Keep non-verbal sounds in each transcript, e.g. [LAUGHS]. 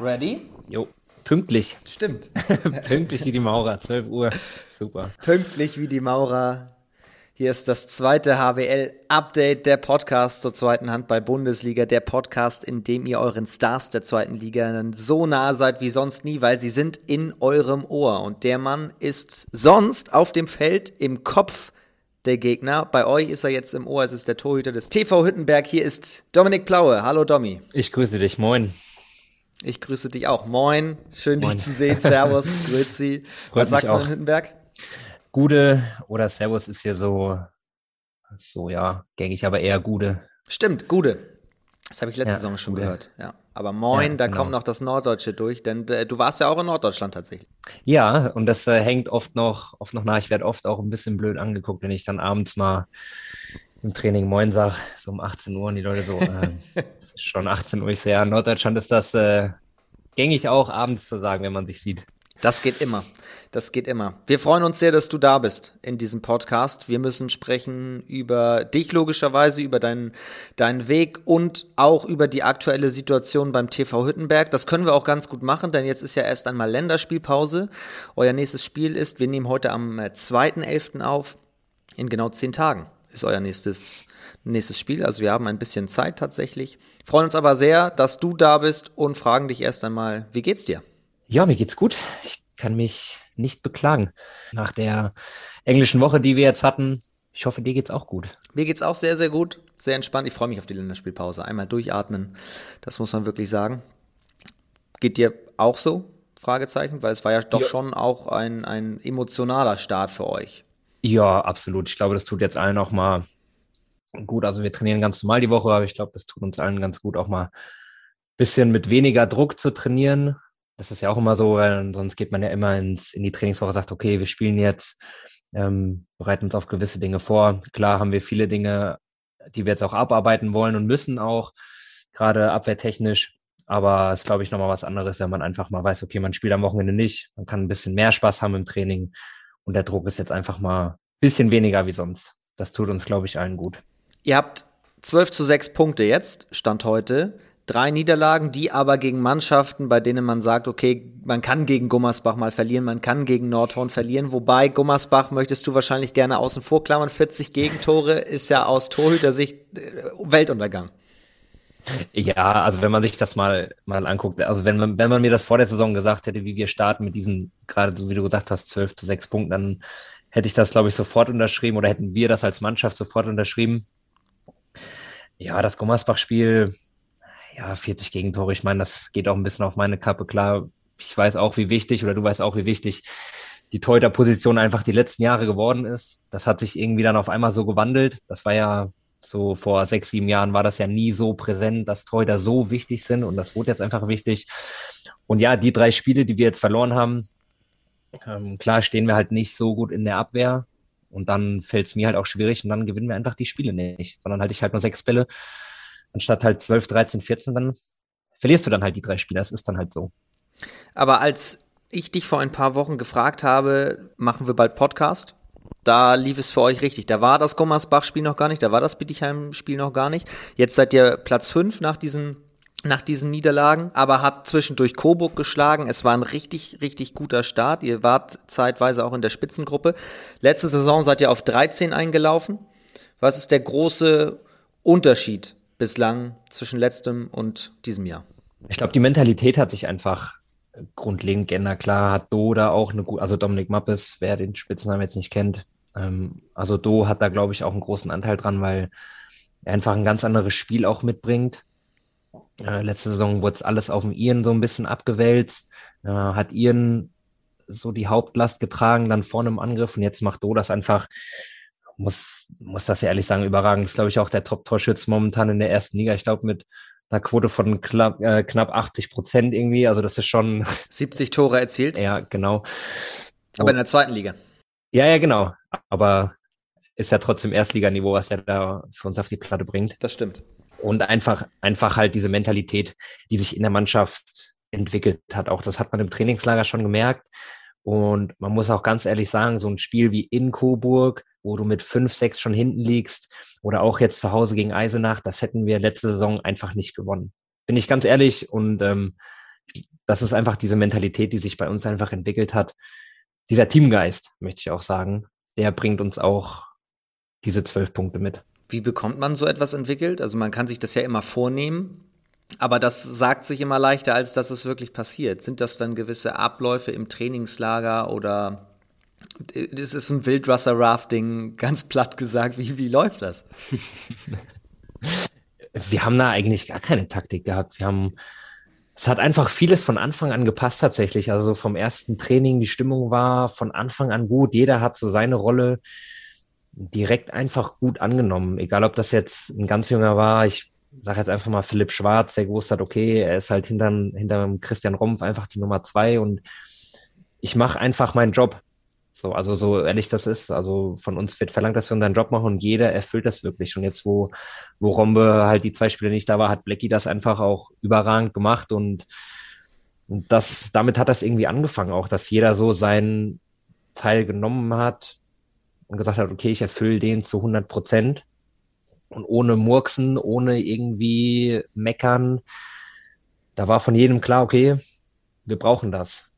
Ready? Jo, pünktlich. Stimmt. [LAUGHS] pünktlich wie die Maurer, 12 Uhr. Super. Pünktlich wie die Maurer. Hier ist das zweite HWL-Update, der Podcast zur zweiten Handball-Bundesliga, der Podcast, in dem ihr euren Stars der zweiten Liga so nah seid wie sonst nie, weil sie sind in eurem Ohr. Und der Mann ist sonst auf dem Feld im Kopf der Gegner. Bei euch ist er jetzt im Ohr, es ist der Torhüter des TV Hüttenberg. Hier ist Dominik Plaue. Hallo Domi. Ich grüße dich, moin. Ich grüße dich auch. Moin, schön Moin. dich zu sehen. Servus, [LAUGHS] grüezi. Was sagt man in Hüttenberg? Gude oder Servus ist hier so, so ja, gängig, aber eher Gude. Stimmt, Gude. Das habe ich letzte ja, Saison schon Gude. gehört. Ja. Aber Moin, ja, da genau. kommt noch das Norddeutsche durch, denn äh, du warst ja auch in Norddeutschland tatsächlich. Ja, und das äh, hängt oft noch, oft noch nach. Ich werde oft auch ein bisschen blöd angeguckt, wenn ich dann abends mal im Training Moin sag, so um 18 Uhr und die Leute so, äh, [LAUGHS] es ist schon 18 Uhr. Ich sehe, ja, in Norddeutschland ist das äh, gängig auch abends zu sagen, wenn man sich sieht. Das geht immer. Das geht immer. Wir freuen uns sehr, dass du da bist in diesem Podcast. Wir müssen sprechen über dich logischerweise, über deinen, deinen Weg und auch über die aktuelle Situation beim TV Hüttenberg. Das können wir auch ganz gut machen, denn jetzt ist ja erst einmal Länderspielpause. Euer nächstes Spiel ist, wir nehmen heute am 2.11. auf, in genau zehn Tagen ist euer nächstes, nächstes Spiel. Also wir haben ein bisschen Zeit tatsächlich. Freuen uns aber sehr, dass du da bist und fragen dich erst einmal, wie geht's dir? Ja, mir geht's gut. Ich kann mich nicht beklagen. Nach der englischen Woche, die wir jetzt hatten, ich hoffe, dir geht's auch gut. Mir geht's auch sehr, sehr gut. Sehr entspannt. Ich freue mich auf die Länderspielpause. Einmal durchatmen. Das muss man wirklich sagen. Geht dir auch so? Fragezeichen, weil es war ja doch ja. schon auch ein, ein emotionaler Start für euch. Ja, absolut. Ich glaube, das tut jetzt allen auch mal gut. Also wir trainieren ganz normal die Woche, aber ich glaube, das tut uns allen ganz gut, auch mal ein bisschen mit weniger Druck zu trainieren. Das ist ja auch immer so, weil sonst geht man ja immer ins, in die Trainingswoche, sagt, okay, wir spielen jetzt, ähm, bereiten uns auf gewisse Dinge vor. Klar haben wir viele Dinge, die wir jetzt auch abarbeiten wollen und müssen auch, gerade abwehrtechnisch. Aber es ist, glaube ich, nochmal was anderes, wenn man einfach mal weiß, okay, man spielt am Wochenende nicht, man kann ein bisschen mehr Spaß haben im Training und der Druck ist jetzt einfach mal ein bisschen weniger wie sonst. Das tut uns, glaube ich, allen gut. Ihr habt 12 zu 6 Punkte jetzt, Stand heute. Drei Niederlagen, die aber gegen Mannschaften, bei denen man sagt, okay, man kann gegen Gummersbach mal verlieren, man kann gegen Nordhorn verlieren. Wobei Gummersbach möchtest du wahrscheinlich gerne außen vor klammern. 40 Gegentore ist ja aus Torhüter-Sicht äh, Weltuntergang. Ja, also wenn man sich das mal, mal anguckt, also wenn man, wenn man mir das vor der Saison gesagt hätte, wie wir starten mit diesen, gerade so wie du gesagt hast, 12 zu 6 Punkten, dann hätte ich das, glaube ich, sofort unterschrieben oder hätten wir das als Mannschaft sofort unterschrieben. Ja, das Gummersbach-Spiel, ja, 40 Gegentore, ich meine, das geht auch ein bisschen auf meine Kappe. Klar, ich weiß auch, wie wichtig, oder du weißt auch, wie wichtig die Torhüter-Position einfach die letzten Jahre geworden ist. Das hat sich irgendwie dann auf einmal so gewandelt. Das war ja so vor sechs, sieben Jahren war das ja nie so präsent, dass Torhüter so wichtig sind und das wurde jetzt einfach wichtig. Und ja, die drei Spiele, die wir jetzt verloren haben, ähm, klar stehen wir halt nicht so gut in der Abwehr und dann fällt es mir halt auch schwierig und dann gewinnen wir einfach die Spiele nicht, sondern halte ich halt nur sechs Bälle anstatt halt 12, 13, 14, dann verlierst du dann halt die drei Spiele. Das ist dann halt so. Aber als ich dich vor ein paar Wochen gefragt habe, machen wir bald Podcast, da lief es für euch richtig. Da war das Gommersbach-Spiel noch gar nicht, da war das Bietigheim-Spiel noch gar nicht. Jetzt seid ihr Platz 5 nach diesen, nach diesen Niederlagen, aber habt zwischendurch Coburg geschlagen. Es war ein richtig, richtig guter Start. Ihr wart zeitweise auch in der Spitzengruppe. Letzte Saison seid ihr auf 13 eingelaufen. Was ist der große Unterschied bislang zwischen letztem und diesem Jahr? Ich glaube, die Mentalität hat sich einfach grundlegend geändert. Klar hat Do da auch eine gute, also Dominik Mappes, wer den Spitznamen jetzt nicht kennt, ähm, also Do hat da, glaube ich, auch einen großen Anteil dran, weil er einfach ein ganz anderes Spiel auch mitbringt. Äh, letzte Saison wurde es alles auf dem Iren so ein bisschen abgewälzt, äh, hat Iren so die Hauptlast getragen, dann vorne im Angriff und jetzt macht Do das einfach, muss, muss das ehrlich sagen, überragend. Das ist, glaube ich, auch der Top-Torschütz momentan in der ersten Liga. Ich glaube, mit einer Quote von knapp, äh, knapp 80 Prozent irgendwie. Also das ist schon [LAUGHS] 70 Tore erzielt. Ja, genau. Aber in der zweiten Liga. Ja, ja, genau. Aber ist ja trotzdem Erstliganiveau, was er da für uns auf die Platte bringt. Das stimmt. Und einfach, einfach halt diese Mentalität, die sich in der Mannschaft entwickelt hat. Auch das hat man im Trainingslager schon gemerkt. Und man muss auch ganz ehrlich sagen, so ein Spiel wie in Coburg, wo du mit fünf, sechs schon hinten liegst, oder auch jetzt zu Hause gegen Eisenach, das hätten wir letzte Saison einfach nicht gewonnen. Bin ich ganz ehrlich und ähm, das ist einfach diese Mentalität, die sich bei uns einfach entwickelt hat. Dieser Teamgeist, möchte ich auch sagen, der bringt uns auch diese zwölf Punkte mit. Wie bekommt man so etwas entwickelt? Also man kann sich das ja immer vornehmen, aber das sagt sich immer leichter, als dass es wirklich passiert. Sind das dann gewisse Abläufe im Trainingslager oder ist es ein Wildwasser-Rafting, ganz platt gesagt? Wie, wie läuft das? [LAUGHS] Wir haben da eigentlich gar keine Taktik gehabt. Wir haben, es hat einfach vieles von Anfang an gepasst tatsächlich. Also vom ersten Training, die Stimmung war von Anfang an gut. Jeder hat so seine Rolle direkt einfach gut angenommen. Egal, ob das jetzt ein ganz junger war. Ich sage jetzt einfach mal Philipp Schwarz, der gewusst hat, okay, er ist halt hinterm, hinterm Christian Rompf einfach die Nummer zwei und ich mache einfach meinen Job. So, also so ehrlich das ist, also von uns wird verlangt, dass wir unseren Job machen und jeder erfüllt das wirklich. Und jetzt, wo, wo Rombe halt die zwei Spiele nicht da war, hat Blackie das einfach auch überragend gemacht und, und das, damit hat das irgendwie angefangen, auch, dass jeder so seinen Teil genommen hat und gesagt hat, okay, ich erfülle den zu 100 Prozent und ohne Murksen, ohne irgendwie meckern. Da war von jedem klar, okay, wir brauchen das.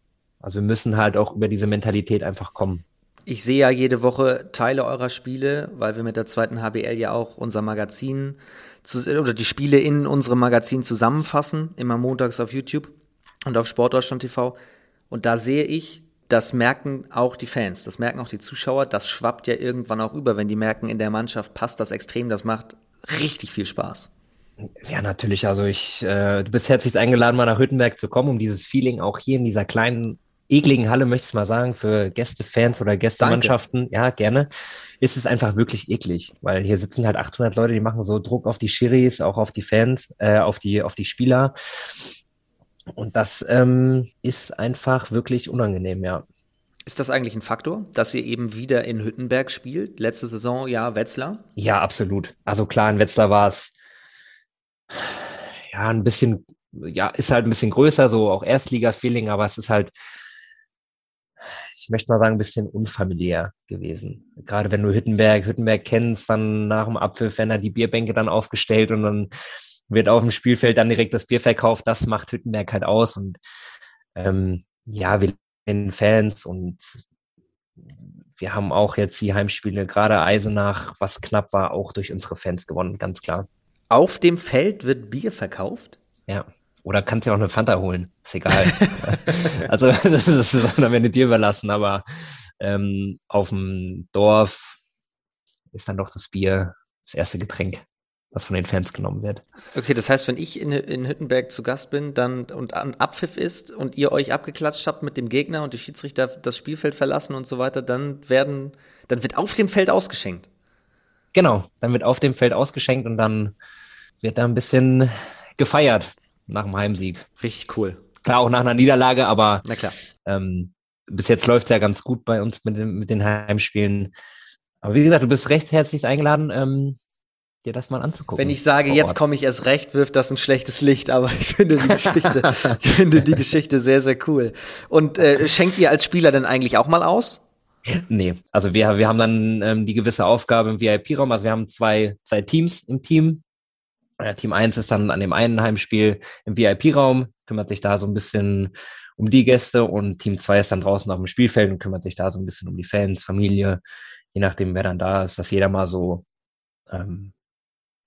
Also wir müssen halt auch über diese Mentalität einfach kommen. Ich sehe ja jede Woche Teile eurer Spiele, weil wir mit der zweiten HBL ja auch unser Magazin zu, oder die Spiele in unserem Magazin zusammenfassen, immer montags auf YouTube und auf Sportdeutschland TV. Und da sehe ich, das merken auch die Fans, das merken auch die Zuschauer, das schwappt ja irgendwann auch über, wenn die merken, in der Mannschaft passt das extrem, das macht richtig viel Spaß. Ja, natürlich. Also ich, äh, du bist herzlich eingeladen, mal nach Hüttenberg zu kommen, um dieses Feeling auch hier in dieser kleinen ekligen Halle, möchte ich mal sagen, für Gästefans oder Gästemannschaften, ja, gerne, ist es einfach wirklich eklig, weil hier sitzen halt 800 Leute, die machen so Druck auf die Schiris, auch auf die Fans, äh, auf die, auf die Spieler. Und das ähm, ist einfach wirklich unangenehm, ja. Ist das eigentlich ein Faktor, dass ihr eben wieder in Hüttenberg spielt? Letzte Saison ja Wetzlar? Ja, absolut. Also klar, in Wetzlar war es ja ein bisschen, ja, ist halt ein bisschen größer, so auch Erstliga-Feeling, aber es ist halt ich möchte mal sagen, ein bisschen unfamiliär gewesen. Gerade wenn du Hüttenberg, Hüttenberg kennst, dann nach dem Abpfiff werden da die Bierbänke dann aufgestellt und dann wird auf dem Spielfeld dann direkt das Bier verkauft. Das macht Hüttenberg halt aus und ähm, ja, wir sind Fans und wir haben auch jetzt die Heimspiele, gerade Eisenach, was knapp war, auch durch unsere Fans gewonnen, ganz klar. Auf dem Feld wird Bier verkauft? Ja. Oder kannst ja auch eine Fanta holen. Ist egal. [LAUGHS] also [LAUGHS] das ist dann wenn dir überlassen, aber ähm, auf dem Dorf ist dann doch das Bier das erste Getränk, was von den Fans genommen wird. Okay, das heißt, wenn ich in, in Hüttenberg zu Gast bin, dann und an Abpfiff ist und ihr euch abgeklatscht habt mit dem Gegner und die Schiedsrichter das Spielfeld verlassen und so weiter, dann werden, dann wird auf dem Feld ausgeschenkt. Genau, dann wird auf dem Feld ausgeschenkt und dann wird da ein bisschen gefeiert nach dem Heimsieg. Richtig cool. Klar, auch nach einer Niederlage, aber Na klar. Ähm, bis jetzt läuft es ja ganz gut bei uns mit den, mit den Heimspielen. Aber wie gesagt, du bist recht herzlich eingeladen, ähm, dir das mal anzugucken. Wenn ich sage, jetzt komme ich erst recht, wirft das ein schlechtes Licht, aber ich finde die Geschichte, ich finde die Geschichte sehr, sehr cool. Und äh, schenkt ihr als Spieler denn eigentlich auch mal aus? Nee, also wir, wir haben dann ähm, die gewisse Aufgabe im VIP-Raum. Also wir haben zwei, zwei Teams im Team. Ja, Team 1 ist dann an dem einen Heimspiel im VIP-Raum, kümmert sich da so ein bisschen um die Gäste und Team 2 ist dann draußen auf dem Spielfeld und kümmert sich da so ein bisschen um die Fans, Familie, je nachdem, wer dann da ist, dass jeder mal so ähm,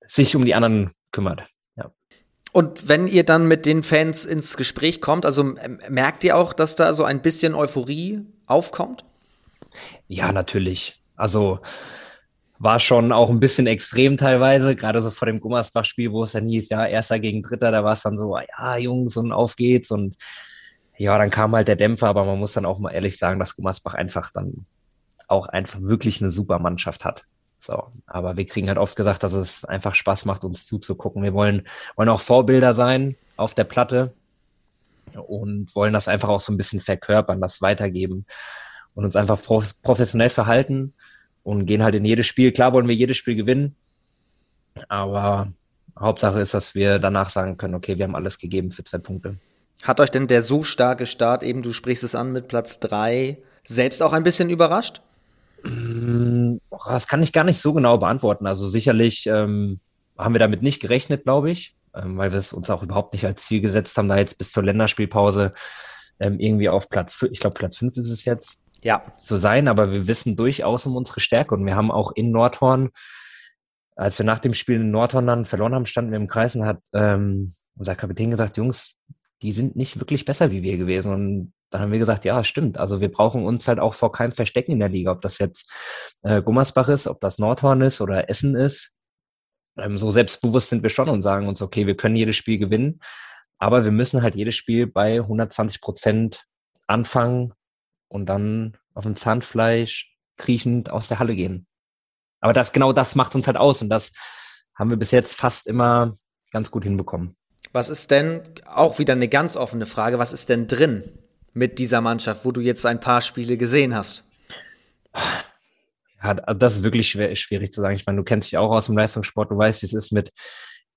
sich um die anderen kümmert. Ja. Und wenn ihr dann mit den Fans ins Gespräch kommt, also merkt ihr auch, dass da so ein bisschen Euphorie aufkommt? Ja, natürlich. Also war schon auch ein bisschen extrem teilweise, gerade so vor dem Gummersbach-Spiel, wo es dann hieß, ja, erster gegen dritter, da war es dann so, ja, Jungs, und auf geht's und ja, dann kam halt der Dämpfer, aber man muss dann auch mal ehrlich sagen, dass Gummersbach einfach dann auch einfach wirklich eine super Mannschaft hat. So, aber wir kriegen halt oft gesagt, dass es einfach Spaß macht, uns zuzugucken. Wir wollen, wollen auch Vorbilder sein auf der Platte und wollen das einfach auch so ein bisschen verkörpern, das weitergeben und uns einfach professionell verhalten und gehen halt in jedes Spiel. Klar wollen wir jedes Spiel gewinnen, aber Hauptsache ist, dass wir danach sagen können, okay, wir haben alles gegeben für zwei Punkte. Hat euch denn der so starke Start, eben du sprichst es an mit Platz drei, selbst auch ein bisschen überrascht? Mm, das kann ich gar nicht so genau beantworten. Also sicherlich ähm, haben wir damit nicht gerechnet, glaube ich. ähm, weil wir es uns auch überhaupt nicht als Ziel gesetzt haben, da jetzt bis zur Länderspielpause ähm, irgendwie auf Platz, ich glaube Platz fünf ist es jetzt, ja. zu sein, aber wir wissen durchaus um unsere Stärke und wir haben auch in Nordhorn, als wir nach dem Spiel in Nordhorn dann verloren haben, standen wir im Kreis und hat ähm, unser Kapitän gesagt, Jungs, die sind nicht wirklich besser wie wir gewesen und dann haben wir gesagt, ja, stimmt. Also wir brauchen uns halt auch vor keinem Verstecken in der Liga, ob das jetzt äh, Gummersbach ist, ob das Nordhorn ist oder Essen ist. Ähm, so selbstbewusst sind wir schon und sagen uns, okay, wir können jedes Spiel gewinnen, aber wir müssen halt jedes Spiel bei 120 Prozent anfangen und dann auf dem Zahnfleisch kriechend aus der Halle gehen. Aber das, genau das macht uns halt aus und das haben wir bis jetzt fast immer ganz gut hinbekommen. Was ist denn, auch wieder eine ganz offene Frage, was ist denn drin mit dieser Mannschaft, wo du jetzt ein paar Spiele gesehen hast? Ja, das ist wirklich schwer, schwierig zu sagen. Ich meine, du kennst dich auch aus dem Leistungssport, du weißt, wie es ist mit,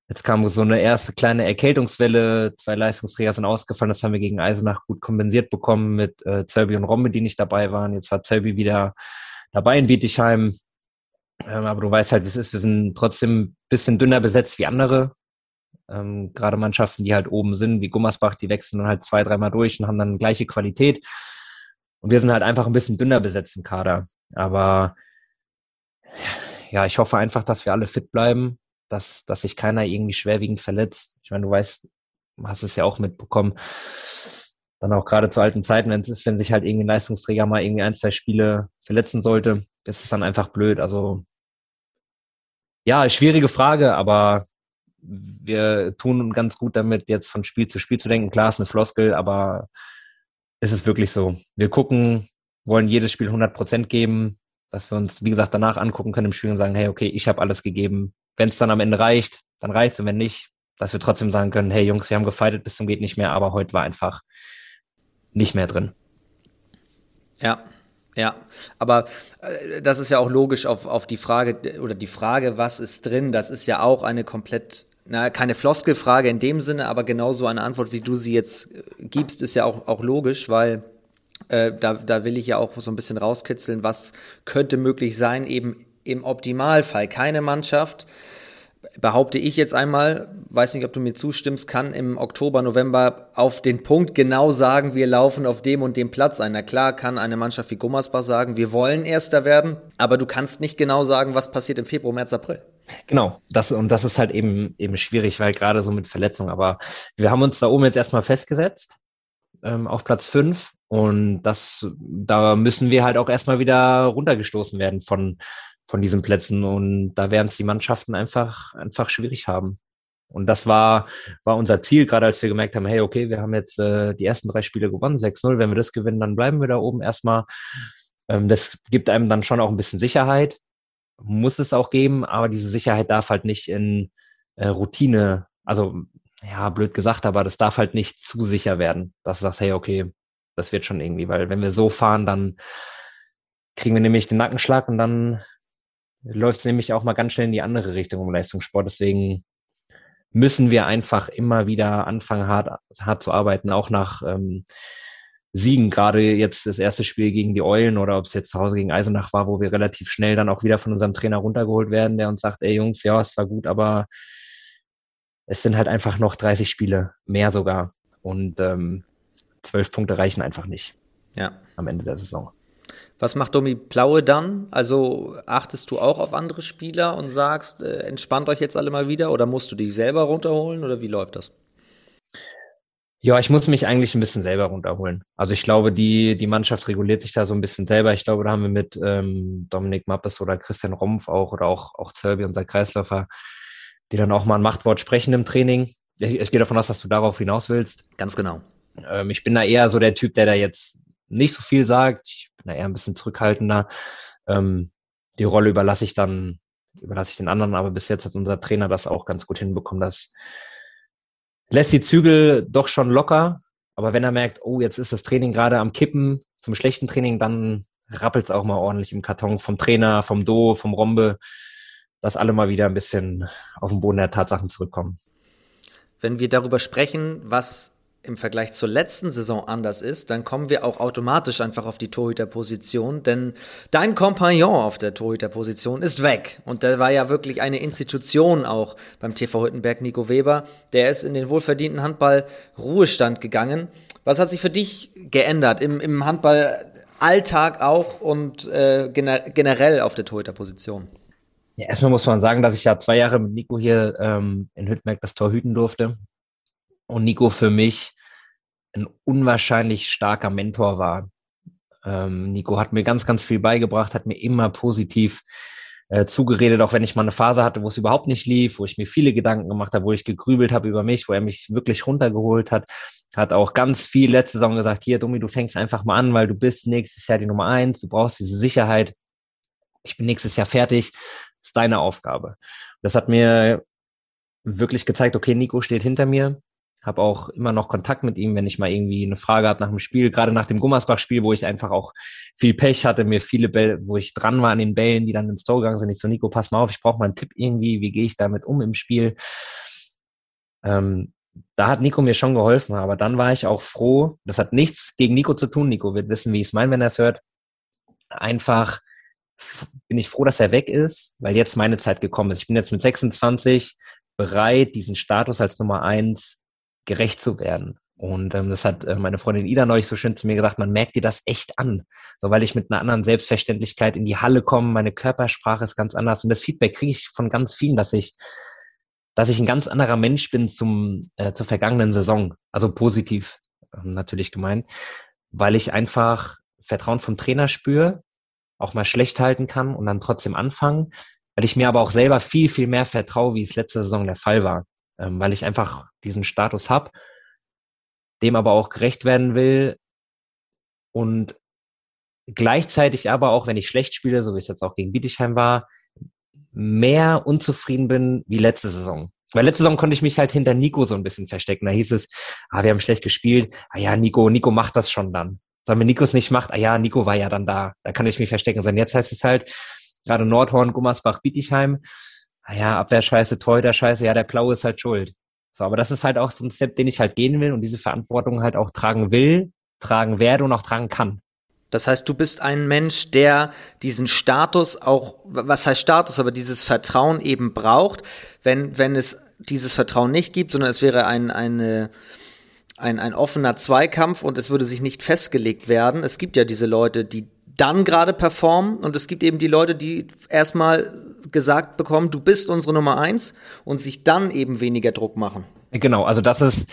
jetzt kam so eine erste kleine Erkältungswelle, zwei Leistungsträger sind ausgefallen, das haben wir gegen Eisenach gut kompensiert bekommen mit äh, Zerbi und Rombe, die nicht dabei waren. Jetzt war Zerbi wieder dabei in Bietigheim. Ähm, aber du weißt halt, wie es ist. Wir sind trotzdem ein bisschen dünner besetzt wie andere. Ähm, gerade Mannschaften, die halt oben sind, wie Gummersbach, die wechseln dann halt zwei, dreimal durch und haben dann gleiche Qualität. Und wir sind halt einfach ein bisschen dünner besetzt im Kader. Aber ja, ich hoffe einfach, dass wir alle fit bleiben, dass, dass sich keiner irgendwie schwerwiegend verletzt. Ich meine, du weißt, hast es ja auch mitbekommen. Dann auch gerade zu alten Zeiten, wenn es ist, wenn sich halt irgendwie ein Leistungsträger mal irgendwie ein, zwei Spiele verletzen sollte, ist dann einfach blöd. Also ja, schwierige Frage, aber wir tun ganz gut damit, jetzt von Spiel zu Spiel zu denken. Klar, ist eine Floskel, aber es ist wirklich so. Wir gucken, wollen jedes Spiel 100 Prozent geben, dass wir uns, wie gesagt, danach angucken können im Spiel und sagen, hey, okay, ich habe alles gegeben. Wenn es dann am Ende reicht, dann reicht's und wenn nicht, dass wir trotzdem sagen können, hey Jungs, wir haben gefeitet bis zum geht nicht mehr, aber heute war einfach nicht mehr drin. Ja, ja, aber äh, das ist ja auch logisch auf, auf die Frage oder die Frage, was ist drin, das ist ja auch eine komplett, na, keine Floskelfrage in dem Sinne, aber genauso eine Antwort, wie du sie jetzt äh, gibst, ist ja auch, auch logisch, weil äh, da, da will ich ja auch so ein bisschen rauskitzeln, was könnte möglich sein, eben im Optimalfall. Keine Mannschaft, behaupte ich jetzt einmal, weiß nicht, ob du mir zustimmst, kann im Oktober, November auf den Punkt genau sagen, wir laufen auf dem und dem Platz ein. Na klar kann eine Mannschaft wie Gummersbach sagen, wir wollen Erster werden, aber du kannst nicht genau sagen, was passiert im Februar, März, April. Genau, das, und das ist halt eben, eben schwierig, weil gerade so mit Verletzungen, aber wir haben uns da oben jetzt erstmal festgesetzt, ähm, auf Platz fünf und das, da müssen wir halt auch erstmal wieder runtergestoßen werden von, von diesen Plätzen. Und da werden es die Mannschaften einfach, einfach schwierig haben. Und das war, war unser Ziel, gerade als wir gemerkt haben, hey, okay, wir haben jetzt äh, die ersten drei Spiele gewonnen, 6-0. Wenn wir das gewinnen, dann bleiben wir da oben erstmal. Ähm, das gibt einem dann schon auch ein bisschen Sicherheit. Muss es auch geben, aber diese Sicherheit darf halt nicht in äh, Routine, also ja, blöd gesagt, aber das darf halt nicht zu sicher werden, dass du sagst, hey, okay, das wird schon irgendwie, weil wenn wir so fahren, dann kriegen wir nämlich den Nackenschlag und dann läuft es nämlich auch mal ganz schnell in die andere Richtung im Leistungssport. Deswegen müssen wir einfach immer wieder anfangen, hart, hart zu arbeiten, auch nach ähm, Siegen. Gerade jetzt das erste Spiel gegen die Eulen oder ob es jetzt zu Hause gegen Eisenach war, wo wir relativ schnell dann auch wieder von unserem Trainer runtergeholt werden, der uns sagt, ey Jungs, ja, es war gut, aber es sind halt einfach noch 30 Spiele, mehr sogar. Und ähm, zwölf Punkte reichen einfach nicht. Ja. Am Ende der Saison. Was macht Domi Plaue dann? Also achtest du auch auf andere Spieler und sagst, äh, entspannt euch jetzt alle mal wieder oder musst du dich selber runterholen oder wie läuft das? Ja, ich muss mich eigentlich ein bisschen selber runterholen. Also ich glaube, die, die Mannschaft reguliert sich da so ein bisschen selber. Ich glaube, da haben wir mit ähm, Dominik Mappes oder Christian Rompf auch oder auch, auch Zerbi, unser Kreisläufer, die dann auch mal ein Machtwort sprechen im Training. Ich, ich gehe davon aus, dass du darauf hinaus willst. Ganz genau. Ähm, ich bin da eher so der Typ, der da jetzt nicht so viel sagt. Ich bin da eher ein bisschen zurückhaltender. Ähm, die Rolle überlasse ich dann, überlasse ich den anderen, aber bis jetzt hat unser Trainer das auch ganz gut hinbekommen. Das lässt die Zügel doch schon locker. Aber wenn er merkt, oh, jetzt ist das Training gerade am Kippen zum schlechten Training, dann rappelt es auch mal ordentlich im Karton vom Trainer, vom Do, vom Rombe, dass alle mal wieder ein bisschen auf den Boden der Tatsachen zurückkommen. Wenn wir darüber sprechen, was im Vergleich zur letzten Saison anders ist, dann kommen wir auch automatisch einfach auf die Torhüterposition, denn dein Kompagnon auf der Torhüterposition ist weg. Und der war ja wirklich eine Institution auch beim TV Hüttenberg, Nico Weber. Der ist in den wohlverdienten Handball Ruhestand gegangen. Was hat sich für dich geändert im, im Handballalltag auch und äh, generell auf der Torhüterposition? Ja, erstmal muss man sagen, dass ich ja zwei Jahre mit Nico hier ähm, in Hüttenberg das Tor hüten durfte. Und Nico für mich ein unwahrscheinlich starker Mentor war. Ähm, Nico hat mir ganz, ganz viel beigebracht, hat mir immer positiv äh, zugeredet, auch wenn ich mal eine Phase hatte, wo es überhaupt nicht lief, wo ich mir viele Gedanken gemacht habe, wo ich gegrübelt habe über mich, wo er mich wirklich runtergeholt hat, hat auch ganz viel letzte Saison gesagt, hier, Domi, du fängst einfach mal an, weil du bist nächstes Jahr die Nummer eins, du brauchst diese Sicherheit. Ich bin nächstes Jahr fertig, ist deine Aufgabe. Das hat mir wirklich gezeigt, okay, Nico steht hinter mir, habe auch immer noch Kontakt mit ihm, wenn ich mal irgendwie eine Frage habe nach dem Spiel, gerade nach dem Gummersbach-Spiel, wo ich einfach auch viel Pech hatte, mir viele Bälle, wo ich dran war an den Bällen, die dann ins Tor gegangen sind. Ich so, Nico, pass mal auf, ich brauche mal einen Tipp irgendwie, wie gehe ich damit um im Spiel? Ähm, da hat Nico mir schon geholfen, aber dann war ich auch froh, das hat nichts gegen Nico zu tun, Nico wird wissen, wie ich es meine, wenn er es hört. Einfach bin ich froh, dass er weg ist, weil jetzt meine Zeit gekommen ist. Ich bin jetzt mit 26 bereit, diesen Status als Nummer eins gerecht zu werden. Und ähm, das hat äh, meine Freundin Ida neulich so schön zu mir gesagt, man merkt dir das echt an. So, weil ich mit einer anderen Selbstverständlichkeit in die Halle komme, meine Körpersprache ist ganz anders. Und das Feedback kriege ich von ganz vielen, dass ich, dass ich ein ganz anderer Mensch bin zum, äh, zur vergangenen Saison. Also positiv äh, natürlich gemeint, weil ich einfach Vertrauen vom Trainer spüre, auch mal schlecht halten kann und dann trotzdem anfangen, weil ich mir aber auch selber viel, viel mehr vertraue, wie es letzte Saison der Fall war ähm, weil ich einfach diesen Status habe, dem aber auch gerecht werden will und gleichzeitig aber auch, wenn ich schlecht spiele, so wie es jetzt auch gegen Bietigheim war, mehr unzufrieden bin wie letzte Saison. Weil letzte Saison konnte ich mich halt hinter Nico so ein bisschen verstecken. Da hieß es, ah, wir haben schlecht gespielt. Ah ja, Nico, Nico macht das schon dann. So, wenn Nico es nicht macht, ah ja, Nico war ja dann da. Da kann ich mich verstecken. So, und jetzt heißt es halt, gerade Nordhorn, Gummersbach, Bietigheim, ah Abwehrscheiße, Torhüter-Scheiße, ja, der Blaue ist halt schuld. So, aber das ist halt auch so ein Step, den ich halt gehen will und diese Verantwortung halt auch tragen will, tragen werde und auch tragen kann. Das heißt, du bist ein Mensch, der diesen Status auch, was heißt Status, aber dieses Vertrauen eben braucht, wenn, wenn es dieses Vertrauen nicht gibt, sondern es wäre ein, eine, ein, ein offener Zweikampf und es würde sich nicht festgelegt werden. Es gibt ja diese Leute, die dann gerade performen und es gibt eben die Leute, die erstmal gesagt bekommen, du bist unsere Nummer eins und sich dann eben weniger Druck machen. Genau, also das ist,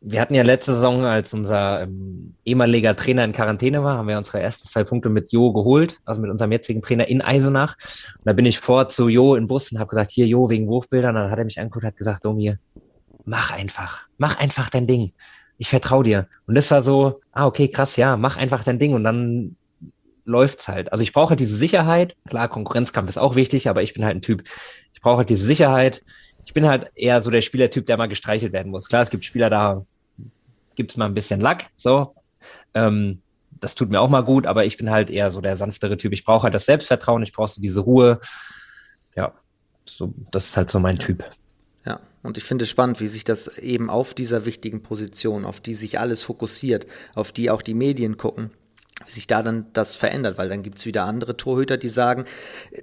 wir hatten ja letzte Saison, als unser ähm, ehemaliger Trainer in Quarantäne war, haben wir unsere ersten zwei Punkte mit Jo geholt, also mit unserem jetzigen Trainer in Eisenach. Und da bin ich vor zu Jo in Bus und habe gesagt, hier Jo, wegen Wurfbildern. Dann hat er mich angeguckt und hat gesagt, Domir, mach einfach, mach einfach dein Ding. Ich vertraue dir. Und das war so, ah, okay, krass, ja, mach einfach dein Ding. Und dann läuft's halt. Also ich brauche halt diese Sicherheit. Klar, Konkurrenzkampf ist auch wichtig, aber ich bin halt ein Typ, ich brauche halt diese Sicherheit. Ich bin halt eher so der Spielertyp, der mal gestreichelt werden muss. Klar, es gibt Spieler, da gibt's mal ein bisschen Lack, so. Ähm, das tut mir auch mal gut, aber ich bin halt eher so der sanftere Typ. Ich brauche halt das Selbstvertrauen, ich brauche so diese Ruhe. Ja, so, das ist halt so mein Typ. Ja, und ich finde es spannend, wie sich das eben auf dieser wichtigen Position, auf die sich alles fokussiert, auf die auch die Medien gucken, sich da dann das verändert, weil dann gibt's wieder andere Torhüter, die sagen,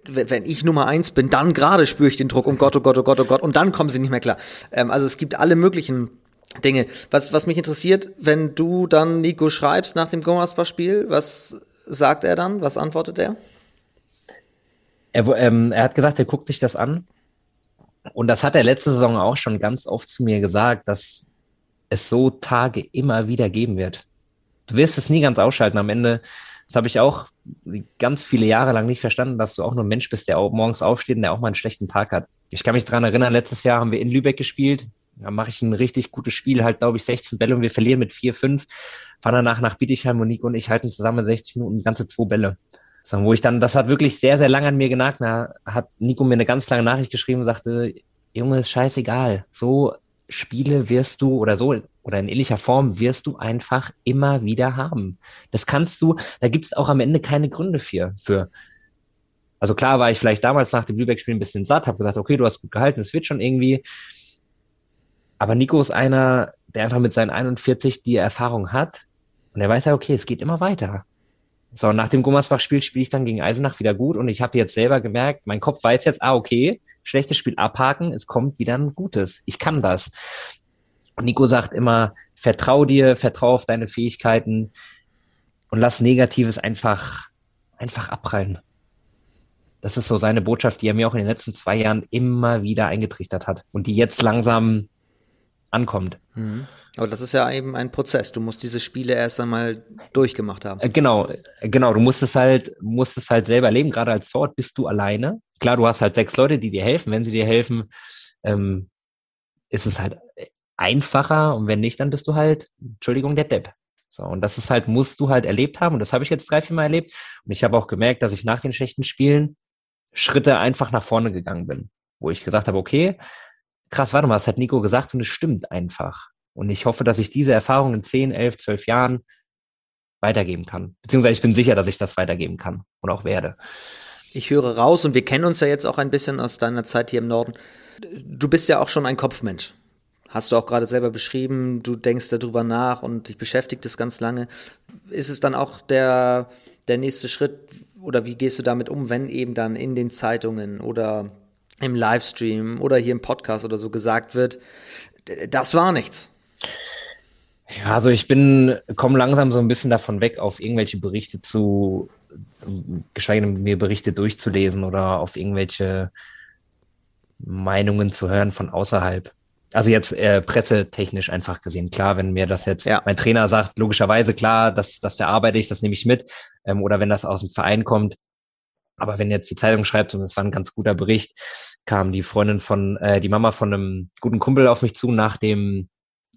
wenn ich Nummer eins bin, dann gerade spüre ich den Druck, um Gott, oh Gott, oh Gott, oh Gott, und dann kommen sie nicht mehr klar. Ähm, also es gibt alle möglichen Dinge. Was, was mich interessiert, wenn du dann Nico schreibst nach dem Gommersbach-Spiel, was sagt er dann? Was antwortet er? Er, ähm, er hat gesagt, er guckt sich das an. Und das hat er letzte Saison auch schon ganz oft zu mir gesagt, dass es so Tage immer wieder geben wird du wirst es nie ganz ausschalten. Am Ende, das habe ich auch ganz viele Jahre lang nicht verstanden, dass du auch nur ein Mensch bist, der auch morgens aufsteht und der auch mal einen schlechten Tag hat. Ich kann mich dran erinnern, letztes Jahr haben wir in Lübeck gespielt. Da mache ich ein richtig gutes Spiel, halt, glaube ich, 16 Bälle und wir verlieren mit 4, 5. Fahren danach nach Bietigheim und Nico und ich halten zusammen 60 Minuten ganze zwei Bälle. Wo ich dann, das hat wirklich sehr, sehr lange an mir genagt. Da hat Nico mir eine ganz lange Nachricht geschrieben und sagte, Junge, ist scheißegal. So Spiele wirst du oder so oder in ähnlicher Form wirst du einfach immer wieder haben. Das kannst du, da gibt es auch am Ende keine Gründe für. für. Also klar war ich vielleicht damals nach dem Lübeck-Spiel ein bisschen satt, habe gesagt, okay, du hast gut gehalten, es wird schon irgendwie. Aber Nico ist einer, der einfach mit seinen 41 die Erfahrung hat und er weiß ja, okay, es geht immer weiter. So, nach dem Gummersbach-Spiel spiele ich dann gegen Eisenach wieder gut und ich habe jetzt selber gemerkt, mein Kopf weiß jetzt, ah, okay, schlechtes Spiel abhaken, es kommt wieder ein gutes. Ich kann das. Nico sagt immer, vertrau dir, vertrau auf deine Fähigkeiten und lass Negatives einfach, einfach abprallen. Das ist so seine Botschaft, die er mir auch in den letzten zwei Jahren immer wieder eingetrichtert hat und die jetzt langsam ankommt. Mhm. Aber das ist ja eben ein Prozess. Du musst diese Spiele erst einmal durchgemacht haben. Äh, genau, äh, genau. Du musst es halt, musst es halt selber leben. Gerade als Sword bist du alleine. Klar, du hast halt sechs Leute, die dir helfen. Wenn sie dir helfen, ähm, ist es halt einfacher. Und wenn nicht, dann bist du halt, Entschuldigung, der Depp. So, und das ist halt, musst du halt erlebt haben. Und das habe ich jetzt drei, vier Mal erlebt. Und ich habe auch gemerkt, dass ich nach den schlechten Spielen Schritte einfach nach vorne gegangen bin. Wo ich gesagt habe, okay, krass, warte mal, das hat Nico gesagt und es stimmt einfach. Und ich hoffe, dass ich diese Erfahrung in 10, 11, 12 Jahren weitergeben kann. Beziehungsweise ich bin sicher, dass ich das weitergeben kann und auch werde. Ich höre raus und wir kennen uns ja jetzt auch ein bisschen aus deiner Zeit hier im Norden. Du bist ja auch schon ein Kopfmensch. Hast du auch gerade selber beschrieben, du denkst darüber nach und dich beschäftigt es ganz lange. Ist es dann auch der, der nächste Schritt oder wie gehst du damit um, wenn eben dann in den Zeitungen oder im Livestream oder hier im Podcast oder so gesagt wird, das war nichts. Ja, also ich bin, komme langsam so ein bisschen davon weg, auf irgendwelche Berichte zu, geschweige denn mir Berichte durchzulesen oder auf irgendwelche Meinungen zu hören von außerhalb. Also jetzt äh, pressetechnisch einfach gesehen. Klar, wenn mir das jetzt ja. mein Trainer sagt, logischerweise klar, das, das verarbeite ich, das nehme ich mit. Ähm, oder wenn das aus dem Verein kommt, aber wenn jetzt die Zeitung schreibt, und es war ein ganz guter Bericht, kam die Freundin von, äh, die Mama von einem guten Kumpel auf mich zu nach dem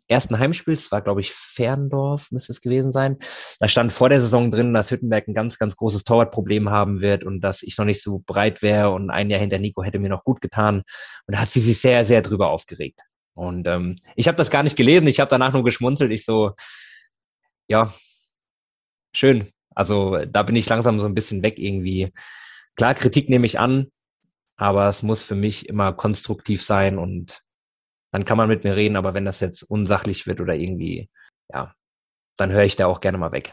ersten Heimspiel, es war, glaube ich, Ferndorf, müsste es gewesen sein. Da stand vor der Saison drin, dass Hüttenberg ein ganz, ganz großes Torwartproblem haben wird und dass ich noch nicht so breit wäre und ein Jahr hinter Nico hätte mir noch gut getan. Und da hat sie sich sehr, sehr drüber aufgeregt. Und ähm, ich habe das gar nicht gelesen, ich habe danach nur geschmunzelt. Ich so, ja, schön. Also da bin ich langsam so ein bisschen weg irgendwie Klar, Kritik nehme ich an, aber es muss für mich immer konstruktiv sein und dann kann man mit mir reden, aber wenn das jetzt unsachlich wird oder irgendwie, ja, dann höre ich da auch gerne mal weg.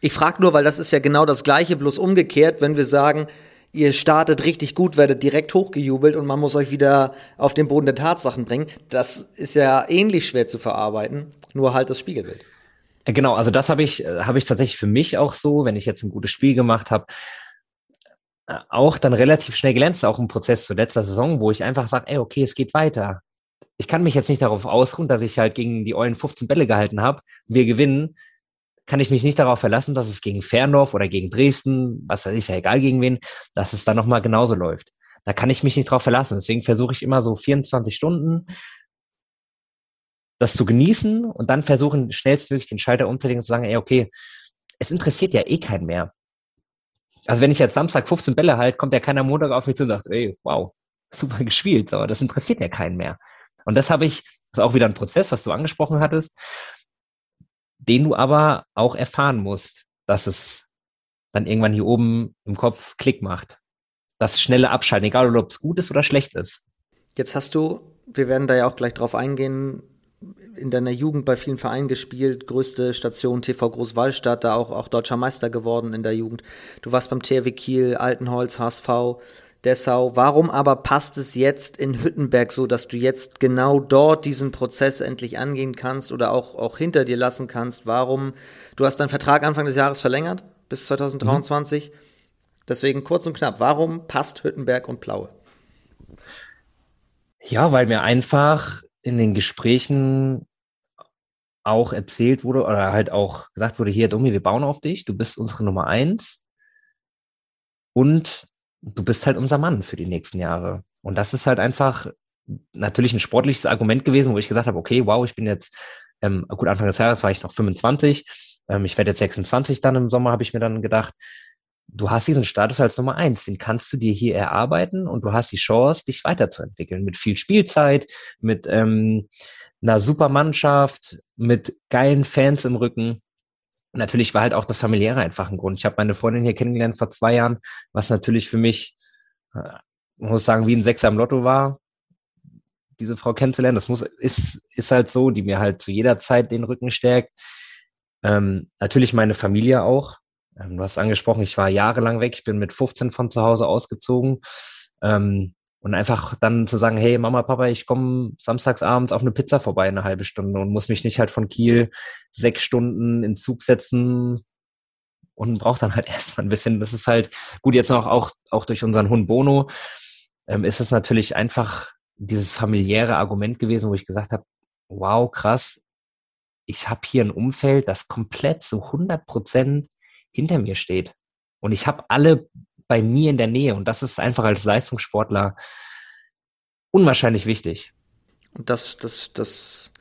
Ich frage nur, weil das ist ja genau das Gleiche, bloß umgekehrt, wenn wir sagen, ihr startet richtig gut, werdet direkt hochgejubelt und man muss euch wieder auf den Boden der Tatsachen bringen. Das ist ja ähnlich schwer zu verarbeiten, nur halt das Spiegelbild. Genau, also das habe ich, habe ich tatsächlich für mich auch so, wenn ich jetzt ein gutes Spiel gemacht habe, auch dann relativ schnell glänzt, auch im Prozess zur letzter Saison, wo ich einfach sage, ey, okay, es geht weiter. Ich kann mich jetzt nicht darauf ausruhen, dass ich halt gegen die Eulen 15 Bälle gehalten habe, wir gewinnen, kann ich mich nicht darauf verlassen, dass es gegen Ferndorf oder gegen Dresden, was weiß ich, ja egal gegen wen, dass es dann nochmal genauso läuft. Da kann ich mich nicht darauf verlassen. Deswegen versuche ich immer so 24 Stunden das zu genießen und dann versuchen, schnellstmöglich den Schalter umzulegen und zu sagen, ey, okay, es interessiert ja eh keinen mehr. Also wenn ich jetzt Samstag 15 Bälle halt, kommt ja keiner Montag auf mich zu und sagt, ey, wow, super gespielt, so, das interessiert ja keinen mehr. Und das habe ich, das ist auch wieder ein Prozess, was du angesprochen hattest, den du aber auch erfahren musst, dass es dann irgendwann hier oben im Kopf Klick macht. Das schnelle Abschalten, egal ob es gut ist oder schlecht ist. Jetzt hast du, wir werden da ja auch gleich drauf eingehen, in deiner Jugend bei vielen Vereinen gespielt, größte Station TV Großwallstadt, da auch, auch deutscher Meister geworden in der Jugend. Du warst beim THW Kiel, Altenholz, HSV, Dessau. Warum aber passt es jetzt in Hüttenberg so, dass du jetzt genau dort diesen Prozess endlich angehen kannst oder auch, auch hinter dir lassen kannst? Warum? Du hast deinen Vertrag Anfang des Jahres verlängert bis 2023. Mhm. Deswegen kurz und knapp, warum passt Hüttenberg und Plaue? Ja, weil mir einfach in den Gesprächen auch erzählt wurde oder halt auch gesagt wurde, hier, Domi, wir bauen auf dich, du bist unsere Nummer eins und du bist halt unser Mann für die nächsten Jahre. Und das ist halt einfach natürlich ein sportliches Argument gewesen, wo ich gesagt habe, okay, wow, ich bin jetzt, ähm, gut, Anfang des Jahres war ich noch 25, ähm, ich werde jetzt 26 dann im Sommer, habe ich mir dann gedacht, du hast diesen Status als Nummer eins, den kannst du dir hier erarbeiten und du hast die Chance, dich weiterzuentwickeln mit viel Spielzeit, mit ähm, einer super Mannschaft, mit geilen Fans im Rücken. Natürlich war halt auch das familiäre einfach ein Grund. Ich habe meine Freundin hier kennengelernt vor zwei Jahren, was natürlich für mich, äh, muss sagen, wie ein Sechser im Lotto war. diese Frau kennenzulernen. Das muss, ist, ist halt so, die mir halt zu jeder Zeit den Rücken stärkt. Ähm, natürlich meine Familie auch. Ähm, du hast angesprochen, ich war jahrelang weg. Ich bin mit 15 von zu Hause ausgezogen. Ähm, und einfach dann zu sagen, hey Mama, Papa, ich komme samstagsabends auf eine Pizza vorbei eine halbe Stunde und muss mich nicht halt von Kiel sechs Stunden in Zug setzen und braucht dann halt [LAUGHS] erstmal ein bisschen. Das ist halt gut, jetzt noch auch, auch durch unseren Hund Bono ähm, ist es natürlich einfach dieses familiäre Argument gewesen, wo ich gesagt habe, wow, krass, ich habe hier ein Umfeld, das komplett zu 100 Prozent hinter mir steht. Und ich habe alle bei mir in der Nähe. Und das ist einfach als Leistungssportler unwahrscheinlich wichtig. Und das, das, das,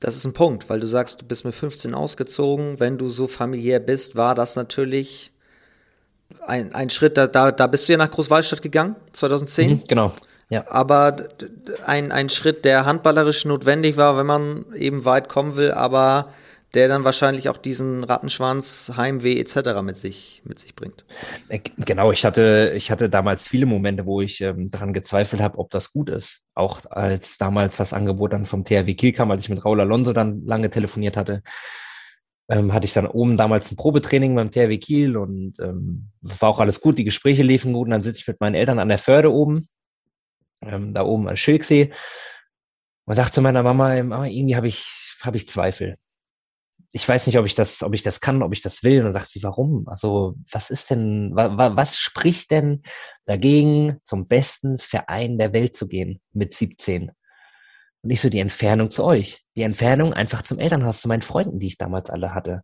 das ist ein Punkt, weil du sagst, du bist mit 15 ausgezogen. Wenn du so familiär bist, war das natürlich ein, ein Schritt, da, da, da bist du ja nach Großwallstadt gegangen, 2010. Mhm, genau. Ja. Aber ein, ein Schritt, der handballerisch notwendig war, wenn man eben weit kommen will, aber der dann wahrscheinlich auch diesen Rattenschwanz, Heimweh etc. mit sich mit sich bringt. Äh, genau, ich hatte ich hatte damals viele Momente, wo ich ähm, daran gezweifelt habe, ob das gut ist. Auch als damals das Angebot dann vom THW Kiel kam, als ich mit Raul Alonso dann lange telefoniert hatte, ähm, hatte ich dann oben damals ein Probetraining beim THW Kiel und ähm, war auch alles gut, die Gespräche liefen gut und dann sitze ich mit meinen Eltern an der Förde oben, ähm, da oben an Schilksee und sagte zu meiner Mama, irgendwie habe ich, habe ich Zweifel ich weiß nicht, ob ich das, ob ich das kann, ob ich das will. Und dann sagt sie, warum? Also, was ist denn, wa, was spricht denn dagegen, zum besten Verein der Welt zu gehen mit 17? Und nicht so die Entfernung zu euch. Die Entfernung einfach zum Elternhaus, zu meinen Freunden, die ich damals alle hatte.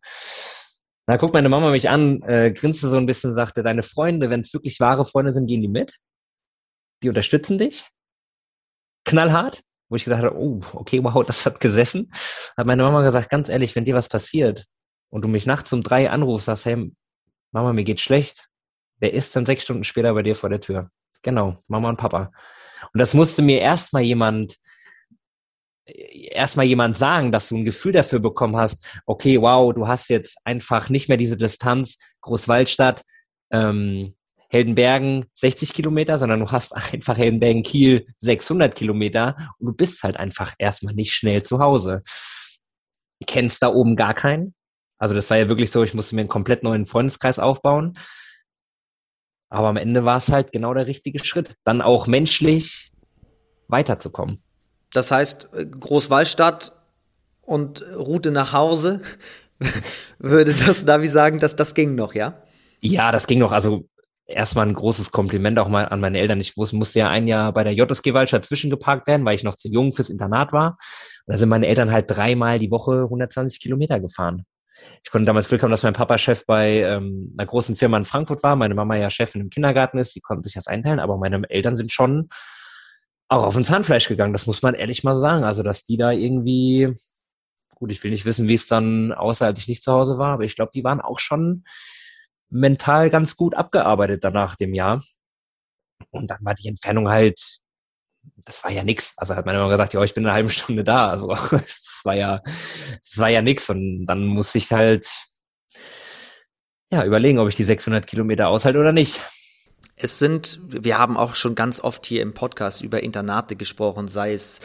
Da guckt meine Mama mich an, äh, grinste so ein bisschen, sagte, deine Freunde, wenn es wirklich wahre Freunde sind, gehen die mit? Die unterstützen dich? Knallhart? Wo ich gesagt habe, oh, okay, wow, [LAUGHS] das hat gesessen. Hat meine Mama gesagt, ganz ehrlich, wenn dir was passiert und du mich nachts um drei anrufst, sagst, hey, Mama, mir geht schlecht, wer ist dann sechs Stunden später bei dir vor der Tür? Genau, Mama und Papa. Und das musste mir erstmal jemand, erstmal jemand sagen, dass du ein Gefühl dafür bekommen hast, okay, wow, du hast jetzt einfach nicht mehr diese Distanz, Großwaldstadt, ähm, Heldenbergen 60 Kilometer, sondern du hast einfach Heldenbergen-Kiel 600 Kilometer und du bist halt einfach erstmal nicht schnell zu Hause. Kennst da oben gar keinen. Also das war ja wirklich so, ich musste mir einen komplett neuen Freundeskreis aufbauen. Aber am Ende war es halt genau der richtige Schritt, dann auch menschlich weiterzukommen. Das heißt, Großwallstadt und Route nach Hause, [LAUGHS] würde das Navi sagen, dass das ging noch, ja? Ja, das ging noch. Also erstmal ein großes Kompliment auch mal an meine Eltern. Ich musste ja ein Jahr bei der JSG Waldstadt zwischengeparkt werden, weil ich noch zu jung fürs Internat war. Und da sind meine Eltern halt dreimal die Woche 120 Kilometer gefahren. Ich konnte damals Glück haben, dass mein Papa Chef bei ähm, einer großen Firma in Frankfurt war, meine Mama ja Chefin im Kindergarten ist, die konnten sich das einteilen, aber meine Eltern sind schon auch auf ein Zahnfleisch gegangen, das muss man ehrlich mal sagen. Also, dass die da irgendwie, gut, ich will nicht wissen, wie es dann aussah, als ich nicht zu Hause war, aber ich glaube, die waren auch schon mental ganz gut abgearbeitet danach dem Jahr. Und dann war die Entfernung halt, das war ja nix. Also hat meine Mama gesagt, ja, ich bin eine halbe Stunde da. Also [LAUGHS] das war ja, das war ja nix. Und dann musste ich halt, ja, überlegen, ob ich die 600 Kilometer aushalte oder nicht. Es sind, wir haben auch schon ganz oft hier im Podcast über Internate gesprochen, sei es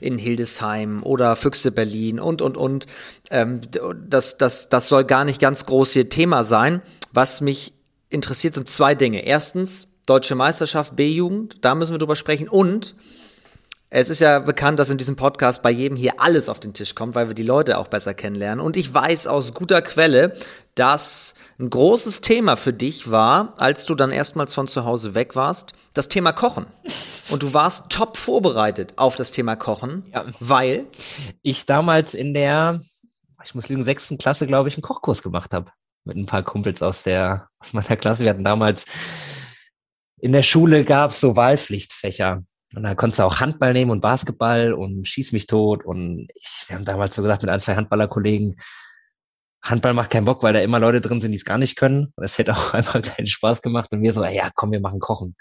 in Hildesheim oder Füchse Berlin und, und, und. Ähm, das, das, das soll gar nicht ganz groß hier Thema sein. Was mich interessiert, sind zwei Dinge. Erstens, Deutsche Meisterschaft B-Jugend, da müssen wir drüber sprechen. Und es ist ja bekannt, dass in diesem Podcast bei jedem hier alles auf den Tisch kommt, weil wir die Leute auch besser kennenlernen. Und ich weiß aus guter Quelle, dass ein großes Thema für dich war, als du dann erstmals von zu Hause weg warst, das Thema Kochen. Und du warst top vorbereitet auf das Thema Kochen, ja. weil ich damals in der, ich muss lügen, sechsten Klasse, glaube ich, einen Kochkurs gemacht habe mit ein paar Kumpels aus der, aus meiner Klasse. Wir hatten damals in der Schule gab es so Wahlpflichtfächer. Und da konntest du auch Handball nehmen und Basketball und schieß mich tot. Und ich, wir haben damals so gesagt mit ein, zwei Handballerkollegen, Handball macht keinen Bock, weil da immer Leute drin sind, die es gar nicht können. Das hätte [LAUGHS] auch einfach keinen Spaß gemacht. Und wir so, ja, komm, wir machen Kochen.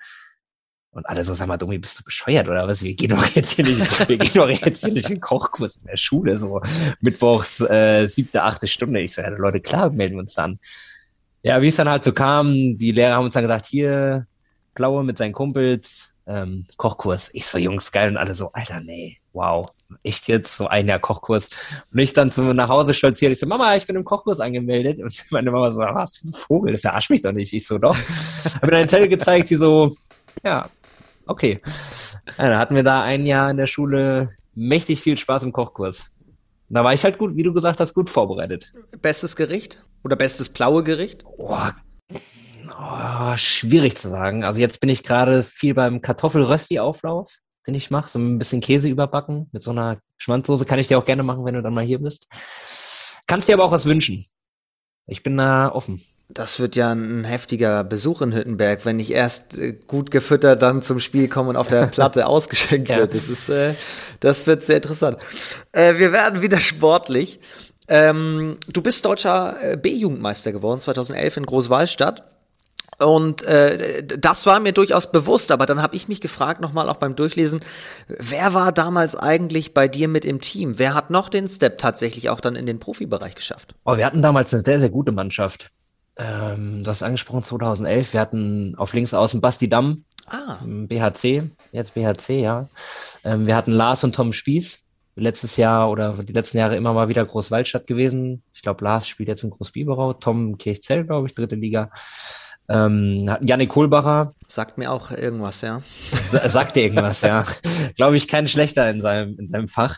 Und alle so, sag mal, Domi, bist du bescheuert oder was? Wir gehen doch jetzt hier nicht, [LAUGHS] wir gehen doch jetzt hier nicht in Kochkurs in der Schule, so mittwochs äh, siebte, achte Stunde. Ich so, ja, Leute, klar, melden wir uns dann. Ja, wie es dann halt so kam, die Lehrer haben uns dann gesagt, hier, Blaue mit seinen Kumpels, ähm, Kochkurs. Ich so, Jungs, geil. Und alle so, Alter, nee, wow, echt jetzt so ein Jahr Kochkurs. Und ich dann zu nach Hause stolziere, ich so, Mama, ich bin im Kochkurs angemeldet. Und [LAUGHS] meine Mama so, was, ein Vogel, das verarscht mich doch nicht. Ich so, doch. [LAUGHS] Habe mir eine Zettel gezeigt, die so, ja, okay. Ja, dann hatten wir da ein Jahr in der Schule mächtig viel Spaß im Kochkurs. Da war ich halt gut, wie du gesagt hast, gut vorbereitet. Bestes Gericht? Oder bestes blaue Gericht? Oh, oh, schwierig zu sagen. Also jetzt bin ich gerade viel beim Kartoffelrösti-Auflauf, den ich mache. So ein bisschen Käse überbacken mit so einer Schmandsoße. Kann ich dir auch gerne machen, wenn du dann mal hier bist. Kannst dir aber auch was wünschen. Ich bin da offen. Das wird ja ein heftiger Besuch in Hüttenberg, wenn ich erst äh, gut gefüttert dann zum Spiel komme und auf der [LAUGHS] Platte ausgeschenkt ja. wird. Das ist, äh, das wird sehr interessant. Äh, wir werden wieder sportlich. Ähm, du bist deutscher äh, B-Jugendmeister geworden 2011 in Großwallstadt. Und äh, das war mir durchaus bewusst, aber dann habe ich mich gefragt, nochmal auch beim Durchlesen, wer war damals eigentlich bei dir mit im Team? Wer hat noch den Step tatsächlich auch dann in den Profibereich geschafft? Oh, wir hatten damals eine sehr, sehr gute Mannschaft. Ähm, du hast angesprochen 2011. Wir hatten auf links außen Basti Damm, ah. BHC, jetzt BHC, ja. Ähm, wir hatten Lars und Tom Spieß. Letztes Jahr oder die letzten Jahre immer mal wieder Großwaldstadt gewesen. Ich glaube, Lars spielt jetzt in Großbiberau, Tom Kirchzell, glaube ich, dritte Liga. Ähm, Janik Kohlbacher. Sagt mir auch irgendwas, ja. Sagt dir irgendwas, ja. [LAUGHS] glaube ich, kein schlechter in seinem, in seinem Fach.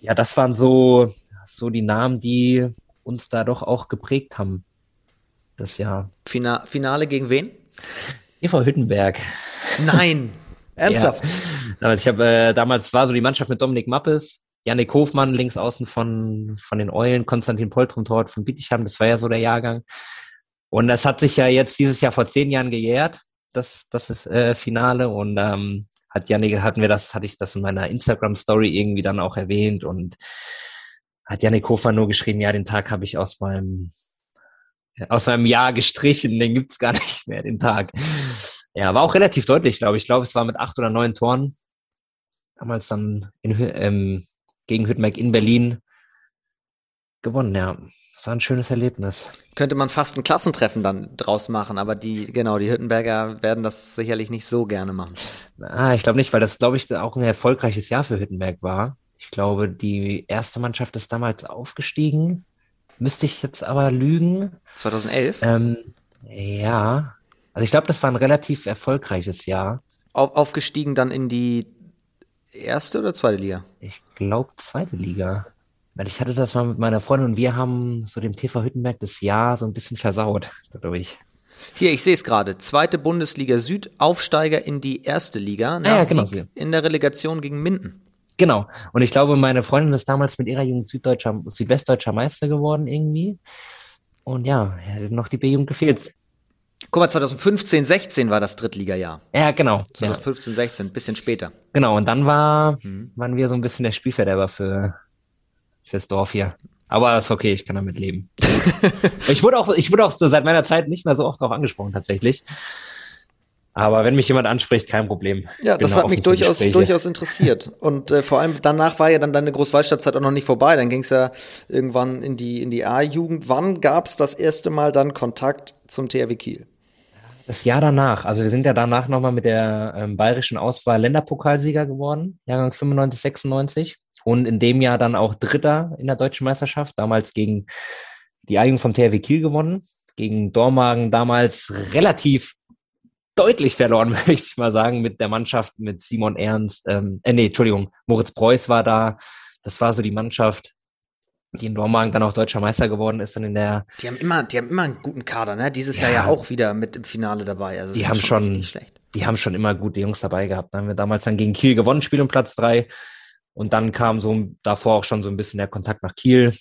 Ja, das waren so, so die Namen, die uns da doch auch geprägt haben das Jahr. Fina Finale gegen wen? EV Hüttenberg. Nein, [LAUGHS] ernsthaft? ja. Ich habe äh, damals war so die Mannschaft mit Dominik Mappes, Janik Hofmann links außen von, von den Eulen, Konstantin Poltrum Tort von Bietigheim, das war ja so der Jahrgang. Und das hat sich ja jetzt dieses Jahr vor zehn Jahren gejährt, das, das ist äh, Finale. Und ähm, hat Janik, hatten wir das, hatte ich das in meiner Instagram-Story irgendwie dann auch erwähnt und hat Janik Hofmann nur geschrieben, ja, den Tag habe ich aus meinem aus meinem Jahr gestrichen, den gibt's gar [LAUGHS] nicht mehr, den Tag. Ja, war auch relativ deutlich, glaube ich. Ich glaube, es war mit acht oder neun Toren. Damals dann in, ähm, gegen Hüttenberg in Berlin gewonnen, ja. Das war ein schönes Erlebnis. Könnte man fast ein Klassentreffen dann draus machen, aber die, genau, die Hüttenberger werden das sicherlich nicht so gerne machen. Ah, ich glaube nicht, weil das, glaube ich, auch ein erfolgreiches Jahr für Hüttenberg war. Ich glaube, die erste Mannschaft ist damals aufgestiegen Müsste ich jetzt aber lügen. 2011? Ähm, ja. Also ich glaube, das war ein relativ erfolgreiches Jahr. Auf, aufgestiegen dann in die erste oder zweite Liga? Ich glaube zweite Liga. Weil ich hatte das mal mit meiner Freundin und wir haben so dem TV Hüttenberg das Jahr so ein bisschen versaut, [LAUGHS] dadurch. Hier, ich sehe es gerade. Zweite Bundesliga Süd, Aufsteiger in die erste Liga. Nach ah, ja, genau. In der Relegation gegen Minden. Genau. Und ich glaube, meine Freundin ist damals mit ihrer Jugend Süddeutscher, Südwestdeutscher Meister geworden irgendwie. Und ja, hätte noch die B-Jugend gefehlt. Guck mal, 2015, 16 war das Drittliga-Jahr. Ja, genau. 2015, ja. 16, bisschen später. Genau, und dann war, mhm. waren wir so ein bisschen der Spielverderber für, fürs Dorf hier. Aber ist okay, ich kann damit leben. [LAUGHS] ich wurde auch, ich wurde auch seit meiner Zeit nicht mehr so oft darauf angesprochen, tatsächlich. Aber wenn mich jemand anspricht, kein Problem. Ja, das hat mich durchaus, durchaus interessiert. Und äh, vor allem danach war ja dann deine Großwaldstadtzeit auch noch nicht vorbei. Dann ging es ja irgendwann in die, in die A-Jugend. Wann gab es das erste Mal dann Kontakt zum THW Kiel? Das Jahr danach. Also wir sind ja danach nochmal mit der ähm, bayerischen Auswahl Länderpokalsieger geworden, Jahrgang 95, 96. Und in dem Jahr dann auch Dritter in der deutschen Meisterschaft, damals gegen die Eigung vom THW Kiel gewonnen gegen Dormagen damals relativ deutlich verloren, [LAUGHS] möchte ich mal sagen, mit der Mannschaft, mit Simon Ernst, ähm, äh, nee, Entschuldigung, Moritz Preuß war da. Das war so die Mannschaft, die in Dormagen dann auch deutscher Meister geworden ist. Und in der die haben immer, die haben immer einen guten Kader, ne? Dieses ja, Jahr ja auch wieder mit im Finale dabei. Also die haben schon, nicht schlecht. die haben schon immer gute Jungs dabei gehabt. Da haben wir damals dann gegen Kiel gewonnen, Spiel um Platz drei. Und dann kam so davor auch schon so ein bisschen der Kontakt nach Kiel.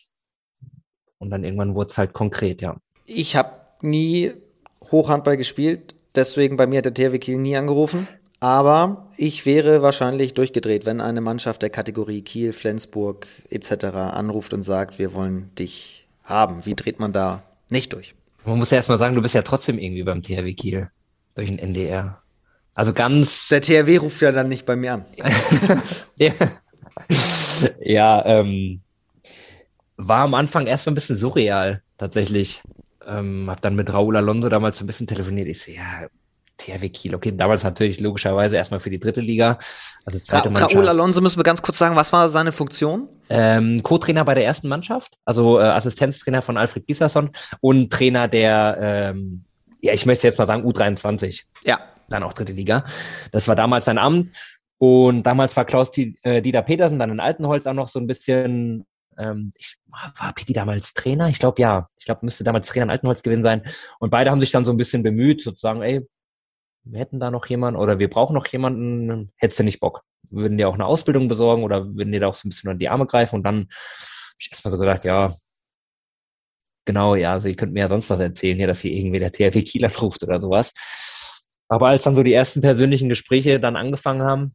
Und dann irgendwann wurde es halt konkret, ja. Ich habe nie Hochhandball gespielt, Deswegen bei mir hat der THW Kiel nie angerufen. Aber ich wäre wahrscheinlich durchgedreht, wenn eine Mannschaft der Kategorie Kiel, Flensburg etc. anruft und sagt, wir wollen dich haben. Wie dreht man da nicht durch? Man muss ja erstmal sagen, du bist ja trotzdem irgendwie beim THW Kiel durch den NDR. Also ganz. Der THW ruft ja dann nicht bei mir an. [LAUGHS] ja, ja ähm, war am Anfang erstmal ein bisschen surreal, tatsächlich. Ähm, hab dann mit Raúl Alonso damals ein bisschen telefoniert. Ich so, ja, THW Kiel, okay, damals natürlich logischerweise erstmal für die dritte Liga. Also zweite Ra Raúl Alonso müssen wir ganz kurz sagen, was war seine Funktion? Ähm, Co-Trainer bei der ersten Mannschaft, also äh, Assistenztrainer von Alfred Gisserson und Trainer der, ähm, ja, ich möchte jetzt mal sagen U23. Ja. Dann auch dritte Liga. Das war damals sein Amt. Und damals war Klaus äh, Dieter Petersen dann in Altenholz auch noch so ein bisschen ähm, ich, war Pitti damals Trainer? Ich glaube ja. Ich glaube, müsste damals Trainer in Altenholz gewesen sein. Und beide haben sich dann so ein bisschen bemüht, sozusagen, ey, wir hätten da noch jemanden oder wir brauchen noch jemanden, hättest du nicht Bock? Würden dir auch eine Ausbildung besorgen oder würden dir da auch so ein bisschen unter die Arme greifen? Und dann habe ich erstmal so gedacht, ja, genau, ja, also ihr könnt mir ja sonst was erzählen hier, dass hier irgendwie der THW Kieler [LAUGHS] ruft oder sowas. Aber als dann so die ersten persönlichen Gespräche dann angefangen haben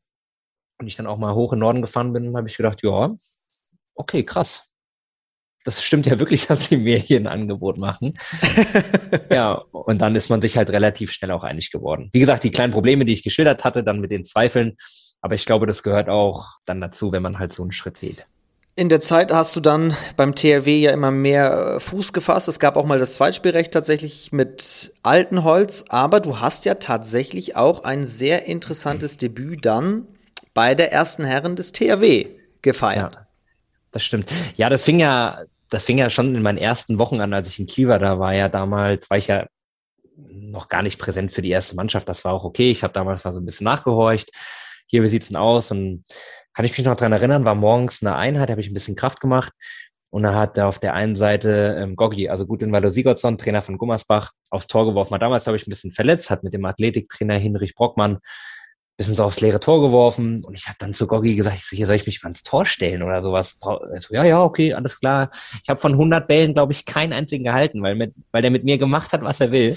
und ich dann auch mal hoch in Norden gefahren bin, habe ich gedacht, ja, okay, krass. Das stimmt ja wirklich, [LAUGHS] dass sie mir hier ein Angebot machen. [LAUGHS] ja, und dann ist man sich halt relativ schnell auch einig geworden. Wie gesagt, die kleinen Probleme, die ich geschildert hatte, dann mit den Zweifeln, aber ich glaube, das gehört auch dann dazu, wenn man halt so einen Schritt geht. In der Zeit hast du dann beim THW ja immer mehr äh, Fuß gefasst. Es gab auch mal das Zweitspielrecht tatsächlich mit Altenholz, aber du hast ja tatsächlich auch ein sehr interessantes Debüt dann bei der ersten Herren des THW gefeiert. Ja das stimmt. Ja, das fing ja, das fing ja schon in meinen ersten Wochen an, als ich in Kiel war. Da war ja damals, war ich ja noch gar nicht präsent für die erste Mannschaft. Das war auch okay. Ich habe damals mal so ein bisschen nachgehorcht. Hier, wie sieht's denn aus? Und kann ich mich noch dran erinnern, war morgens eine Einheit, habe ich ein bisschen Kraft gemacht. Und da hat er auf der einen Seite ähm, Goggi, also Gudinvaldo Sigurdsson, Trainer von Gummersbach, aufs Tor geworfen. War damals, glaube ich, ein bisschen verletzt, hat mit dem Athletiktrainer Hinrich Brockmann bisschen so aufs leere Tor geworfen und ich habe dann zu Goggi gesagt, ich so, hier soll ich mich mal ins Tor stellen oder sowas. Also, ja, ja, okay, alles klar. Ich habe von 100 Bällen, glaube ich, keinen einzigen gehalten, weil, mit, weil der mit mir gemacht hat, was er will.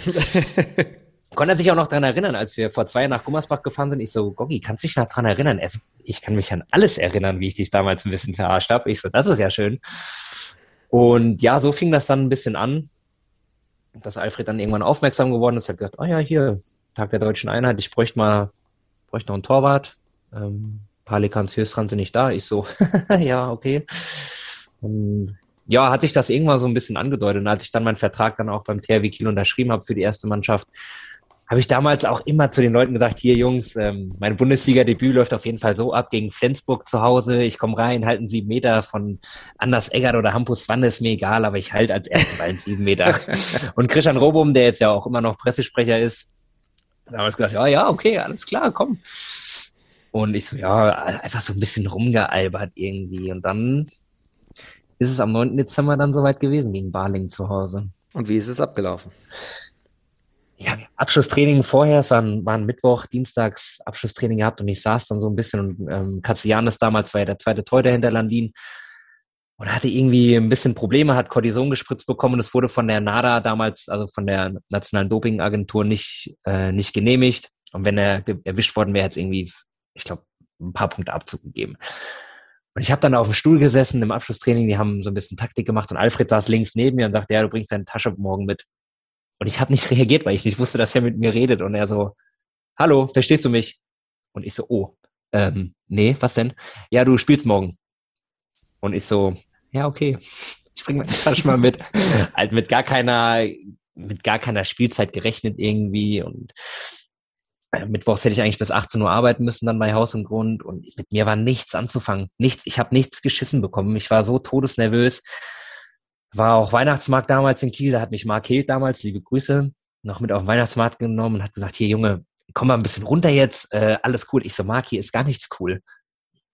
[LAUGHS] Konnte er sich auch noch dran erinnern, als wir vor zwei Jahren nach Gummersbach gefahren sind. Ich so, Goggi, kannst du dich noch dran erinnern? Er ich kann mich an alles erinnern, wie ich dich damals ein bisschen verarscht habe. Ich so, das ist ja schön. Und ja, so fing das dann ein bisschen an, dass Alfred dann irgendwann aufmerksam geworden ist, hat gesagt, oh ja, hier, Tag der deutschen Einheit, ich bräuchte mal bräuchte noch einen Torwart. Ähm, Palikans Höchstrand sind nicht da. Ich so, [LAUGHS] ja, okay. Und ja, hat sich das irgendwann so ein bisschen angedeutet. Und als ich dann meinen Vertrag dann auch beim THW Kiel unterschrieben habe für die erste Mannschaft, habe ich damals auch immer zu den Leuten gesagt, hier Jungs, ähm, mein Bundesliga-Debüt läuft auf jeden Fall so ab gegen Flensburg zu Hause. Ich komme rein, halten sieben Meter von Anders Eggert oder Hampus Wanne, ist mir egal, aber ich halte als ersten Ball sieben Meter. [LAUGHS] Und Christian Robum, der jetzt ja auch immer noch Pressesprecher ist, da haben wir gesagt, ja, ja, okay, alles klar, komm. Und ich so, ja, einfach so ein bisschen rumgealbert irgendwie. Und dann ist es am 9. Dezember dann soweit gewesen gegen Barling zu Hause. Und wie ist es abgelaufen? Ja, Abschlusstraining vorher, es war ein, war ein Mittwoch, Dienstags Abschlusstraining gehabt und ich saß dann so ein bisschen und ähm, Kassianis damals war ja der zweite Torhüter hinter Landin und hatte irgendwie ein bisschen Probleme, hat Cortison gespritzt bekommen und es wurde von der NADA damals, also von der Nationalen Dopingagentur nicht, äh, nicht genehmigt. Und wenn er erwischt worden wäre, hätte es irgendwie, ich glaube, ein paar Punkte abzugegeben. Und ich habe dann auf dem Stuhl gesessen im Abschlusstraining, die haben so ein bisschen Taktik gemacht und Alfred saß links neben mir und sagte, ja, du bringst deine Tasche morgen mit. Und ich habe nicht [LAUGHS] reagiert, weil ich nicht wusste, dass er mit mir redet. Und er so, hallo, verstehst du mich? Und ich so, oh, ähm, nee, was denn? Ja, du spielst morgen. Und ich so, ja, okay, ich bringe meine Tasche mal mit. [LAUGHS] halt mit gar keiner, mit gar keiner Spielzeit gerechnet irgendwie und äh, Mittwochs hätte ich eigentlich bis 18 Uhr arbeiten müssen dann bei Haus und Grund und mit mir war nichts anzufangen. Nichts. Ich habe nichts geschissen bekommen. Ich war so todesnervös. War auch Weihnachtsmarkt damals in Kiel. Da hat mich Mark Hild damals, liebe Grüße, noch mit auf den Weihnachtsmarkt genommen und hat gesagt, hier Junge, komm mal ein bisschen runter jetzt. Äh, alles cool. Ich so, Mark, hier ist gar nichts cool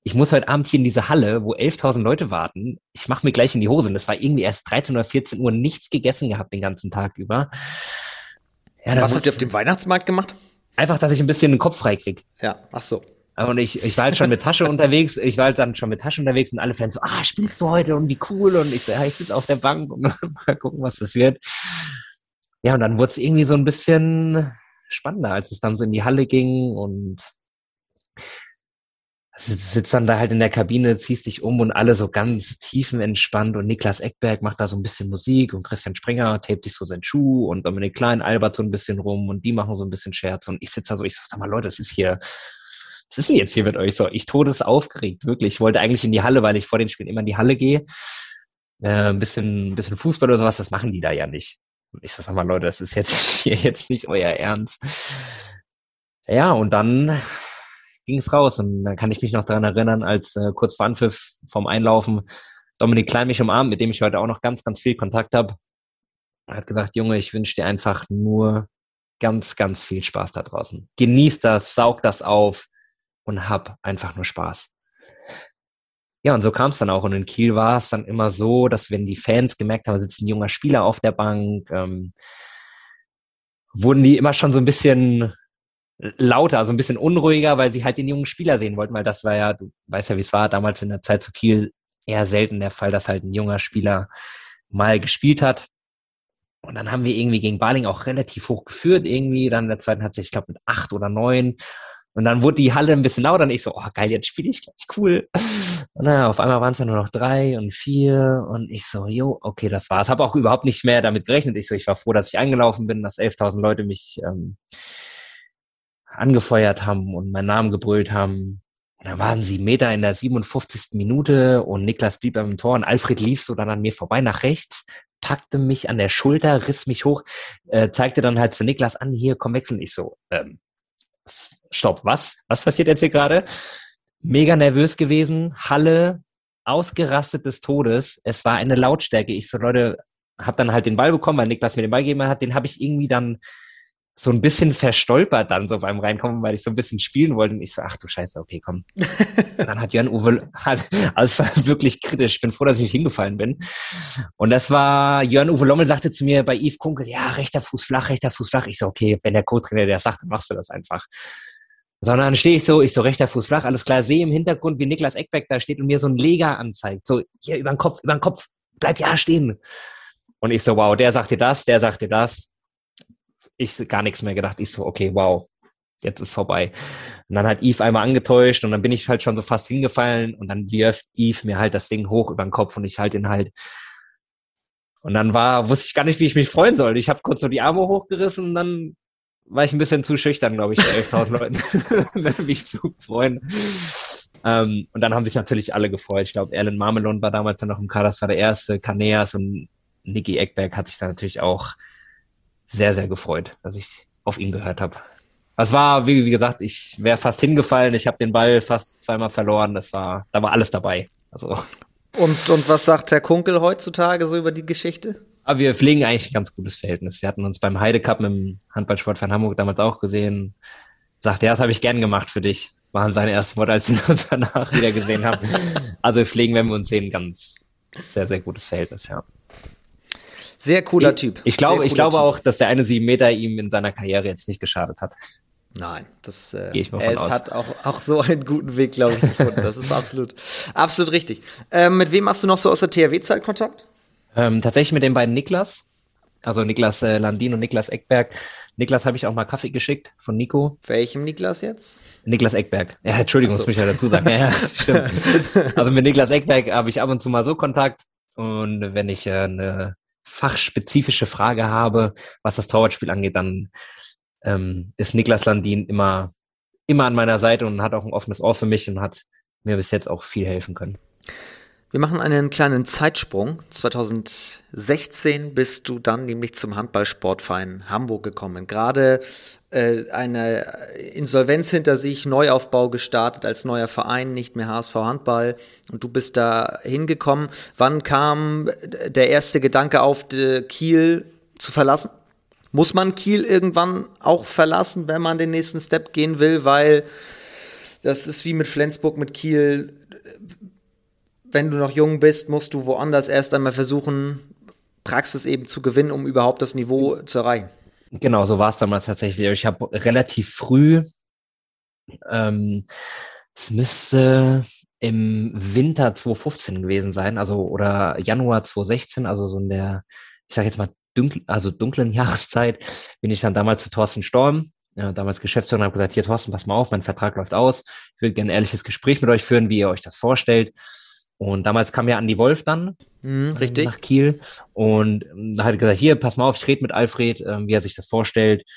ich muss heute Abend hier in diese Halle, wo 11.000 Leute warten. Ich mache mir gleich in die Hose. Und es war irgendwie erst 13 oder 14 Uhr nichts gegessen gehabt den ganzen Tag über. Ja, was habt ihr auf dem Weihnachtsmarkt gemacht? Einfach, dass ich ein bisschen den Kopf frei krieg. Ja, ach so. Und ich, ich war halt schon mit Tasche [LAUGHS] unterwegs. Ich war halt dann schon mit Tasche unterwegs und alle Fans so, ah, spielst du heute und wie cool. Und ich so, ja, ich sitze auf der Bank und [LAUGHS] mal gucken, was das wird. Ja, und dann wurde es irgendwie so ein bisschen spannender, als es dann so in die Halle ging und sitzt dann da halt in der Kabine, ziehst dich um und alle so ganz tiefenentspannt und Niklas Eckberg macht da so ein bisschen Musik und Christian Springer tapet sich so seinen Schuh und Dominik Klein albert so ein bisschen rum und die machen so ein bisschen Scherz und ich sitze da so, ich sag mal, Leute, das ist hier, was ist denn jetzt hier mit euch so? Ich todes aufgeregt, wirklich. Ich wollte eigentlich in die Halle, weil ich vor den Spielen immer in die Halle gehe. Äh, ein bisschen, ein bisschen Fußball oder sowas, das machen die da ja nicht. Und ich sag mal, Leute, das ist jetzt [LAUGHS] hier jetzt nicht euer Ernst. Ja, und dann ging es raus. Und dann kann ich mich noch daran erinnern, als äh, kurz vor Anpfiff vom Einlaufen Dominik Klein mich umarmt, mit dem ich heute auch noch ganz, ganz viel Kontakt habe. Er hat gesagt, Junge, ich wünsche dir einfach nur ganz, ganz viel Spaß da draußen. Genieß das, saug das auf und hab einfach nur Spaß. Ja, und so kam es dann auch. Und in Kiel war es dann immer so, dass wenn die Fans gemerkt haben, sitzt ein junger Spieler auf der Bank, ähm, wurden die immer schon so ein bisschen lauter, so ein bisschen unruhiger, weil sie halt den jungen Spieler sehen wollten, weil das war ja, du weißt ja, wie es war, damals in der Zeit zu Kiel eher selten der Fall, dass halt ein junger Spieler mal gespielt hat. Und dann haben wir irgendwie gegen Baling auch relativ hoch geführt, irgendwie dann in der zweiten Halbzeit, ich glaube mit acht oder neun. Und dann wurde die Halle ein bisschen lauter und ich so, oh geil, jetzt spiele ich gleich, cool. Und dann auf einmal waren es dann nur noch drei und vier und ich so, jo, okay, das war's. Habe auch überhaupt nicht mehr damit gerechnet. Ich so, ich war froh, dass ich eingelaufen bin, dass 11.000 Leute mich ähm, angefeuert haben und meinen Namen gebrüllt haben. Und dann waren sie Meter in der 57. Minute und Niklas blieb beim Tor und Alfred lief so dann an mir vorbei nach rechts, packte mich an der Schulter, riss mich hoch, äh, zeigte dann halt zu Niklas an, hier, komm wechseln. Ich so, ähm, stopp, was? Was passiert jetzt hier gerade? Mega nervös gewesen, Halle ausgerastet des Todes. Es war eine Lautstärke. Ich so, Leute, hab dann halt den Ball bekommen, weil Niklas mir den Ball gegeben hat. Den habe ich irgendwie dann so ein bisschen verstolpert dann so beim Reinkommen, weil ich so ein bisschen spielen wollte. Und ich so, ach du Scheiße, okay, komm. Und [LAUGHS] dann hat Jörn Uwe, hat, also es war [LAUGHS] wirklich kritisch. Ich bin froh, dass ich nicht hingefallen bin. Und das war, Jörn Uwe Lommel sagte zu mir bei Yves Kunkel, ja, rechter Fuß flach, rechter Fuß flach. Ich so, okay, wenn der Co-Trainer der sagt, dann machst du das einfach. Sondern dann stehe ich so, ich so rechter Fuß flach, alles klar, sehe im Hintergrund, wie Niklas Eckbeck da steht und mir so ein Leger anzeigt. So, hier über den Kopf, über den Kopf, bleib ja stehen. Und ich so, wow, der sagt dir das, der sagt dir das ich gar nichts mehr gedacht. Ich so, okay, wow, jetzt ist vorbei. Und dann hat Eve einmal angetäuscht und dann bin ich halt schon so fast hingefallen und dann wirft Eve mir halt das Ding hoch über den Kopf und ich halt ihn halt. Und dann war, wusste ich gar nicht, wie ich mich freuen soll. Ich habe kurz so die Arme hochgerissen und dann war ich ein bisschen zu schüchtern, glaube ich, bei 11.000 [LAUGHS] Leuten, [LAUGHS] mich zu freuen. Ähm, und dann haben sich natürlich alle gefreut. Ich glaube, Erlen Marmelon war damals dann noch im Kader, das war der erste, Kaneas und Niki Eckberg hat sich da natürlich auch sehr, sehr gefreut, dass ich auf ihn gehört habe. Was war, wie, wie gesagt, ich wäre fast hingefallen, ich habe den Ball fast zweimal verloren, das war, da war alles dabei. Also. Und, und was sagt Herr Kunkel heutzutage so über die Geschichte? Aber wir pflegen eigentlich ein ganz gutes Verhältnis. Wir hatten uns beim Heide Cup im Handballsportverein Hamburg damals auch gesehen. Sagt, ja, das habe ich gern gemacht für dich. Waren seine ersten Worte, als wir uns [LAUGHS] danach wieder gesehen haben. Also wir pflegen, wenn wir uns sehen, ganz sehr, sehr gutes Verhältnis, ja. Sehr cooler Typ. Ich glaube, ich glaube typ. auch, dass der eine sieben Meter ihm in seiner Karriere jetzt nicht geschadet hat. Nein, das äh, Gehe ich mal von es aus. hat auch, auch so einen guten Weg, glaube ich, gefunden. Das ist absolut, absolut richtig. Ähm, mit wem hast du noch so aus der THW-Zeit Kontakt? Ähm, tatsächlich mit den beiden Niklas. Also Niklas äh, Landin und Niklas Eckberg. Niklas habe ich auch mal Kaffee geschickt von Nico. Welchem Niklas jetzt? Niklas Eckberg. Ja, Entschuldigung, so. muss ich ja dazu sagen. Ja, ja, [LAUGHS] stimmt. Also mit Niklas Eckberg habe ich ab und zu mal so Kontakt. Und wenn ich äh, eine fachspezifische Frage habe, was das Torwartspiel angeht, dann ähm, ist Niklas Landin immer, immer an meiner Seite und hat auch ein offenes Ohr für mich und hat mir bis jetzt auch viel helfen können. Wir machen einen kleinen Zeitsprung. 2016 bist du dann nämlich zum Handballsportverein Hamburg gekommen. Gerade eine Insolvenz hinter sich, Neuaufbau gestartet als neuer Verein, nicht mehr HSV Handball. Und du bist da hingekommen. Wann kam der erste Gedanke auf, Kiel zu verlassen? Muss man Kiel irgendwann auch verlassen, wenn man den nächsten Step gehen will? Weil das ist wie mit Flensburg, mit Kiel. Wenn du noch jung bist, musst du woanders erst einmal versuchen, Praxis eben zu gewinnen, um überhaupt das Niveau zu erreichen. Genau, so war es damals tatsächlich. Ich habe relativ früh, ähm, es müsste im Winter 2015 gewesen sein, also oder Januar 2016, also so in der, ich sage jetzt mal, dunklen, also dunklen [LAUGHS] Jahreszeit, bin ich dann damals zu Thorsten Storm, ja, damals Geschäftsführer, und habe gesagt, hier Thorsten, pass mal auf, mein Vertrag läuft aus. Ich würde gerne ein ehrliches Gespräch mit euch führen, wie ihr euch das vorstellt. Und damals kam ja Andi Wolf dann mhm, richtig. nach Kiel und ähm, da hat er gesagt, hier, pass mal auf, ich rede mit Alfred, äh, wie er sich das vorstellt.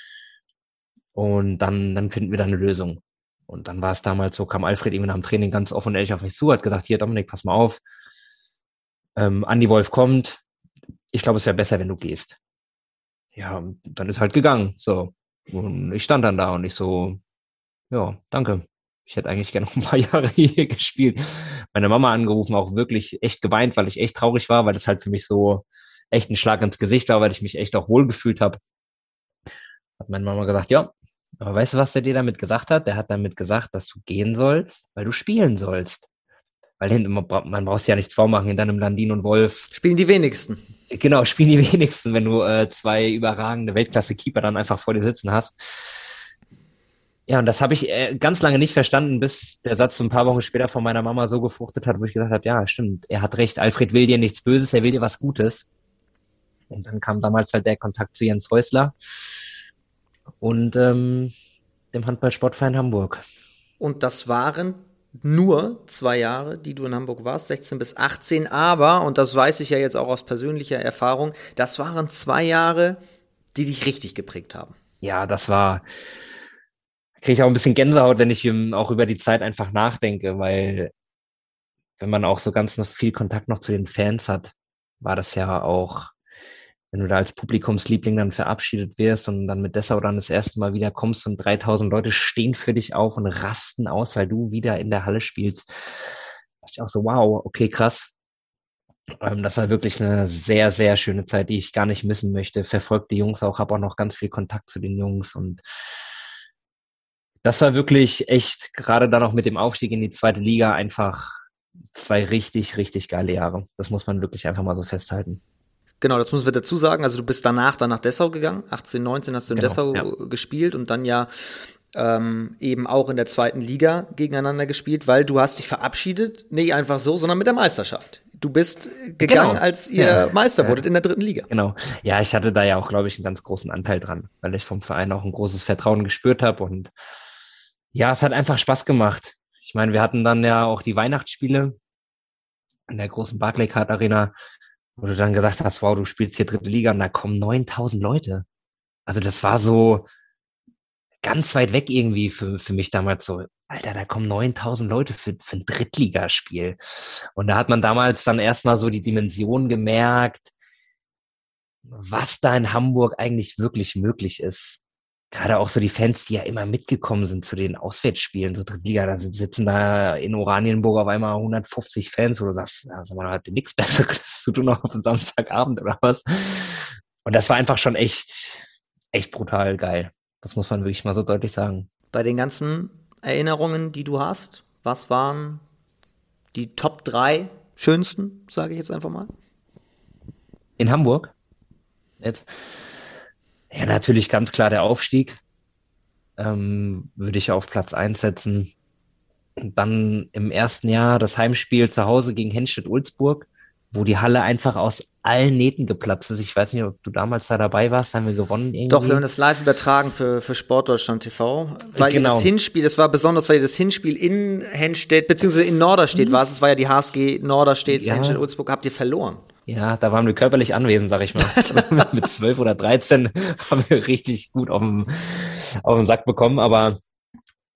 Und dann, dann finden wir da eine Lösung. Und dann war es damals so, kam Alfred eben nach dem Training ganz offen und ehrlich auf mich zu, hat gesagt, hier Dominik, pass mal auf, ähm, Andi Wolf kommt, ich glaube, es wäre besser, wenn du gehst. Ja, dann ist halt gegangen. So. Und ich stand dann da und ich so, ja, danke. Ich hätte eigentlich gerne [LAUGHS] noch ein paar Jahre hier gespielt. Meine Mama angerufen, auch wirklich echt geweint, weil ich echt traurig war, weil das halt für mich so echt ein Schlag ins Gesicht war, weil ich mich echt auch wohlgefühlt habe. Hat meine Mama gesagt, ja, aber weißt du, was der dir damit gesagt hat? Der hat damit gesagt, dass du gehen sollst, weil du spielen sollst. Weil hinten, man braucht ja nichts vormachen, in deinem Landin und Wolf. Spielen die wenigsten. Genau, spielen die [LAUGHS] wenigsten, wenn du äh, zwei überragende Weltklasse-Keeper dann einfach vor dir sitzen hast. Ja, und das habe ich äh, ganz lange nicht verstanden, bis der Satz ein paar Wochen später von meiner Mama so gefruchtet hat, wo ich gesagt habe, ja, stimmt, er hat recht, Alfred will dir nichts Böses, er will dir was Gutes. Und dann kam damals halt der Kontakt zu Jens Häusler und ähm, dem Handballsportverein Hamburg. Und das waren nur zwei Jahre, die du in Hamburg warst, 16 bis 18, aber, und das weiß ich ja jetzt auch aus persönlicher Erfahrung, das waren zwei Jahre, die dich richtig geprägt haben. Ja, das war, kriege ich auch ein bisschen Gänsehaut, wenn ich auch über die Zeit einfach nachdenke, weil wenn man auch so ganz noch viel Kontakt noch zu den Fans hat, war das ja auch wenn du da als Publikumsliebling dann verabschiedet wirst und dann mit Dessau dann das erste Mal wieder kommst und 3000 Leute stehen für dich auf und rasten aus, weil du wieder in der Halle spielst, dachte ich auch so, wow, okay, krass. Ähm, das war wirklich eine sehr, sehr schöne Zeit, die ich gar nicht missen möchte. Verfolgt die Jungs auch, habe auch noch ganz viel Kontakt zu den Jungs und das war wirklich echt, gerade dann auch mit dem Aufstieg in die zweite Liga, einfach zwei richtig, richtig geile Jahre. Das muss man wirklich einfach mal so festhalten. Genau, das müssen wir dazu sagen. Also du bist danach dann nach Dessau gegangen. 18, 19 hast du in genau, Dessau ja. gespielt und dann ja ähm, eben auch in der zweiten Liga gegeneinander gespielt, weil du hast dich verabschiedet, nicht einfach so, sondern mit der Meisterschaft. Du bist gegangen, genau. als ihr ja. Meister wurdet in der dritten Liga. Genau. Ja, ich hatte da ja auch, glaube ich, einen ganz großen Anteil dran, weil ich vom Verein auch ein großes Vertrauen gespürt habe und ja, es hat einfach Spaß gemacht. Ich meine, wir hatten dann ja auch die Weihnachtsspiele in der großen Barclaycard Arena wo du dann gesagt hast, wow, du spielst hier dritte Liga und da kommen 9000 Leute. Also das war so ganz weit weg irgendwie für, für mich damals so, Alter, da kommen 9000 Leute für, für ein Drittligaspiel. Und da hat man damals dann erstmal so die Dimension gemerkt, was da in Hamburg eigentlich wirklich möglich ist gerade auch so die Fans, die ja immer mitgekommen sind zu den Auswärtsspielen, so Drittliga, da sitzen da in Oranienburg auf einmal 150 Fans, wo du sagst, na, sag mal, habt ihr nichts [LAUGHS] Besseres zu tun auf dem Samstagabend oder was? Und das war einfach schon echt, echt brutal geil. Das muss man wirklich mal so deutlich sagen. Bei den ganzen Erinnerungen, die du hast, was waren die Top 3 schönsten, sage ich jetzt einfach mal? In Hamburg? Jetzt? Ja, natürlich ganz klar der Aufstieg. Ähm, würde ich auf Platz 1 setzen. Und dann im ersten Jahr das Heimspiel zu Hause gegen Henstedt-Ulzburg, wo die Halle einfach aus allen Nähten geplatzt ist. Ich weiß nicht, ob du damals da dabei warst, haben wir gewonnen irgendwie. Doch, wir haben das live übertragen für, für Sportdeutschland TV. Weil genau. das Hinspiel, das war besonders, weil das Hinspiel in Henstedt, beziehungsweise in Norderstedt mhm. war es, es war ja die HSG Norderstedt, ja. Henstedt-Ulzburg, habt ihr verloren. Ja, da waren wir körperlich anwesend, sag ich mal. [LAUGHS] mit zwölf oder dreizehn haben wir richtig gut auf dem, auf dem Sack bekommen, aber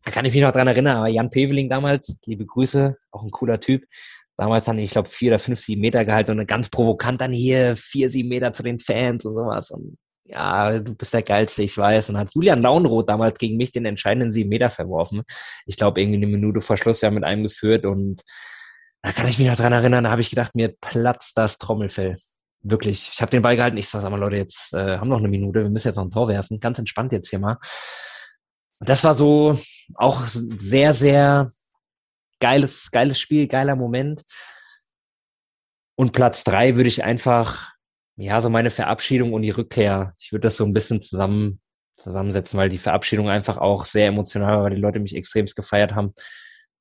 da kann ich mich noch dran erinnern, aber Jan Peveling damals, liebe Grüße, auch ein cooler Typ. Damals hatten ich glaube, vier oder fünf, sieben Meter gehalten und ganz provokant dann hier vier, sieben Meter zu den Fans und sowas. Und ja, du bist der Geilste, ich weiß. Und hat Julian Launroth damals gegen mich den entscheidenden sieben Meter verworfen. Ich glaube, irgendwie eine Minute vor Schluss, wir haben mit einem geführt und da kann ich mich noch dran erinnern, da habe ich gedacht, mir platzt das Trommelfell. Wirklich. Ich habe den Ball gehalten. Ich sage, mal Leute, jetzt äh, haben noch eine Minute, wir müssen jetzt noch ein Tor werfen. Ganz entspannt jetzt hier mal. Und das war so auch sehr, sehr geiles, geiles Spiel, geiler Moment. Und Platz drei würde ich einfach, ja, so meine Verabschiedung und die Rückkehr. Ich würde das so ein bisschen zusammen, zusammensetzen, weil die Verabschiedung einfach auch sehr emotional war, weil die Leute mich extremst gefeiert haben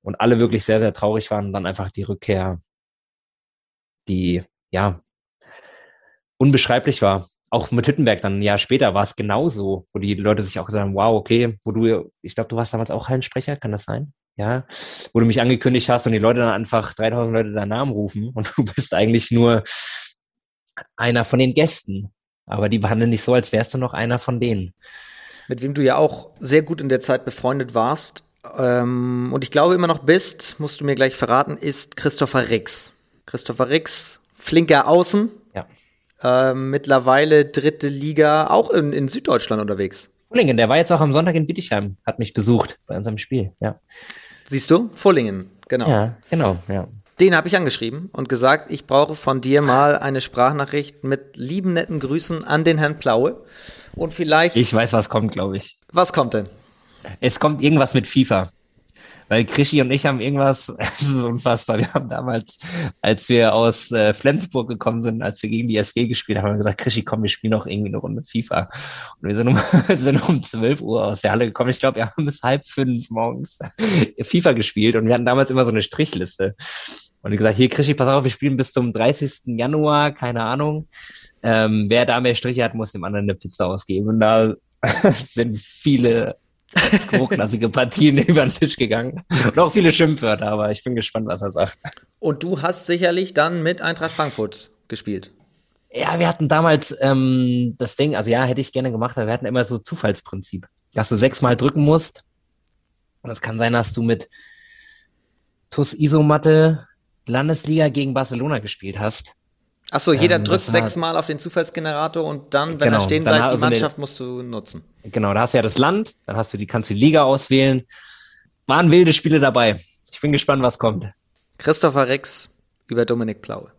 und alle wirklich sehr, sehr traurig waren dann einfach die Rückkehr, die, ja, unbeschreiblich war. Auch mit Hüttenberg dann ein Jahr später war es genauso, wo die Leute sich auch gesagt haben, wow, okay, wo du, ich glaube, du warst damals auch Hallensprecher, kann das sein? Ja, wo du mich angekündigt hast und die Leute dann einfach 3000 Leute deinen Namen rufen [LAUGHS] und du bist eigentlich nur einer von den Gästen. Aber die behandeln dich so, als wärst du noch einer von denen. Mit wem du ja auch sehr gut in der Zeit befreundet warst, ähm, und ich glaube immer noch bist, musst du mir gleich verraten, ist Christopher Rix. Christopher Rix, flinker Außen. Ja. Ähm, mittlerweile dritte Liga, auch in, in Süddeutschland unterwegs. Fullingen, der war jetzt auch am Sonntag in Bietigheim, hat mich besucht bei unserem Spiel, ja. Siehst du? Fullingen, genau. Ja, genau, ja. Den habe ich angeschrieben und gesagt, ich brauche von dir mal eine Sprachnachricht mit lieben netten Grüßen an den Herrn Plaue. Und vielleicht. Ich weiß, was kommt, glaube ich. Was kommt denn? Es kommt irgendwas mit FIFA. Weil Krischi und ich haben irgendwas, [LAUGHS] es ist unfassbar, wir haben damals, als wir aus äh, Flensburg gekommen sind, als wir gegen die SG gespielt haben, haben wir gesagt, Krischi, komm, wir spielen noch irgendwie eine Runde FIFA. Und wir sind um, [LAUGHS] sind um 12 Uhr aus der Halle gekommen. Ich glaube, wir haben bis halb fünf morgens [LAUGHS] FIFA gespielt und wir hatten damals immer so eine Strichliste. Und ich gesagt, hier Krischi, pass auf, wir spielen bis zum 30. Januar, keine Ahnung. Ähm, wer da mehr Striche hat, muss dem anderen eine Pizza ausgeben. Und da sind viele [LAUGHS] hochklassige Partien [LAUGHS] über den Tisch gegangen. Und auch viele Schimpfwörter, aber ich bin gespannt, was er sagt. Und du hast sicherlich dann mit Eintracht Frankfurt gespielt. Ja, wir hatten damals ähm, das Ding, also ja, hätte ich gerne gemacht, aber wir hatten immer so Zufallsprinzip, dass du sechsmal drücken musst. Und es kann sein, dass du mit TUS Isomatte Landesliga gegen Barcelona gespielt hast. Achso, jeder ähm, drückt sechsmal auf den Zufallsgenerator und dann, wenn genau, er stehen bleibt, die Mannschaft musst du nutzen. Genau, da hast du ja das Land, dann hast du die, kannst du die Liga auswählen. Waren wilde Spiele dabei. Ich bin gespannt, was kommt. Christopher Rex über Dominik Plaue.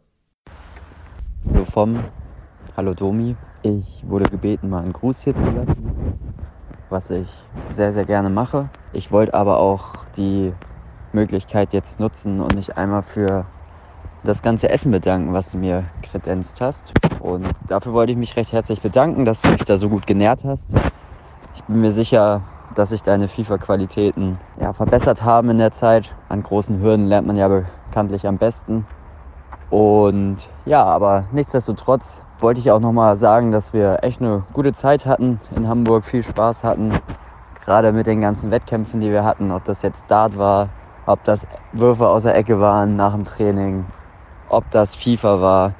Hallo vom, hallo Domi. Ich wurde gebeten, mal einen Gruß hier zu lassen, was ich sehr, sehr gerne mache. Ich wollte aber auch die Möglichkeit jetzt nutzen und mich einmal für das ganze Essen bedanken, was du mir kredenzt hast. Und dafür wollte ich mich recht herzlich bedanken, dass du mich da so gut genährt hast. Ich bin mir sicher, dass sich deine FIFA-Qualitäten ja, verbessert haben in der Zeit. An großen Hürden lernt man ja bekanntlich am besten. Und ja, aber nichtsdestotrotz wollte ich auch nochmal sagen, dass wir echt eine gute Zeit hatten in Hamburg, viel Spaß hatten. Gerade mit den ganzen Wettkämpfen, die wir hatten, ob das jetzt Dart war, ob das Würfe aus der Ecke waren nach dem Training, ob das FIFA war.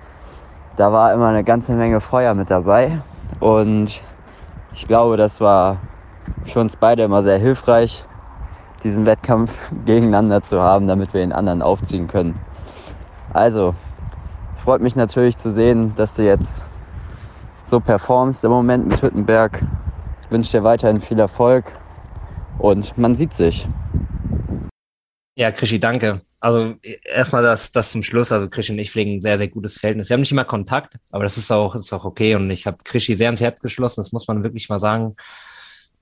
Da war immer eine ganze Menge Feuer mit dabei. Und ich glaube, das war für uns beide immer sehr hilfreich, diesen Wettkampf [LAUGHS] gegeneinander zu haben, damit wir den anderen aufziehen können. Also, freut mich natürlich zu sehen, dass du jetzt so performst im Moment mit Hüttenberg. Ich wünsche dir weiterhin viel Erfolg und man sieht sich. Ja, Krischi, danke. Also erstmal das, das zum Schluss. Also Krischi und ich pflegen ein sehr, sehr gutes Verhältnis. Wir haben nicht immer Kontakt, aber das ist auch, ist auch okay. Und ich habe Krischi sehr ans Herz geschlossen, das muss man wirklich mal sagen.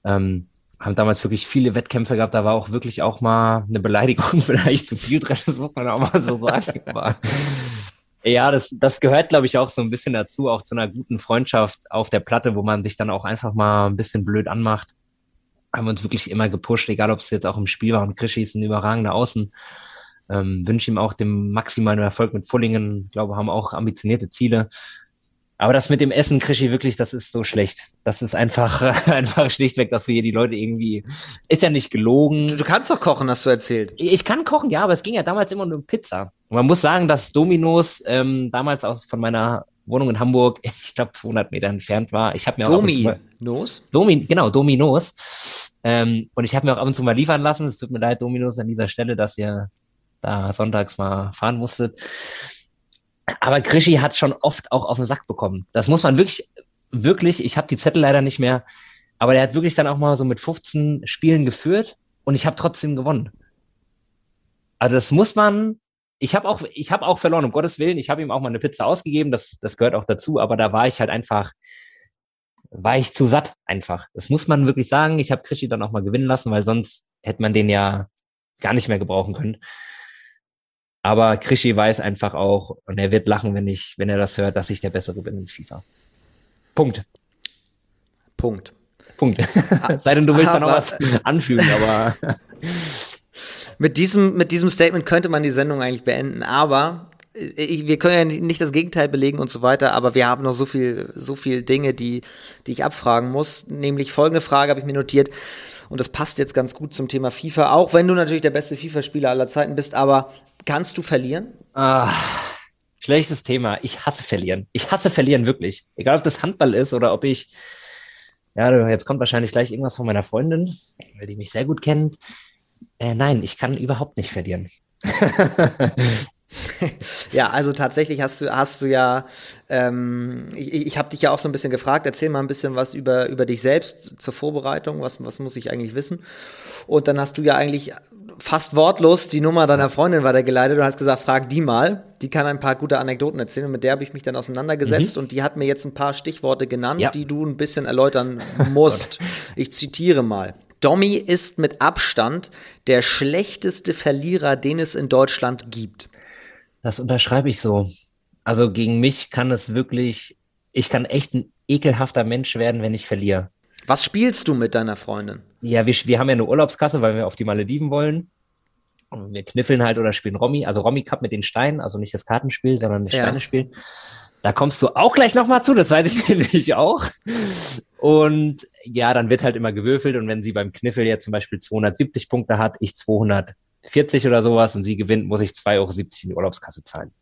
Ähm, haben damals wirklich viele Wettkämpfe gehabt. Da war auch wirklich auch mal eine Beleidigung [LAUGHS] vielleicht zu viel drin. Das muss man auch mal so sagen. [LAUGHS] Ja, das, das gehört, glaube ich, auch so ein bisschen dazu, auch zu einer guten Freundschaft auf der Platte, wo man sich dann auch einfach mal ein bisschen blöd anmacht. Haben wir uns wirklich immer gepusht, egal ob es jetzt auch im Spiel war. Und Krischi ist ein überragender Außen. Ähm, wünsche ihm auch den maximalen Erfolg mit Fullingen. Ich glaube, haben auch ambitionierte Ziele. Aber das mit dem Essen, Krischi, wirklich, das ist so schlecht. Das ist einfach, [LAUGHS] einfach schlichtweg, dass wir hier die Leute irgendwie, ist ja nicht gelogen. Du, du, kannst doch kochen, hast du erzählt. Ich kann kochen, ja, aber es ging ja damals immer nur um Pizza. Und man muss sagen, dass Dominos ähm, damals aus von meiner Wohnung in Hamburg, [LAUGHS] ich glaube 200 Meter entfernt war. Ich habe mir Dominos? Domi, genau, Dominos. Ähm, und ich habe mir auch ab und zu mal liefern lassen. Es tut mir leid, Dominos, an dieser Stelle, dass ihr da sonntags mal fahren musstet. Aber Krischi hat schon oft auch auf den Sack bekommen. Das muss man wirklich, wirklich, ich habe die Zettel leider nicht mehr, aber der hat wirklich dann auch mal so mit 15 Spielen geführt und ich habe trotzdem gewonnen. Also das muss man, ich habe auch, ich habe auch verloren, um Gottes Willen, ich habe ihm auch mal eine Pizza ausgegeben, das, das gehört auch dazu, aber da war ich halt einfach, war ich zu satt einfach. Das muss man wirklich sagen. Ich habe Krischi dann auch mal gewinnen lassen, weil sonst hätte man den ja gar nicht mehr gebrauchen können. Aber Krischi weiß einfach auch, und er wird lachen, wenn ich, wenn er das hört, dass ich der Bessere bin in FIFA. Punkt. Punkt. Punkt. [LAUGHS] Sei denn, du willst aber, da noch was anfügen, aber. [LAUGHS] mit diesem, mit diesem Statement könnte man die Sendung eigentlich beenden, aber ich, wir können ja nicht das Gegenteil belegen und so weiter, aber wir haben noch so viel, so viel Dinge, die, die ich abfragen muss. Nämlich folgende Frage habe ich mir notiert. Und das passt jetzt ganz gut zum Thema FIFA, auch wenn du natürlich der beste FIFA-Spieler aller Zeiten bist, aber kannst du verlieren? Ah, schlechtes Thema. Ich hasse verlieren. Ich hasse verlieren wirklich. Egal, ob das Handball ist oder ob ich, ja, jetzt kommt wahrscheinlich gleich irgendwas von meiner Freundin, weil die mich sehr gut kennt. Äh, nein, ich kann überhaupt nicht verlieren. [LAUGHS] ja, also tatsächlich hast du, hast du ja, ähm, ich, ich habe dich ja auch so ein bisschen gefragt, erzähl mal ein bisschen was über, über dich selbst zur Vorbereitung, was, was muss ich eigentlich wissen? Und dann hast du ja eigentlich fast wortlos die Nummer deiner Freundin weitergeleitet und hast gesagt, frag die mal, die kann ein paar gute Anekdoten erzählen und mit der habe ich mich dann auseinandergesetzt mhm. und die hat mir jetzt ein paar Stichworte genannt, ja. die du ein bisschen erläutern [LAUGHS] musst. ich zitiere mal. Domi ist mit Abstand der schlechteste Verlierer, den es in Deutschland gibt. Das unterschreibe ich so. Also gegen mich kann es wirklich, ich kann echt ein ekelhafter Mensch werden, wenn ich verliere. Was spielst du mit deiner Freundin? Ja, wir, wir haben ja eine Urlaubskasse, weil wir auf die Malediven wollen. Und wir kniffeln halt oder spielen Romy, also Romy Cup mit den Steinen, also nicht das Kartenspiel, sondern das ja. Steinespiel. Da kommst du auch gleich nochmal zu, das weiß ich [LAUGHS] nämlich auch. Und ja, dann wird halt immer gewürfelt und wenn sie beim Kniffel jetzt zum Beispiel 270 Punkte hat, ich 240 oder sowas und sie gewinnt, muss ich 2,70 Euro in die Urlaubskasse zahlen.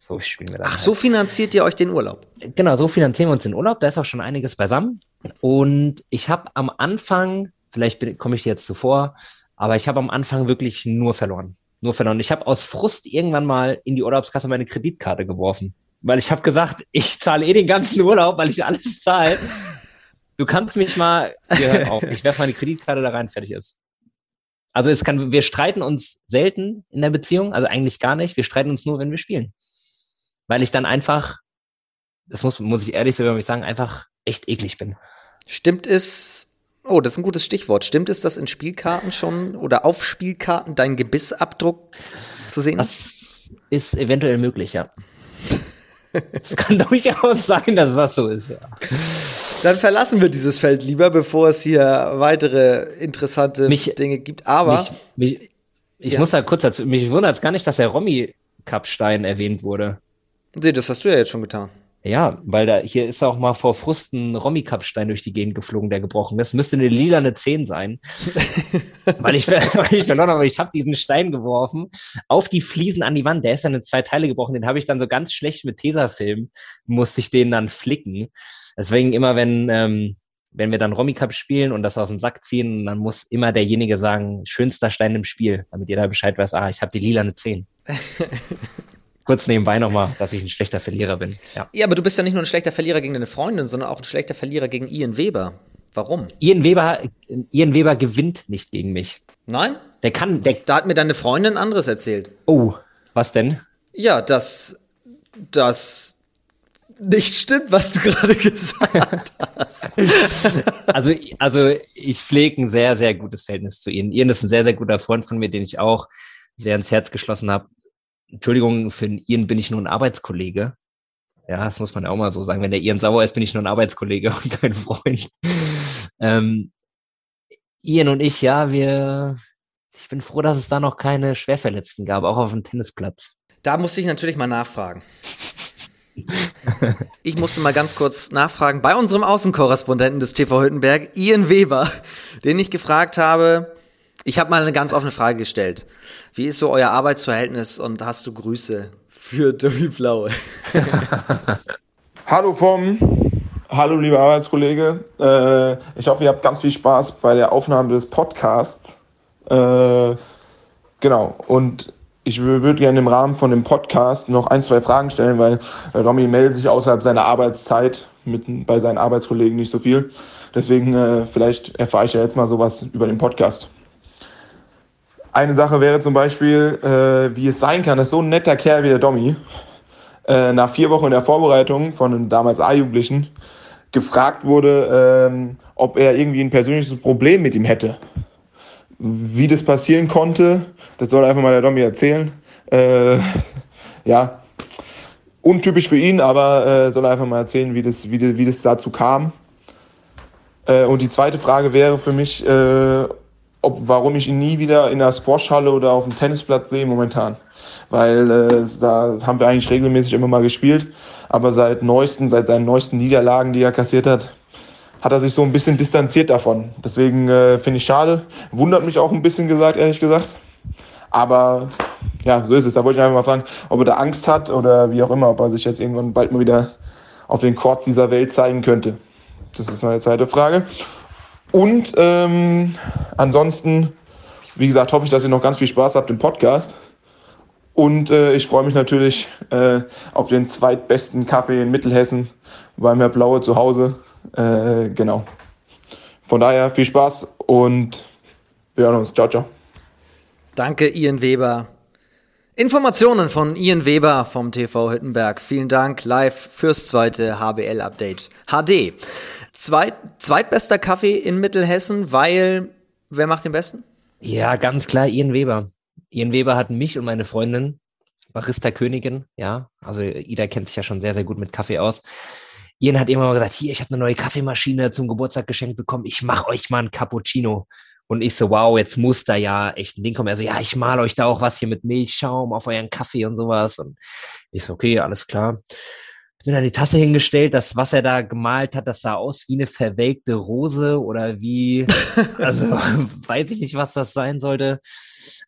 So spielen wir dann. Ach, halt. so finanziert ihr euch den Urlaub? Genau, so finanzieren wir uns den Urlaub. Da ist auch schon einiges beisammen. Und ich habe am Anfang, vielleicht komme ich dir jetzt zuvor, aber ich habe am Anfang wirklich nur verloren. Nur verloren. Ich habe aus Frust irgendwann mal in die Urlaubskasse meine Kreditkarte geworfen weil ich habe gesagt, ich zahle eh den ganzen Urlaub, weil ich alles zahle. Du kannst mich mal, wir hören auf, ich werfe meine Kreditkarte da rein, fertig ist. Also es kann, wir streiten uns selten in der Beziehung, also eigentlich gar nicht. Wir streiten uns nur, wenn wir spielen. Weil ich dann einfach, das muss, muss ich ehrlich sagen, einfach echt eklig bin. Stimmt es, oh, das ist ein gutes Stichwort. Stimmt es, dass in Spielkarten schon oder auf Spielkarten dein Gebissabdruck zu sehen ist? Das ist eventuell möglich, ja. Es kann [LAUGHS] durchaus sein, dass das so ist, ja. Dann verlassen wir dieses Feld lieber, bevor es hier weitere interessante mich, Dinge gibt. Aber mich, mich, ich ja. muss da kurz dazu, mich wundert es gar nicht, dass der Romy-Cup-Stein erwähnt wurde. Nee, das hast du ja jetzt schon getan. Ja, weil da hier ist auch mal vor Frusten Romy-Cup-Stein durch die Gegend geflogen, der gebrochen ist. Müsste eine lilane 10 sein. [LAUGHS] weil, ich, [LAUGHS] weil ich verloren habe. Ich habe diesen Stein geworfen auf die Fliesen an die Wand. Der ist dann in zwei Teile gebrochen. Den habe ich dann so ganz schlecht mit Tesafilm, musste ich den dann flicken. Deswegen immer, wenn, ähm, wenn wir dann Romy Cup spielen und das aus dem Sack ziehen, dann muss immer derjenige sagen, schönster Stein im Spiel, damit jeder Bescheid weiß, ah, ich habe die lilane 10. [LAUGHS] kurz nebenbei nochmal, dass ich ein schlechter Verlierer bin. Ja. ja, aber du bist ja nicht nur ein schlechter Verlierer gegen deine Freundin, sondern auch ein schlechter Verlierer gegen Ian Weber. Warum? Ian Weber, Ian Weber gewinnt nicht gegen mich. Nein? Der kann, der. Da hat mir deine Freundin anderes erzählt. Oh, was denn? Ja, dass das nicht stimmt, was du [LAUGHS] gerade gesagt hast. also, also ich pflege ein sehr, sehr gutes Verhältnis zu Ian. Ian ist ein sehr, sehr guter Freund von mir, den ich auch sehr ins Herz geschlossen habe. Entschuldigung, für Ian bin ich nur ein Arbeitskollege. Ja, das muss man ja auch mal so sagen. Wenn der Ian sauer ist, bin ich nur ein Arbeitskollege [LAUGHS] und kein Freund. ähm, Ian und ich, ja, wir, ich bin froh, dass es da noch keine Schwerverletzten gab, auch auf dem Tennisplatz. Da musste ich natürlich mal nachfragen. Ich musste mal ganz kurz nachfragen bei unserem Außenkorrespondenten des TV Hüttenberg, Ian Weber, den ich gefragt habe, ich habe mal eine ganz offene Frage gestellt. Wie ist so euer Arbeitsverhältnis und hast du Grüße für Domi Blaue? [LAUGHS] Hallo vom, hallo lieber Arbeitskollege. Äh, ich hoffe, ihr habt ganz viel Spaß bei der Aufnahme des Podcasts. Äh, genau, und ich würde gerne im Rahmen von dem Podcast noch ein, zwei Fragen stellen, weil äh, Romy meldet sich außerhalb seiner Arbeitszeit mit, bei seinen Arbeitskollegen nicht so viel. Deswegen äh, vielleicht erfahre ich ja jetzt mal sowas über den Podcast. Eine Sache wäre zum Beispiel, äh, wie es sein kann, dass so ein netter Kerl wie der Dommy äh, nach vier Wochen in der Vorbereitung von einem damals A-Jugendlichen gefragt wurde, äh, ob er irgendwie ein persönliches Problem mit ihm hätte. Wie das passieren konnte, das soll einfach mal der Dommy erzählen. Äh, ja, untypisch für ihn, aber äh, soll einfach mal erzählen, wie das, wie, wie das dazu kam. Äh, und die zweite Frage wäre für mich, äh, ob, warum ich ihn nie wieder in der Squashhalle oder auf dem Tennisplatz sehe momentan. Weil äh, da haben wir eigentlich regelmäßig immer mal gespielt. Aber seit neuesten, seit seinen neuesten Niederlagen, die er kassiert hat, hat er sich so ein bisschen distanziert davon. Deswegen äh, finde ich schade. Wundert mich auch ein bisschen gesagt, ehrlich gesagt. Aber ja, so ist es. Da wollte ich einfach mal fragen, ob er da Angst hat oder wie auch immer, ob er sich jetzt irgendwann bald mal wieder auf den Courts dieser Welt zeigen könnte. Das ist meine zweite Frage. Und ähm, ansonsten, wie gesagt, hoffe ich, dass ihr noch ganz viel Spaß habt im Podcast. Und äh, ich freue mich natürlich äh, auf den zweitbesten Kaffee in Mittelhessen beim Herr Blaue zu Hause. Äh, genau. Von daher viel Spaß und wir hören uns. Ciao, ciao. Danke, Ian Weber. Informationen von Ian Weber vom TV Hüttenberg. Vielen Dank live fürs zweite HBL-Update. HD. Zweit, zweitbester Kaffee in Mittelhessen, weil wer macht den besten? Ja, ganz klar, Ian Weber. Ian Weber hat mich und meine Freundin, Barista Königin, ja, also Ida kennt sich ja schon sehr, sehr gut mit Kaffee aus. Ian hat immer mal gesagt, hier, ich habe eine neue Kaffeemaschine zum Geburtstag geschenkt bekommen, ich mache euch mal einen Cappuccino. Und ich so, wow, jetzt muss da ja echt ein Ding kommen. Er so, ja, ich mal euch da auch was hier mit Milchschaum auf euren Kaffee und sowas. Und ich so, okay, alles klar bin dann die Tasse hingestellt, das, was er da gemalt hat, das sah aus wie eine verwelkte Rose oder wie, [LAUGHS] also weiß ich nicht, was das sein sollte.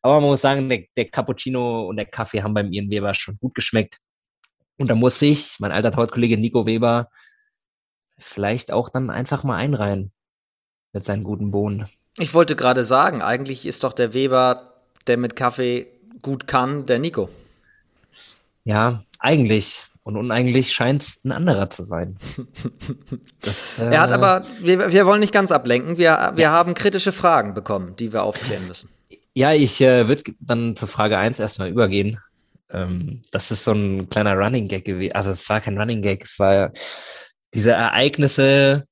Aber man muss sagen, der, der Cappuccino und der Kaffee haben beim Ian Weber schon gut geschmeckt. Und da muss ich, mein alter Tortkollege Nico Weber, vielleicht auch dann einfach mal einreihen mit seinen guten Bohnen. Ich wollte gerade sagen, eigentlich ist doch der Weber, der mit Kaffee gut kann, der Nico. Ja, eigentlich. Und uneigentlich scheint es ein anderer zu sein. [LAUGHS] Das, äh, er hat aber, wir, wir wollen nicht ganz ablenken. Wir, wir ja. haben kritische Fragen bekommen, die wir aufklären müssen. Ja, ich äh, würde dann zur Frage 1 erstmal übergehen. Ähm, das ist so ein kleiner Running Gag gewesen. Also es war kein Running Gag, es war diese Ereignisse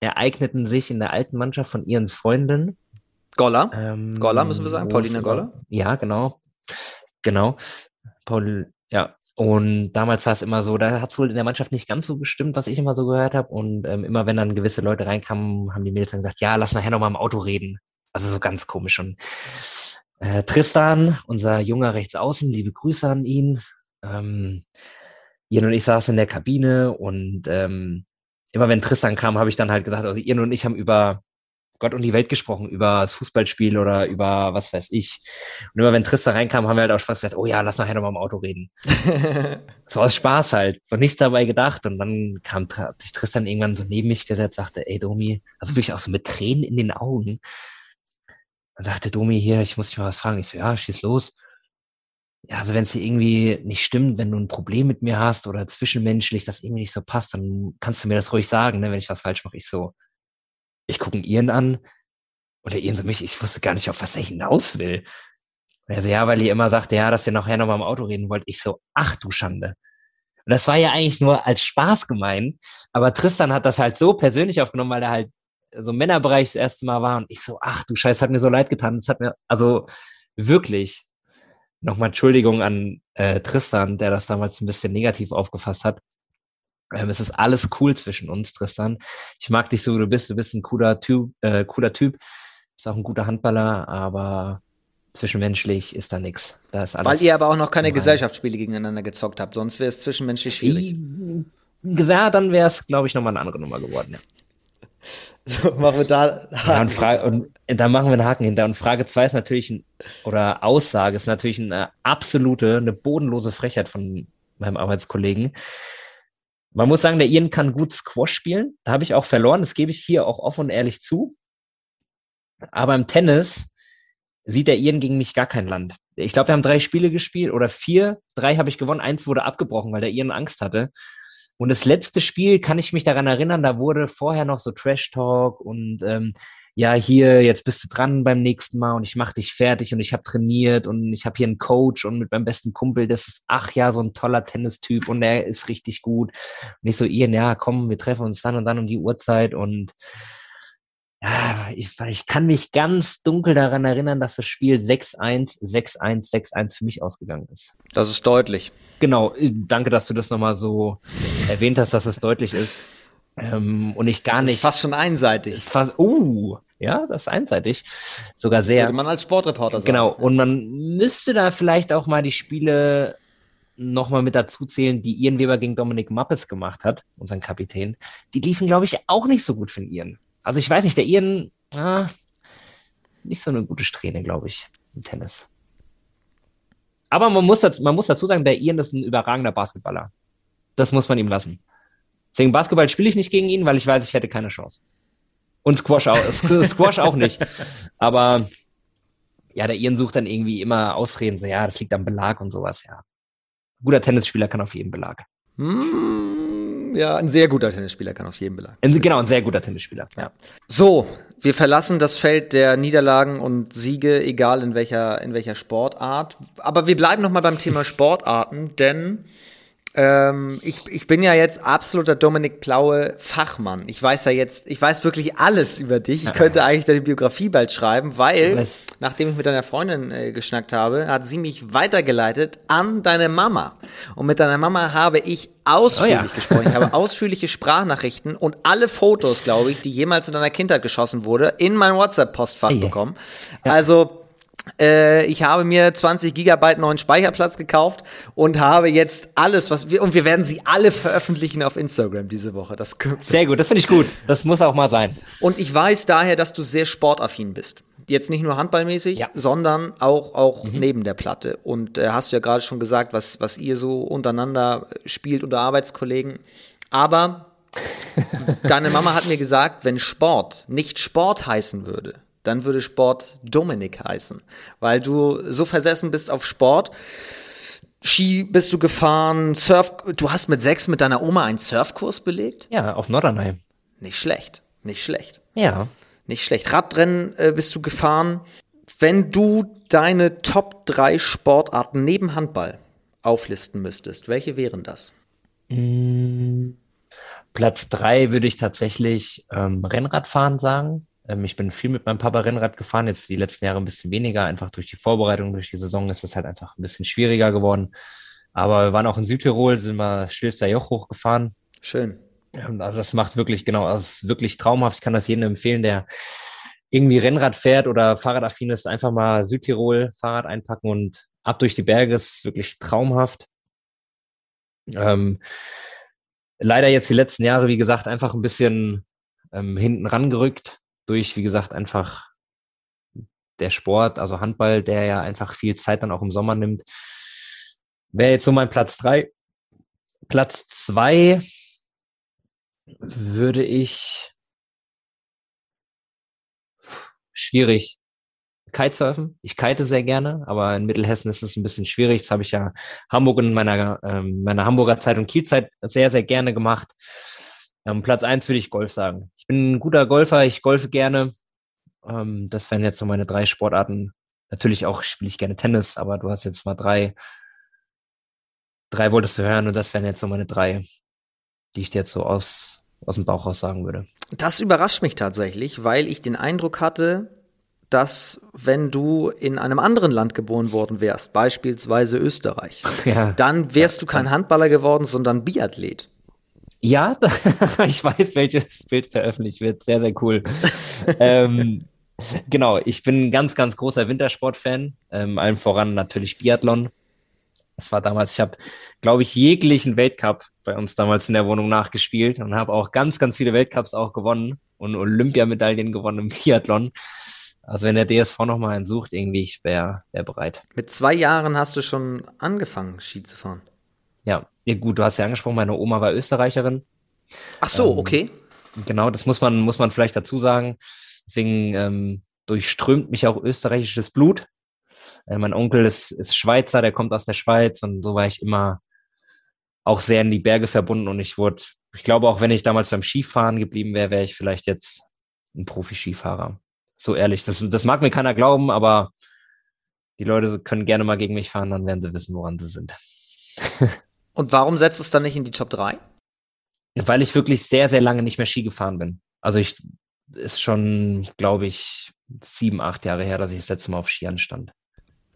ereigneten sich in der alten Mannschaft von Ihrens Freundin. Goller. Ähm, Goller müssen wir sagen, Pauline Goller. Ja, genau. Genau. Paul, ja, und damals war es immer so, da hat es wohl in der Mannschaft nicht ganz so bestimmt, was ich immer so gehört habe. Und ähm, immer wenn dann gewisse Leute reinkamen, haben die Mädels dann gesagt, ja, lass nachher noch mal im Auto reden. Also so ganz komisch. Und äh, Tristan, unser junger Rechtsaußen, liebe Grüße an ihn. Ähm, Ian und ich saßen in der Kabine und ähm, immer wenn Tristan kam, habe ich dann halt gesagt, also Ian und ich haben über Gott und die Welt gesprochen, über das Fußballspiel oder über was weiß ich. Und immer wenn Tristan reinkam, haben wir halt auch Spaß gesagt, oh ja, lass nachher nochmal im Auto reden. [LAUGHS] so aus Spaß halt, so nichts dabei gedacht. Und dann kam hat sich Tristan irgendwann so neben mich gesetzt, sagte, ey Domi, also wirklich auch so mit Tränen in den Augen. Dann sagte Domi hier, ich muss dich mal was fragen. Ich so, ja, schieß los. Ja, also wenn es dir irgendwie nicht stimmt, wenn du ein Problem mit mir hast oder zwischenmenschlich das irgendwie nicht so passt, dann kannst du mir das ruhig sagen, ne, wenn ich was falsch mache. Ich so, ich gucke ihn Ian an und der Ian so mich, ich wusste gar nicht, auf was er hinaus will. Und er so, ja, weil ihr immer sagt, ja, dass ihr nachher nochmal im Auto reden wollt. Ich so, ach du Schande. Und das war ja eigentlich nur als Spaß gemeint, aber Tristan hat das halt so persönlich aufgenommen, weil er halt so im Männerbereich das erste Mal war und ich so, ach du Scheiß, hat mir so leid getan. Das hat mir, also wirklich, nochmal Entschuldigung an äh, Tristan, der das damals ein bisschen negativ aufgefasst hat. Ähm, es ist alles cool zwischen uns, Tristan. Ich mag dich so, wie du bist. Du bist ein cooler Typ, äh, cooler Typ. Bist auch ein guter Handballer, aber zwischenmenschlich ist da nichts. Da ist alles. Weil ihr aber auch noch keine Gesellschaftsspiele gegeneinander gezockt habt, sonst wäre es zwischenmenschlich schwierig. Ja, dann wäre es, glaube ich, nochmal eine andere Nummer geworden. Ja. [LAUGHS] So, machen wir da ja, und, Frage, und da machen wir einen Haken hinter. Und Frage 2 ist natürlich, ein, oder Aussage ist natürlich eine absolute, eine bodenlose Frechheit von meinem Arbeitskollegen. Man muss sagen, der Ian kann gut Squash spielen. Da habe ich auch verloren. Das gebe ich hier auch offen und ehrlich zu. Aber im Tennis sieht der Ian gegen mich gar kein Land. Ich glaube, wir haben drei Spiele gespielt oder vier. Drei habe ich gewonnen. Eins wurde abgebrochen, weil der Ian Angst hatte. Und das letzte Spiel kann ich mich daran erinnern, da wurde vorher noch so Trash Talk und ähm, ja, hier, jetzt bist du dran beim nächsten Mal und ich mach dich fertig und ich habe trainiert und ich habe hier einen Coach und mit meinem besten Kumpel, das ist, ach ja, so ein toller Tennistyp und der ist richtig gut. Und ich so, Ian, ja, komm, wir treffen uns dann und dann um die Uhrzeit und ja, ich, ich kann mich ganz dunkel daran erinnern, dass das Spiel 6-1, 6-1, 6-1 für mich ausgegangen ist. Das ist deutlich. Genau, danke, dass du das nochmal so erwähnt hast, dass es deutlich ist. Ähm, und ich gar nicht. Das ist fast schon einseitig. Fast, uh, ja, das ist einseitig. Sogar sehr. Würde man als Sportreporter sagen. Genau. Und man müsste da vielleicht auch mal die Spiele nochmal mit dazu zählen, die Ian Weber gegen Dominik Mappes gemacht hat, unseren Kapitän. Die liefen, glaube ich, auch nicht so gut für den Ian. Also ich weiß nicht, der Ian, ah, nicht so eine gute Strähne, glaube ich, im Tennis. Aber man muss, dazu, man muss dazu sagen, der Ian ist ein überragender Basketballer. Das muss man ihm lassen. Deswegen Basketball spiele ich nicht gegen ihn, weil ich weiß, ich hätte keine Chance. Und Squash auch, Squash auch nicht. Aber ja, der Ian sucht dann irgendwie immer Ausreden, so ja, das liegt am Belag und sowas, ja. Ein guter Tennisspieler kann auf jeden Belag. Hm, ja, ein sehr guter Tennisspieler kann auf jeden Belag. Ein, genau, ein sehr guter Tennisspieler, ja. So, wir verlassen das Feld der Niederlagen und Siege, egal in welcher, in welcher Sportart. Aber wir bleiben noch mal beim Thema [LAUGHS] Sportarten, denn ähm, ich, ich bin ja jetzt absoluter Dominik Plaue Fachmann. Ich weiß ja jetzt, ich weiß wirklich alles über dich. Ich könnte eigentlich deine Biografie bald schreiben, weil, Was? nachdem ich mit deiner Freundin äh, geschnackt habe, hat sie mich weitergeleitet an deine Mama. Und mit deiner Mama habe ich ausführlich Oh ja. gesprochen. Ich habe ausführliche Sprachnachrichten und alle Fotos, glaube ich, die jemals in deiner Kindheit geschossen wurde, in mein WhatsApp-Postfach Ey. bekommen. Also, äh, ich habe mir 20 Gigabyte neuen Speicherplatz gekauft und habe jetzt alles, was wir, und wir werden sie alle veröffentlichen auf Instagram diese Woche. Das, Sehr gut, das finde ich gut. Das muss auch mal sein. und ich weiß daher, dass du sehr sportaffin bist. Jetzt nicht nur handballmäßig, Ja. sondern auch, auch neben der Platte. Und äh, hast du ja gerade schon gesagt, was, was ihr so untereinander spielt unter Arbeitskollegen. Aber [LAUGHS] deine Mama hat mir gesagt, wenn Sport nicht Sport heißen würde, dann würde Sport Dominik heißen. Weil du so versessen bist auf Sport. Ski bist du gefahren, Surf, du hast mit sechs mit deiner Oma einen Surfkurs belegt? Ja, auf Norderney. Nicht schlecht, nicht schlecht. Ja. Nicht schlecht. Radrennen äh, bist du gefahren. Wenn du deine Top 3 Sportarten neben Handball auflisten müsstest, welche wären das? Platz drei würde ich tatsächlich ähm, Rennradfahren sagen. Ähm, ich bin viel mit meinem Papa Rennrad gefahren, jetzt die letzten Jahre ein bisschen weniger, einfach durch die Vorbereitung, durch die Saison ist es halt einfach ein bisschen schwieriger geworden. Aber wir waren auch in Südtirol, sind mal Stilster Joch hochgefahren. Schön. Also das macht wirklich, genau, es ist wirklich traumhaft. Ich kann das jedem empfehlen, der irgendwie Rennrad fährt oder Fahrradaffin ist, einfach mal Südtirol Fahrrad einpacken und ab durch die Berge ist wirklich traumhaft. Ähm, leider jetzt die letzten Jahre, wie gesagt, einfach ein bisschen ähm, hinten rangerückt durch, wie gesagt, einfach der Sport, also Handball, der ja einfach viel Zeit dann auch im Sommer nimmt. Wäre jetzt so mein Platz drei. Platz zwei würde ich schwierig Kitesurfen. Ich kite sehr gerne, aber in Mittelhessen ist es ein bisschen schwierig. Das habe ich ja Hamburg in meiner, ähm, meiner Hamburger Zeit und Kielzeit sehr, sehr gerne gemacht. Ähm, Platz eins würde ich Golf sagen. Ich bin ein guter Golfer, ich golfe gerne. Ähm, das wären jetzt so meine drei Sportarten. Natürlich auch spiele ich gerne Tennis, aber du hast jetzt mal drei, drei wolltest du hören und das wären jetzt so meine drei, die ich dir jetzt so aus, aus dem Bauch raus sagen würde. Das überrascht mich tatsächlich, weil ich den Eindruck hatte, dass wenn du in einem anderen Land geboren worden wärst, beispielsweise Österreich, [LAUGHS] Ja. dann wärst du kein Handballer geworden, sondern Biathlet. Ja, [LAUGHS] ich weiß, welches Bild veröffentlicht wird. Sehr, sehr cool. ähm, genau, ich bin ein ganz, ganz großer Wintersportfan. Ähm, allem voran natürlich Biathlon. Es war damals, ich habe, glaube ich, jeglichen Weltcup bei uns damals in der Wohnung nachgespielt und habe auch ganz, ganz viele Weltcups auch gewonnen und Olympiamedaillen gewonnen im [LAUGHS] Biathlon. Also wenn der DSV noch mal einen sucht, irgendwie, ich wäre wär bereit. Mit zwei Jahren hast du schon angefangen, Ski zu fahren. Ja. ja, gut, du hast ja angesprochen, meine Oma war Österreicherin. Ach so, Ähm, okay. Genau, das muss man, muss man vielleicht dazu sagen. Deswegen ähm, durchströmt mich auch österreichisches Blut. Äh, mein Onkel ist, ist Schweizer, der kommt aus der Schweiz und so war ich immer auch sehr in die Berge verbunden und ich wurde, ich glaube auch wenn ich damals beim Skifahren geblieben wäre, wäre ich vielleicht jetzt ein Profi-Skifahrer. So ehrlich, das, das mag mir keiner glauben, aber die Leute können gerne mal gegen mich fahren, dann werden sie wissen, woran sie sind. [LAUGHS] Und warum setzt du es dann nicht in die Top 3? Weil ich wirklich sehr, sehr lange nicht mehr Ski gefahren bin. Also ich ist schon, glaube ich, sieben, acht Jahre her, dass ich das letzte Mal auf Skiern stand.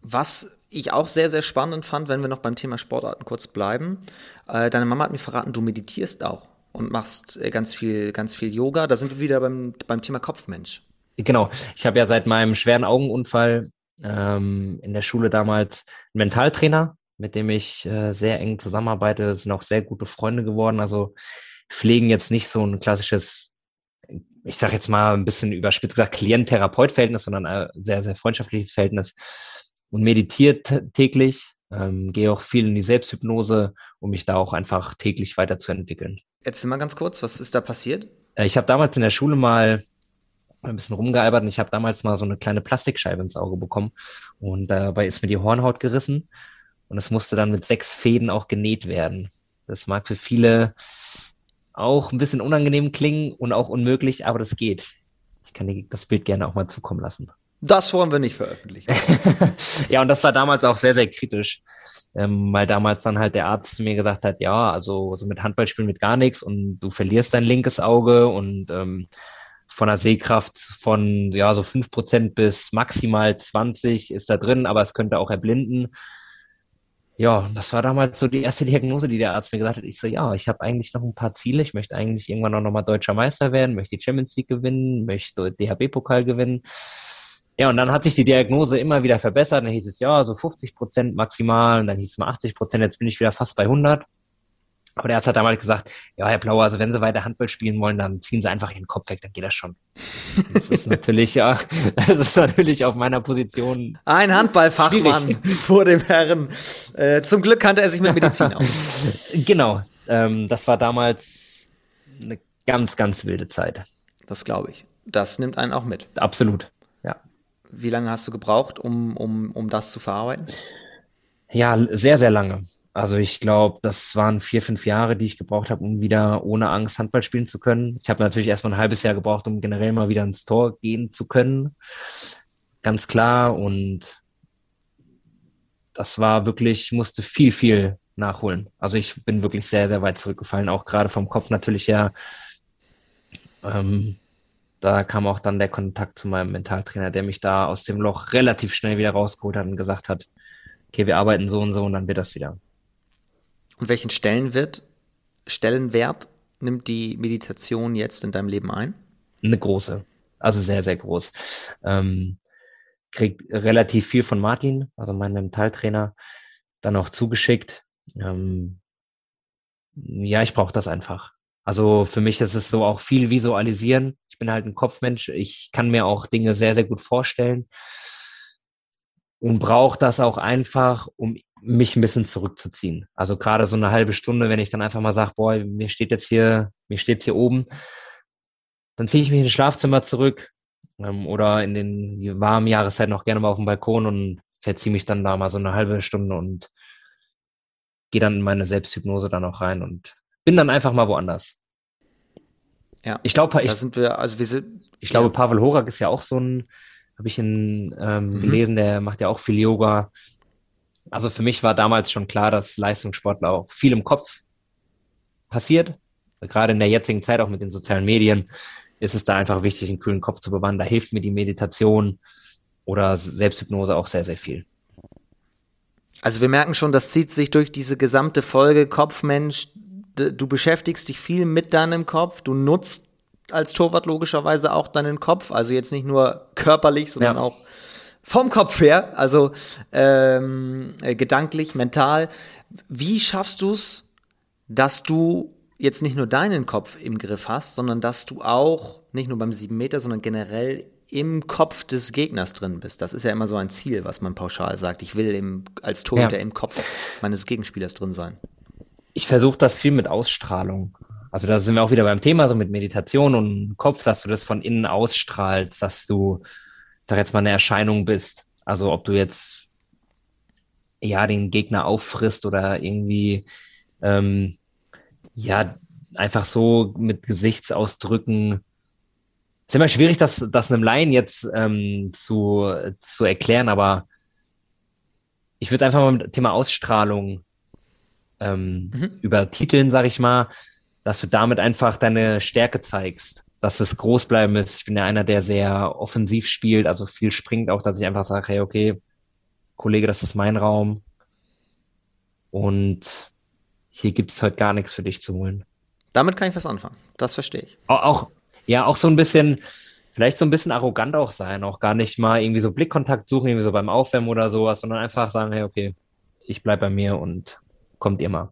Was ich auch sehr, sehr spannend fand, wenn wir noch beim Thema Sportarten kurz bleiben. Äh, deine Mama hat mir verraten, du meditierst auch und machst äh, ganz viel, ganz viel Yoga. Da sind wir wieder beim, beim Thema Kopfmensch. Genau, ich habe ja seit meinem schweren Augenunfall ähm, in der Schule damals einen Mentaltrainer, mit dem ich äh, sehr eng zusammenarbeite. Das sind auch sehr gute Freunde geworden. Also pflegen jetzt nicht so ein klassisches, ich sage jetzt mal ein bisschen überspitzt gesagt, Klient-Therapeut-Verhältnis, sondern ein sehr, sehr freundschaftliches Verhältnis und meditiert täglich. Ähm, gehe auch viel in die Selbsthypnose, um mich da auch einfach täglich weiterzuentwickeln. Erzähl mal ganz kurz, was ist da passiert? Äh, Ich habe damals in der Schule mal ein bisschen rumgealbert und ich habe damals mal so eine kleine Plastikscheibe ins Auge bekommen und dabei ist mir die Hornhaut gerissen und es musste dann mit sechs Fäden auch genäht werden. Das mag für viele auch ein bisschen unangenehm klingen und auch unmöglich, aber das geht. Ich kann dir das Bild gerne auch mal zukommen lassen. Das wollen wir nicht veröffentlichen. [LAUGHS] ja, und das war damals auch sehr, sehr kritisch, ähm, weil damals dann halt der Arzt mir gesagt hat, ja, also so mit Handballspielen mit gar nichts und du verlierst dein linkes Auge und ähm, von der Sehkraft von ja so fünf Prozent bis maximal 20 ist da drin, aber es könnte auch erblinden ja, das war damals so die erste Diagnose, die der Arzt mir gesagt hat. Ich so, ja, ich habe eigentlich noch ein paar Ziele. Ich möchte eigentlich irgendwann auch nochmal deutscher Meister werden, möchte die Champions League gewinnen, möchte DHB-Pokal gewinnen. Ja, und dann hat sich die Diagnose immer wieder verbessert. Dann hieß es, ja, so 50 Prozent maximal. Und dann hieß es mal 80 Prozent. Jetzt bin ich wieder fast bei 100. Aber der Arzt hat damals gesagt, ja, Herr Blauer, also wenn Sie weiter Handball spielen wollen, dann ziehen Sie einfach Ihren Kopf weg, dann geht das schon. Das ist [LAUGHS] natürlich, ja, das ist natürlich auf meiner Position. Ein Handballfachmann [LAUGHS] vor dem Herren. Äh, zum Glück kannte er sich mit Medizin aus. [LAUGHS] genau. Ähm, das war damals eine ganz, ganz wilde Zeit. Das glaube ich. Das nimmt einen auch mit. Absolut, ja. Wie lange hast du gebraucht, um, um, um das zu verarbeiten? Ja, sehr, sehr lange. Also ich glaube, das waren vier, fünf Jahre, die ich gebraucht habe, um wieder ohne Angst Handball spielen zu können. Ich habe natürlich erstmal ein halbes Jahr gebraucht, um generell mal wieder ins Tor gehen zu können. Ganz klar. Und das war wirklich, ich musste viel, viel nachholen. Also ich bin wirklich sehr, sehr weit zurückgefallen, auch gerade vom Kopf natürlich her. Ähm, da kam auch dann der Kontakt zu meinem Mentaltrainer, der mich da aus dem Loch relativ schnell wieder rausgeholt hat und gesagt hat, okay, wir arbeiten so und so und dann wird das wieder. Und welchen Stellenwert, Stellenwert nimmt die Meditation jetzt in deinem Leben ein? Eine große. Also sehr, sehr groß. Ähm, kriegt relativ viel von Martin, also meinem Mentaltrainer, dann auch zugeschickt. Ähm, ja, ich brauche das einfach. Also für mich ist es so auch viel visualisieren. Ich bin halt ein Kopfmensch. Ich kann mir auch Dinge sehr, sehr gut vorstellen und brauche das auch einfach, um mich ein bisschen zurückzuziehen. Also gerade so eine halbe Stunde, wenn ich dann einfach mal sage, boah, mir steht jetzt hier, mir steht's hier oben, dann ziehe ich mich ins Schlafzimmer zurück ähm, oder in den warmen Jahreszeiten noch gerne mal auf den Balkon und verziehe mich dann da mal so eine halbe Stunde und gehe dann in meine Selbsthypnose dann auch rein und bin dann einfach mal woanders. Ja, ich glaube, ich, sind wir, also wir sind, ich glaube, Pavel Horak ist ja auch so ein, habe ich in, ähm, mhm. gelesen, der macht ja auch viel Yoga. Also für mich war damals schon klar, dass Leistungssportler auch viel im Kopf passiert. Gerade in der jetzigen Zeit, auch mit den sozialen Medien, ist es da einfach wichtig, einen kühlen Kopf zu bewahren. Da hilft mir die Meditation oder Selbsthypnose auch sehr, sehr viel. Also wir merken schon, das zieht sich durch diese gesamte Folge Kopfmensch. Du beschäftigst dich viel mit deinem Kopf, du nutzt als Torwart logischerweise auch deinen Kopf, also jetzt nicht nur körperlich, sondern ja. auch vom Kopf her, also ähm, äh, gedanklich, mental. Wie schaffst du es, dass du jetzt nicht nur deinen Kopf im Griff hast, sondern dass du auch nicht nur beim 7 Meter, sondern generell im Kopf des Gegners drin bist. Das ist ja immer so ein Ziel, was man pauschal sagt. Ich will im, als Torhüter ja. im Kopf meines Gegenspielers drin sein. Ich versuche das viel mit Ausstrahlung. Also da sind wir auch wieder beim Thema, so mit Meditation und Kopf, dass du das von innen ausstrahlst, dass du sag jetzt mal, eine Erscheinung bist. Also ob du jetzt ja den Gegner auffrisst oder irgendwie ähm, ja einfach so mit Gesichtsausdrücken. Ist immer schwierig, das, das einem Laien jetzt ähm, zu, zu erklären, aber ich würde einfach mal mit dem Thema Ausstrahlung ähm, mhm. übertiteln, sag ich mal, dass du damit einfach deine Stärke zeigst dass es groß bleiben ist. Ich bin ja einer, der sehr offensiv spielt, also viel springt auch, dass ich einfach sage, hey, okay, Kollege, das ist mein Raum. Und hier gibt es heute gar nichts für dich zu holen. Damit kann ich was anfangen. Das verstehe ich. Auch, auch, ja, auch so ein bisschen, vielleicht so ein bisschen arrogant auch sein, auch gar nicht mal irgendwie so Blickkontakt suchen, irgendwie so beim Aufwärmen oder sowas, sondern einfach sagen, hey, okay, ich bleib bei mir und kommt ihr mal.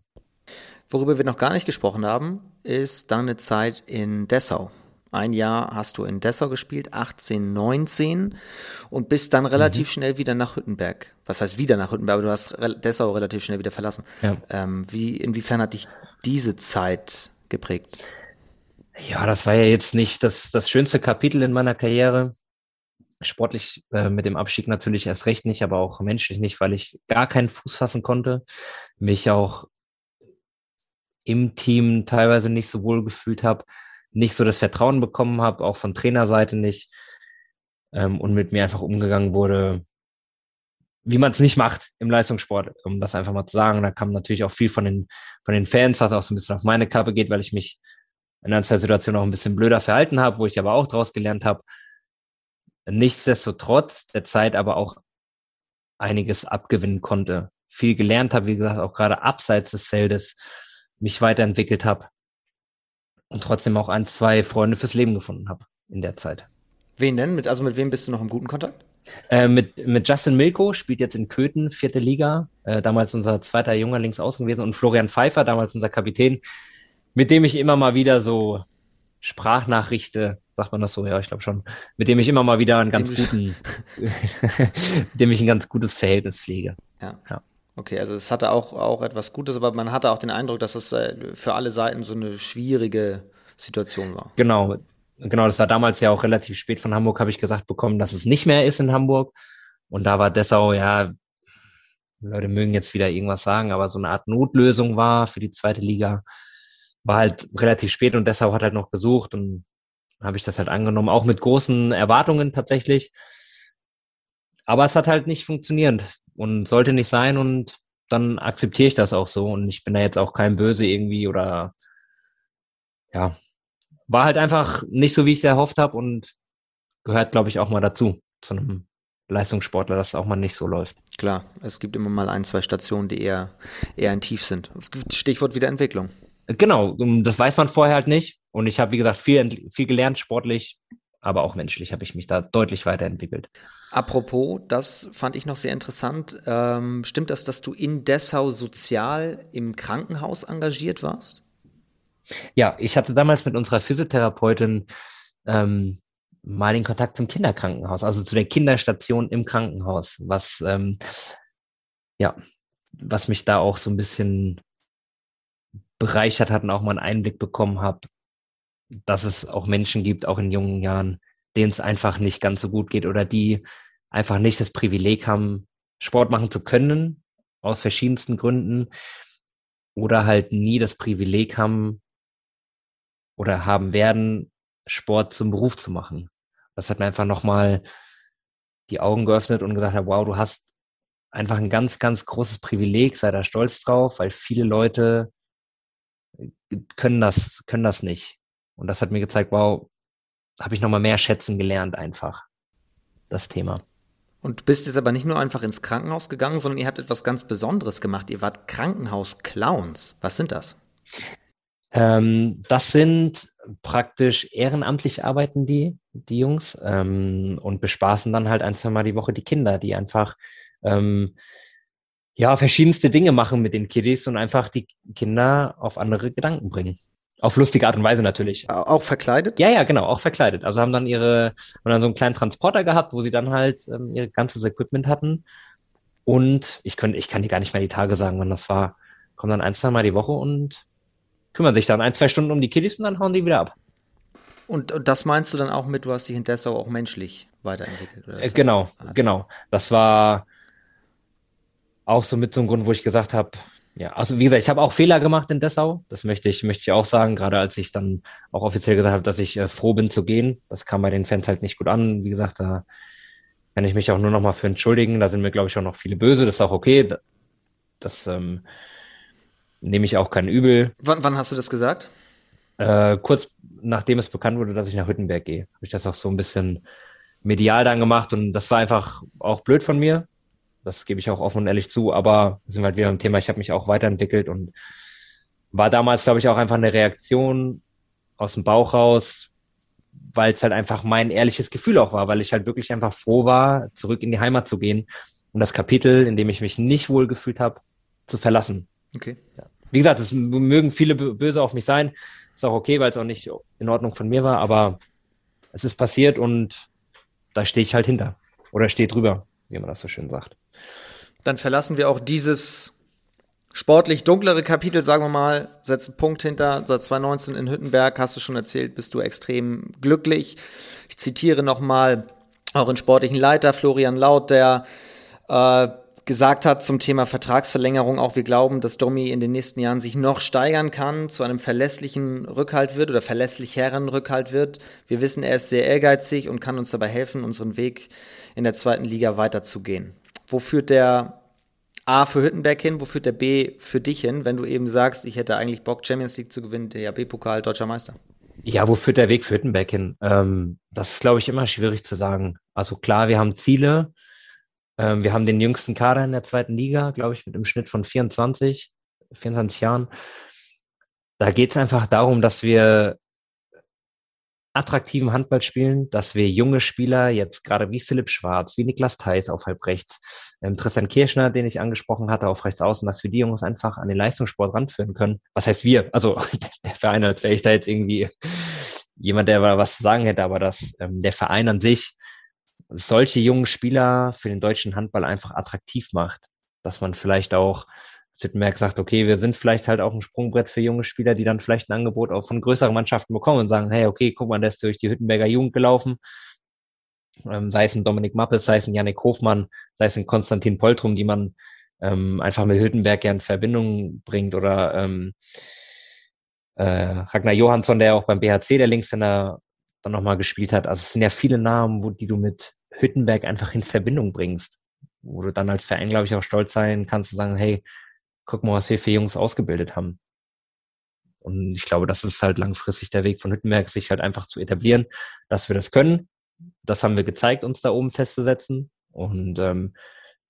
Worüber wir noch gar nicht gesprochen haben, ist deine Zeit in Dessau. Ein Jahr hast du in Dessau gespielt, 18, 19 und bist dann relativ mhm. schnell wieder nach Hüttenberg. Was heißt wieder nach Hüttenberg, aber du hast Dessau relativ schnell wieder verlassen. Ja. Ähm, wie, inwiefern hat dich diese Zeit geprägt? Ja, das war ja jetzt nicht das, das schönste Kapitel in meiner Karriere. Sportlich äh, mit dem Abstieg natürlich erst recht nicht, aber auch menschlich nicht, weil ich gar keinen Fuß fassen konnte, mich auch im Team teilweise nicht so wohl gefühlt habe, nicht so das Vertrauen bekommen habe, auch von Trainerseite nicht ähm, und mit mir einfach umgegangen wurde, wie man es nicht macht im Leistungssport, um das einfach mal zu sagen. Da kam natürlich auch viel von den, von den Fans, was auch so ein bisschen auf meine Kappe geht, weil ich mich in ein, zwei Situationen auch ein bisschen blöder verhalten habe, wo ich aber auch daraus gelernt habe. Nichtsdestotrotz der Zeit aber auch einiges abgewinnen konnte. Viel gelernt habe, wie gesagt, auch gerade abseits des Feldes mich weiterentwickelt habe und trotzdem auch ein, zwei Freunde fürs Leben gefunden habe in der Zeit. Wen denn? Mit, also mit wem bist du noch im guten Kontakt? Äh, mit, mit Justin Milko, spielt jetzt in Köthen, vierte Liga, äh, damals unser zweiter junger Linksaußen gewesen und Florian Pfeiffer, damals unser Kapitän, mit dem ich immer mal wieder so Sprachnachrichte, sagt man das so, ja, ich glaube schon, mit dem ich immer mal wieder einen ganz guten, [LAUGHS] mit dem ich ein ganz gutes Verhältnis pflege. Ja. ja. Okay, also es hatte auch, auch etwas Gutes, aber man hatte auch den Eindruck, dass es äh, für alle Seiten so eine schwierige Situation war. Genau, genau, das war damals ja auch relativ spät von Hamburg, habe ich gesagt bekommen, dass es nicht mehr ist in Hamburg. Und da war Dessau, ja, Leute mögen jetzt wieder irgendwas sagen, aber so eine Art Notlösung war für die zweite Liga. War halt relativ spät und Dessau hat halt noch gesucht und habe ich das halt angenommen, auch mit großen Erwartungen tatsächlich. Aber es hat halt nicht funktioniert und sollte nicht sein und dann akzeptiere ich das auch so und ich bin da jetzt auch kein Böse irgendwie oder ja, war halt einfach nicht so, wie ich es erhofft habe und gehört, glaube ich, auch mal dazu, zu einem Leistungssportler, dass es auch mal nicht so läuft. Klar, es gibt immer mal ein, zwei Stationen, die eher, eher ein Tief sind. Stichwort Wiederentwicklung. Genau, das weiß man vorher halt nicht. Und ich habe, wie gesagt, viel, viel gelernt, sportlich, aber auch menschlich habe ich mich da deutlich weiterentwickelt. Apropos, das fand ich noch sehr interessant. Ähm, stimmt das, dass du in Dessau sozial im Krankenhaus engagiert warst? Ja, ich hatte damals mit unserer Physiotherapeutin ähm, mal den Kontakt zum Kinderkrankenhaus, also zu der Kinderstation im Krankenhaus, was ähm, ja, was mich da auch so ein bisschen bereichert hat und auch mal einen Einblick bekommen habe, dass es auch Menschen gibt, auch in jungen Jahren, denen es einfach nicht ganz so gut geht oder die einfach nicht das Privileg haben, Sport machen zu können, aus verschiedensten Gründen, oder halt nie das Privileg haben, oder haben werden, Sport zum Beruf zu machen. Das hat mir einfach nochmal die Augen geöffnet und gesagt, wow, du hast einfach ein ganz, ganz großes Privileg, sei da stolz drauf, weil viele Leute können das, können das nicht. Und das hat mir gezeigt, wow, habe ich nochmal mehr schätzen gelernt einfach, das Thema. Und du bist jetzt aber nicht nur einfach ins Krankenhaus gegangen, sondern ihr habt etwas ganz Besonderes gemacht. Ihr wart Krankenhaus-Clowns. Was sind das? Ähm, das sind praktisch ehrenamtlich arbeiten die, die Jungs, ähm, und bespaßen dann halt ein, zwei Mal die Woche die Kinder, die einfach ähm, ja verschiedenste Dinge machen mit den Kiddies und einfach die Kinder auf andere Gedanken bringen. Auf lustige Art und Weise natürlich. Auch verkleidet? Ja, ja, genau, auch verkleidet. Also haben dann ihre, haben dann so einen kleinen Transporter gehabt, wo sie dann halt ähm, ihr ganzes Equipment hatten. Und ich könnte, ich kann dir gar nicht mehr die Tage sagen, wann das war. Kommen dann ein, zwei Mal die Woche und kümmern sich dann ein, zwei Stunden um die Kiddies und dann hauen die wieder ab. Und, und das meinst du dann auch mit, du hast dich in Dessau auch menschlich weiterentwickelt? Äh, genau, ah, genau. Das war auch so mit so einem Grund, wo ich gesagt habe, ja, also wie gesagt, ich habe auch Fehler gemacht in Dessau. Das möchte ich, möchte ich auch sagen, gerade als ich dann auch offiziell gesagt habe, dass ich äh, froh bin zu gehen. Das kam bei den Fans halt nicht gut an. Wie gesagt, da kann ich mich auch nur noch mal für entschuldigen. Da sind mir, glaube ich, auch noch viele böse. Das ist auch okay. Das ähm, nehme ich auch kein Übel. Wann, wann hast du das gesagt? Äh, kurz nachdem es bekannt wurde, dass ich nach Hüttenberg gehe, habe ich das auch so ein bisschen medial dann gemacht und das war einfach auch blöd von mir. Das gebe ich auch offen und ehrlich zu, aber sind wir halt wieder im Thema, ich habe mich auch weiterentwickelt und war damals, glaube ich, auch einfach eine Reaktion aus dem Bauch raus, weil es halt einfach mein ehrliches Gefühl auch war, weil ich halt wirklich einfach froh war, zurück in die Heimat zu gehen und das Kapitel, in dem ich mich nicht wohl gefühlt habe, zu verlassen. Okay. Ja. Wie gesagt, es mögen viele böse auf mich sein. Ist auch okay, weil es auch nicht in Ordnung von mir war, aber es ist passiert und da stehe ich halt hinter. Oder stehe drüber, wie man das so schön sagt. Dann verlassen wir auch dieses sportlich dunklere Kapitel, sagen wir mal, setzt einen Punkt hinter. Seit 2019 in Hüttenberg, hast du schon erzählt, bist du extrem glücklich. Ich zitiere nochmal euren sportlichen Leiter Florian Laut, der äh, gesagt hat zum Thema Vertragsverlängerung auch, wir glauben, dass Domi in den nächsten Jahren sich noch steigern kann, zu einem verlässlichen Rückhalt wird oder verlässlicheren Rückhalt wird. Wir wissen, er ist sehr ehrgeizig und kann uns dabei helfen, unseren Weg in der zweiten Liga weiterzugehen. Wo führt der A für Hüttenberg hin, wo führt der B für dich hin, wenn du eben sagst, ich hätte eigentlich Bock, Champions League zu gewinnen, der B-Pokal, deutscher Meister? Ja, wo führt der Weg für Hüttenberg hin? Ähm, das ist, glaube ich, immer schwierig zu sagen. Also klar, wir haben Ziele, ähm, wir haben den jüngsten Kader in der zweiten Liga, glaube ich, mit einem Schnitt von 24, 24 Jahren. Da geht es einfach darum, dass wir attraktiven Handball spielen, dass wir junge Spieler, jetzt gerade wie Philipp Schwarz, wie Niklas Theis auf halb rechts, ähm, Tristan Kirschner, den ich angesprochen hatte, auf rechts außen, dass wir die Jungs einfach an den Leistungssport ranführen können. Was heißt wir? Also [LAUGHS] der Verein, als wäre ich da jetzt irgendwie jemand, der was zu sagen hätte, aber dass ähm, der Verein an sich solche jungen Spieler für den deutschen Handball einfach attraktiv macht. Dass man vielleicht auch Sittenberg sagt, okay, wir sind vielleicht halt auch ein Sprungbrett für junge Spieler, die dann vielleicht ein Angebot auch von größeren Mannschaften bekommen und sagen, hey, okay, guck mal, der ist durch die Hüttenberger Jugend gelaufen. Ähm, sei es ein Dominik Mappes, sei es ein Janik Hofmann, sei es ein Konstantin Poltrum, die man ähm, einfach mit Hüttenberg ja in Verbindung bringt oder ähm, äh, Ragnar Johansson, der auch beim BHC der Linkshänder dann nochmal gespielt hat. Also es sind ja viele Namen, wo die du mit Hüttenberg einfach in Verbindung bringst, wo du dann als Verein, glaube ich, auch stolz sein kannst und sagen, hey, guck mal, was wir für Jungs ausgebildet haben. Und ich glaube, das ist halt langfristig der Weg von Hüttenberg, sich halt einfach zu etablieren, dass wir das können. Das haben wir gezeigt, uns da oben festzusetzen. Und ähm,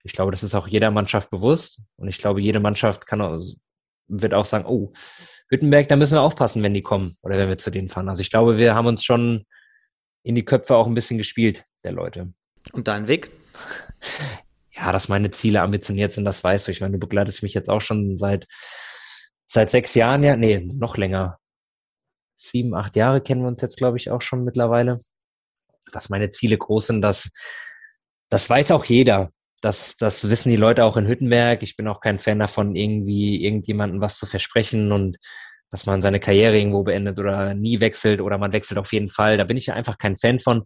ich glaube, das ist auch jeder Mannschaft bewusst. Und ich glaube, jede Mannschaft kann auch, wird auch sagen, oh, Hüttenberg, da müssen wir aufpassen, wenn die kommen oder wenn wir zu denen fahren. Also ich glaube, wir haben uns schon in die Köpfe auch ein bisschen gespielt, der Leute. Und dein Weg? [LAUGHS] Ja, dass meine Ziele ambitioniert sind, das weißt du. Ich meine, du begleitest mich jetzt auch schon seit, seit sechs Jahren, ja, nee, noch länger. Sieben, acht Jahre kennen wir uns jetzt, glaube ich, auch schon mittlerweile. Dass meine Ziele groß sind, das, das weiß auch jeder. Das, das wissen die Leute auch in Hüttenberg. Ich bin auch kein Fan davon, irgendwie irgendjemandem was zu versprechen und dass man seine Karriere irgendwo beendet oder nie wechselt oder man wechselt auf jeden Fall. Da bin ich ja einfach kein Fan von.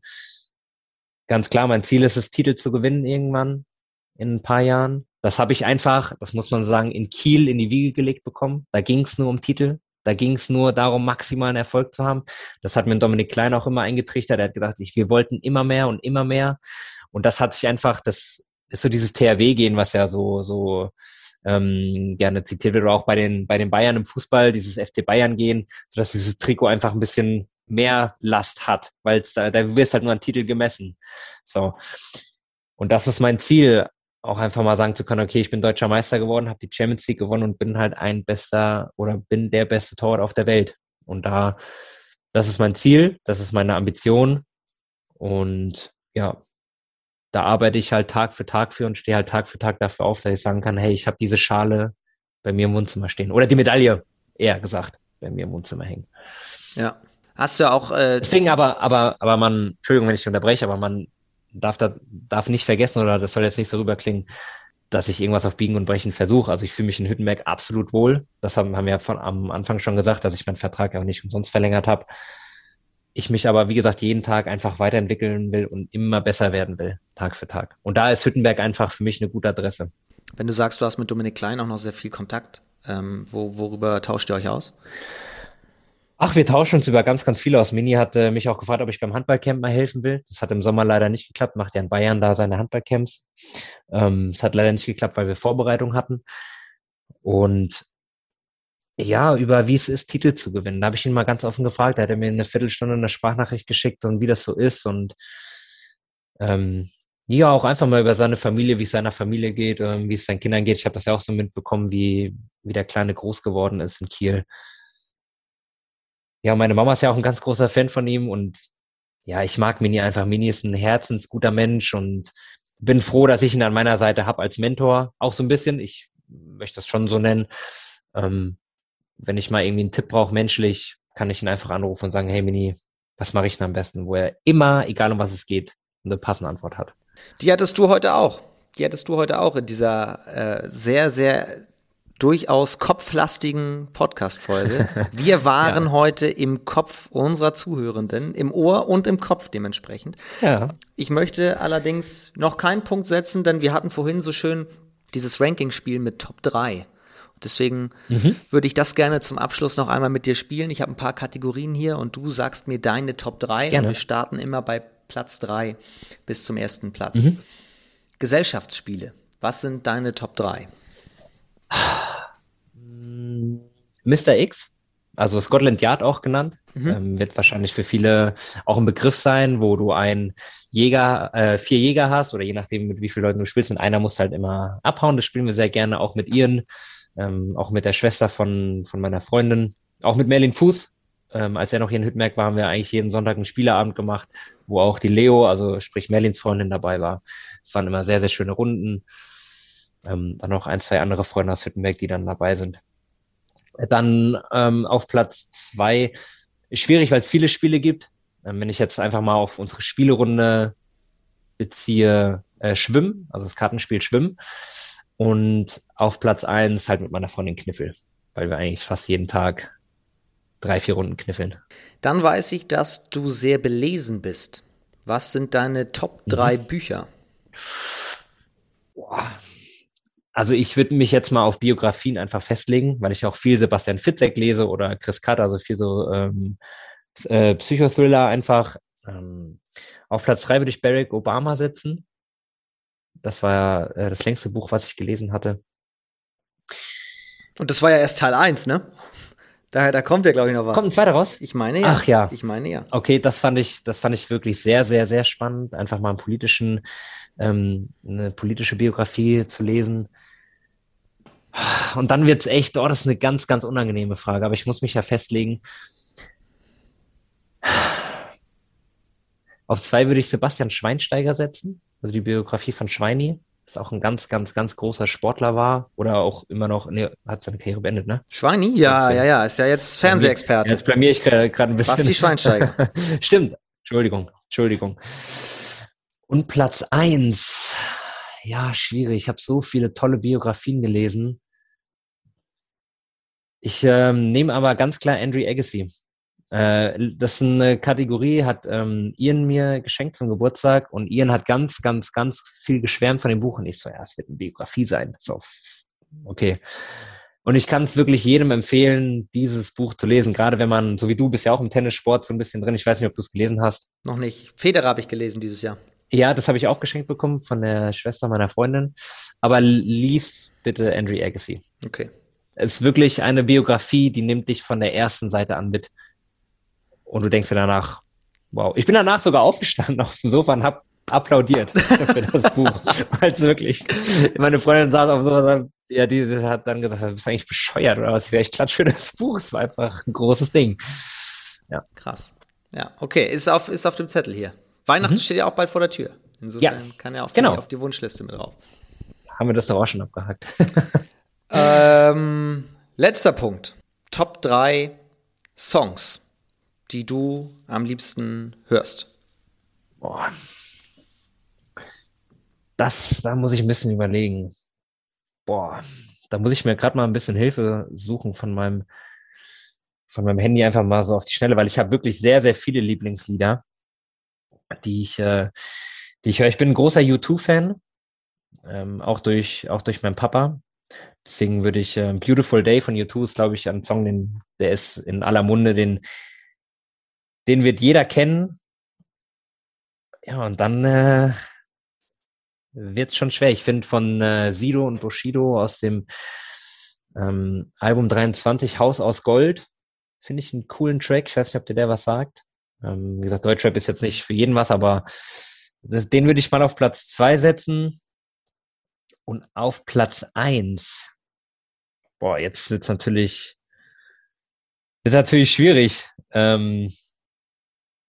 Ganz klar, mein Ziel ist es, Titel zu gewinnen irgendwann in ein paar Jahren. Das habe ich einfach, das muss man sagen, in Kiel in die Wiege gelegt bekommen. Da ging es nur um Titel. Da ging es nur darum, maximalen Erfolg zu haben. Das hat mir Dominik Klein auch immer eingetrichtert. Er hat gesagt, ich, wir wollten immer mehr und immer mehr. Und das hat sich einfach, das ist so dieses THW-Gehen, was ja so, so ähm, gerne zitiert wird, oder auch bei den, bei den Bayern im Fußball, dieses FC Bayern gehen, sodass dieses Trikot einfach ein bisschen mehr Last hat, weil da, da wirst halt nur an Titel gemessen. So. Und das ist mein Ziel, auch einfach mal sagen zu können, okay, ich bin deutscher Meister geworden, habe die Champions League gewonnen und bin halt ein bester oder bin der beste Torwart auf der Welt. Und da, das ist mein Ziel, das ist meine Ambition. Und ja, da arbeite ich halt Tag für Tag für und stehe halt Tag für Tag dafür auf, dass ich sagen kann, hey, ich habe diese Schale bei mir im Wohnzimmer stehen. Oder die Medaille, eher gesagt, bei mir im Wohnzimmer hängen. Ja. Hast du ja auch. Äh Deswegen aber, aber, aber man, Entschuldigung, wenn ich unterbreche, aber man darf da, darf nicht vergessen, oder das soll jetzt nicht so rüberklingen, dass ich irgendwas auf Biegen und Brechen versuche. Also ich fühle mich in Hüttenberg absolut wohl. Das haben, haben wir von am Anfang schon gesagt, dass ich meinen Vertrag auch nicht umsonst verlängert habe ich mich aber, wie gesagt, jeden Tag einfach weiterentwickeln will und immer besser werden will, Tag für Tag. Und da ist Hüttenberg einfach für mich eine gute Adresse. Wenn du sagst, du hast mit Dominik Klein auch noch sehr viel Kontakt, ähm, wo, worüber tauscht ihr euch aus? Ach, wir tauschen uns über ganz, ganz viel aus. Mini hat äh, mich auch gefragt, ob ich beim Handballcamp mal helfen will. Das hat im Sommer leider nicht geklappt, macht ja in Bayern da seine Handballcamps. Ähm, es hat leider nicht geklappt, weil wir Vorbereitung hatten. Und ja, über wie es ist, Titel zu gewinnen. Da habe ich ihn mal ganz offen gefragt. Da hat er mir eine Viertelstunde eine Sprachnachricht geschickt und wie das so ist und ähm, ja, auch einfach mal über seine Familie, wie es seiner Familie geht, ähm, wie es seinen Kindern geht. Ich habe das ja auch so mitbekommen, wie, wie der Kleine groß geworden ist in Kiel. Ja, meine Mama ist ja auch ein ganz großer Fan von ihm und ja, ich mag Mini einfach. Mini ist ein herzensguter Mensch und bin froh, dass ich ihn an meiner Seite habe als Mentor. Auch so ein bisschen, ich möchte das schon so nennen. Ähm, wenn ich mal irgendwie einen Tipp brauche, menschlich, kann ich ihn einfach anrufen und sagen, hey Mini, was mache ich denn am besten? Wo er immer, egal um was es geht, eine passende Antwort hat. Die hattest du heute auch. Die hattest du heute auch in dieser äh, sehr, sehr durchaus kopflastigen Podcast-Folge. Wir [LAUGHS] waren ja. heute im Kopf unserer Zuhörenden, im Ohr und im Kopf dementsprechend. Ja. Ich möchte allerdings noch keinen Punkt setzen, denn wir hatten vorhin so schön dieses Ranking-Spiel mit Top 3. Deswegen mhm. würde ich das gerne zum Abschluss noch einmal mit dir spielen. Ich habe ein paar Kategorien hier und du sagst mir deine Top 3. Gerne. Und wir starten immer bei Platz 3 bis zum ersten Platz. Mhm. Gesellschaftsspiele. Was sind deine Top 3? Mr. X, also Scotland Yard auch genannt, mhm. ähm, wird wahrscheinlich für viele auch ein Begriff sein, wo du einen Jäger, äh, vier Jäger hast oder je nachdem, mit wie vielen Leuten du spielst und einer muss halt immer abhauen. Das spielen wir sehr gerne auch mit ihren, ähm, auch mit der Schwester von, von meiner Freundin, auch mit Merlin Fuß. Ähm, als er noch hier in Hüttmerk war, haben wir eigentlich jeden Sonntag einen Spieleabend gemacht, wo auch die Leo, also sprich Merlins Freundin dabei war. Es waren immer sehr, sehr schöne Runden. Ähm, dann noch ein, zwei andere Freunde aus Hüttenberg, die dann dabei sind. Dann ähm, auf Platz zwei, schwierig, weil es viele Spiele gibt. Ähm, wenn ich jetzt einfach mal auf unsere Spielerunde beziehe, äh, Schwimmen, also das Kartenspiel Schwimmen. Und auf Platz eins halt mit meiner Freundin Kniffel, weil wir eigentlich fast jeden Tag drei, vier Runden kniffeln. Dann weiß ich, dass du sehr belesen bist. Was sind deine Top drei mhm. Bücher? Boah, also ich würde mich jetzt mal auf Biografien einfach festlegen, weil ich auch viel Sebastian Fitzek lese oder Chris Cutt, also viel so ähm, äh, Psychothriller einfach. Ähm, auf Platz drei würde ich Barack Obama setzen. Das war äh, das längste Buch, was ich gelesen hatte. Und das war ja erst Teil 1, ne? Daher, da kommt ja, glaube ich, noch was. Kommt ein zweiter raus? Ich meine ja. Ach ja. Ich meine ja. Okay, das fand ich, das fand ich wirklich sehr, sehr, sehr spannend, einfach mal einen politischen, ähm, eine politische Biografie zu lesen. Und dann wird's echt, oh, das ist eine ganz, ganz unangenehme Frage, aber ich muss mich ja festlegen. Auf zwei würde ich Sebastian Schweinsteiger setzen, also die Biografie von Schweini, das auch ein ganz, ganz, ganz großer Sportler war oder auch immer noch, nee, hat seine Karriere beendet, ne? Schweini? Ja, ja, ja, ist ja jetzt Fernsehexperte. Jetzt blamier ich gerade ein bisschen. Basti Schweinsteiger. [LAUGHS] Stimmt, Entschuldigung, Entschuldigung. Und Platz eins, ja, schwierig. Ich habe so viele tolle Biografien gelesen. Ich ähm, nehme aber ganz klar Andrew Agassi. Äh, das ist eine Kategorie, hat ähm, Ian mir geschenkt zum Geburtstag und Ian hat ganz, ganz, ganz viel geschwärmt von dem Buch und ich so, ja, es wird eine Biografie sein. So, okay. Und ich kann es wirklich jedem empfehlen, dieses Buch zu lesen, gerade wenn man, so wie du bist ja auch im Tennissport so ein bisschen drin. Ich weiß nicht, ob du es gelesen hast. Noch nicht. Federer habe ich gelesen dieses Jahr. Ja, das habe ich auch geschenkt bekommen von der Schwester meiner Freundin. Aber lies bitte Andrew Agassi. Okay. Es ist wirklich eine Biografie, die nimmt dich von der ersten Seite an mit. Und du denkst dir danach, wow. Ich bin danach sogar aufgestanden auf dem Sofa und hab applaudiert [LAUGHS] für das Buch. Weil es wirklich, meine Freundin saß auf dem Sofa und sagt, ja, die hat dann gesagt, du bist eigentlich bescheuert oder was? Ich klatsch für das Buch. Es war einfach ein großes Ding. Ja. Krass. Ja, okay, ist auf, ist auf dem Zettel hier. Weihnachten mhm. steht ja auch bald vor der Tür. Insofern ja, kann er auf, genau. auf die Wunschliste mit drauf. Haben wir das doch auch schon abgehakt. [LAUGHS] Ähm, letzter Punkt. Top 3 Songs, die du am liebsten hörst. Boah. Das, da muss ich ein bisschen überlegen. Boah, da muss ich mir gerade mal ein bisschen Hilfe suchen von meinem, von meinem Handy einfach mal so auf die Schnelle, weil ich habe wirklich sehr, sehr viele Lieblingslieder, die ich, äh, die ich höre. Ich bin ein großer U2-Fan, ähm, auch durch, auch durch meinen Papa. Deswegen würde ich äh, Beautiful Day von U2 ist, glaube ich, ein Song, den, der ist in aller Munde, den, den wird jeder kennen. Ja, und dann äh, wird es schon schwer. Ich finde von äh, Sido und Bushido aus dem ähm, Album 23 Haus aus Gold, finde ich einen coolen Track. Ich weiß nicht, ob dir der was sagt. Ähm, wie gesagt, Deutschrap ist jetzt nicht für jeden was, aber das, den würde ich mal auf Platz zwei setzen. Und auf Platz eins boah, jetzt wird's natürlich, ist natürlich schwierig. Ähm,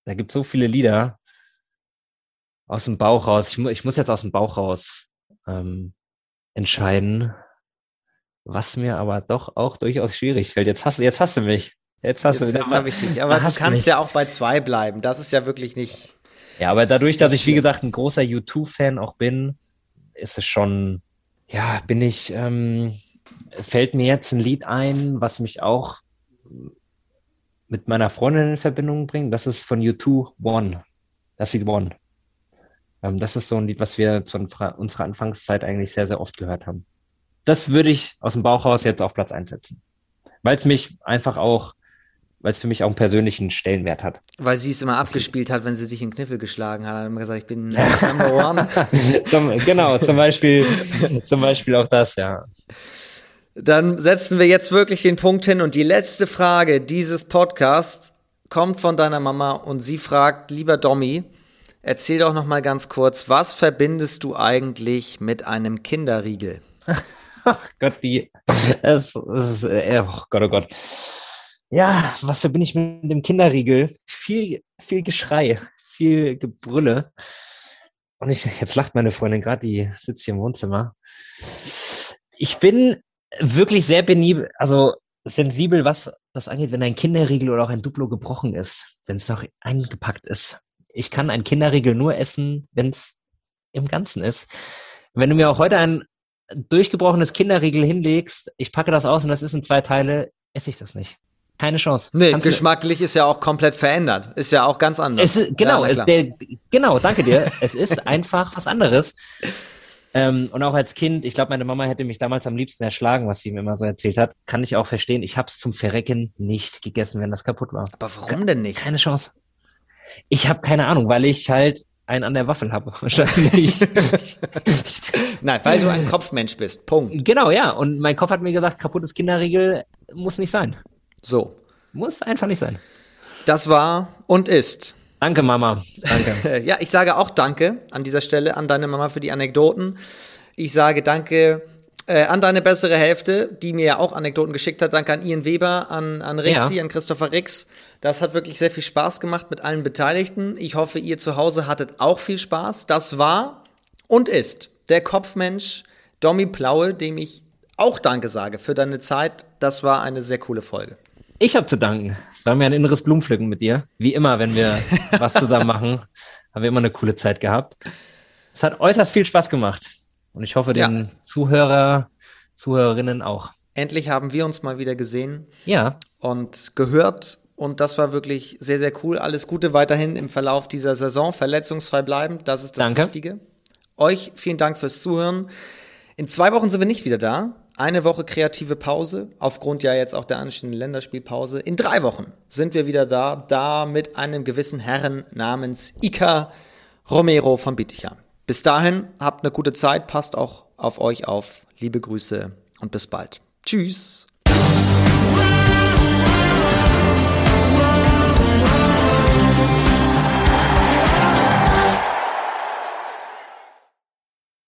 da gibt so viele Lieder aus dem Bauch raus. Ich, mu ich muss jetzt aus dem Bauch raus ähm, entscheiden, was mir aber doch auch durchaus schwierig fällt. Jetzt hast, jetzt hast du mich. Jetzt hast jetzt, du jetzt habe ich dich. Aber du kannst mich. ja auch bei zwei bleiben. Das ist ja wirklich nicht. Ja, aber dadurch, dass ich, wie gesagt, ein großer U2-Fan auch bin, ist es schon, ja, bin ich, ähm, fällt mir jetzt ein Lied ein, was mich auch mit meiner Freundin in Verbindung bringt. Das ist von U2 One. Das Lied One. Ähm, das ist so ein Lied, was wir zu unserer Anfangszeit eigentlich sehr, sehr oft gehört haben. Das würde ich aus dem Bauchhaus jetzt auf Platz einsetzen. Weil es mich einfach auch, weil es für mich auch einen persönlichen Stellenwert hat. Weil sie es immer abgespielt hat, wenn sie dich in Kniffel geschlagen hat. Hat immer gesagt, ich bin [LAUGHS] Number One. [LAUGHS] zum, genau, zum Beispiel, zum Beispiel auch das, ja. Dann setzen wir jetzt wirklich den Punkt hin und die letzte Frage dieses Podcasts kommt von deiner Mama und sie fragt, lieber Domi, erzähl doch noch mal ganz kurz, was verbindest du eigentlich mit einem Kinderriegel? [LAUGHS] oh Gott, die, es, es ist, äh, oh Gott, oh Gott. Ja, was verbinde ich mit dem Kinderriegel? Viel, viel Geschrei, viel Gebrülle. Und ich, jetzt lacht meine Freundin gerade, die sitzt hier im Wohnzimmer. Ich bin wirklich sehr benibel, also sensibel, was das angeht, wenn ein Kinderriegel oder auch ein Duplo gebrochen ist, wenn es noch eingepackt ist. Ich kann ein Kinderriegel nur essen, wenn es im Ganzen ist. Wenn du mir auch heute ein durchgebrochenes Kinderriegel hinlegst, ich packe das aus und das ist in zwei Teile, esse ich das nicht. Keine Chance. Nee, Kannst geschmacklich ist ja auch komplett verändert. Ist ja auch ganz anders. Es, genau, ja, der, genau, danke dir. es ist einfach was anderes. Ähm, und auch als Kind, ich glaube, meine Mama hätte mich damals am liebsten erschlagen, was sie mir immer so erzählt hat. Kann ich auch verstehen. Ich habe es zum Verrecken nicht gegessen, wenn das kaputt war. Aber warum denn nicht? Keine Chance. Ich habe keine Ahnung, weil ich halt einen an der Waffel habe, [LAUGHS] wahrscheinlich. [LAUGHS] Nein, weil du ein Kopfmensch bist. Punkt. Genau, ja. Und mein Kopf hat mir gesagt, kaputtes Kinderriegel muss nicht sein. So. Muss einfach nicht sein. Das war und ist Danke, Mama. Danke. [LAUGHS] ja, ich sage auch Danke an dieser Stelle an deine Mama für die Anekdoten. Ich sage Danke äh, an deine bessere Hälfte, die mir ja auch Anekdoten geschickt hat. Danke an Ian Weber, an, an Rixi, ja. an Christopher Rix. Das hat wirklich sehr viel Spaß gemacht mit allen Beteiligten. Ich hoffe, ihr zu Hause hattet auch viel Spaß. Das war und ist der Kopfmensch Domi Plaue, dem ich auch Danke sage für deine Zeit. Das war eine sehr coole Folge. Ich habe zu danken. Es war mir ein inneres Blumenpflücken mit dir. Wie immer, wenn wir [LAUGHS] was zusammen machen, haben wir immer eine coole Zeit gehabt. Es hat äußerst viel Spaß gemacht. Und ich hoffe, den ja. Zuhörer, Zuhörerinnen auch. Endlich haben wir uns mal wieder gesehen. Ja. Und gehört. Und das war wirklich sehr, sehr cool. Alles Gute weiterhin im Verlauf dieser Saison. Verletzungsfrei bleiben. Das ist das Danke. Wichtige. Euch vielen Dank fürs Zuhören. In zwei Wochen sind wir nicht wieder da eine Woche kreative Pause, aufgrund ja jetzt auch der anstehenden Länderspielpause. In drei Wochen sind wir wieder da, da mit einem gewissen Herrn namens Ika Romero von Bietigheim. Bis dahin, habt eine gute Zeit, passt auch auf euch auf. Liebe Grüße und bis bald. Tschüss.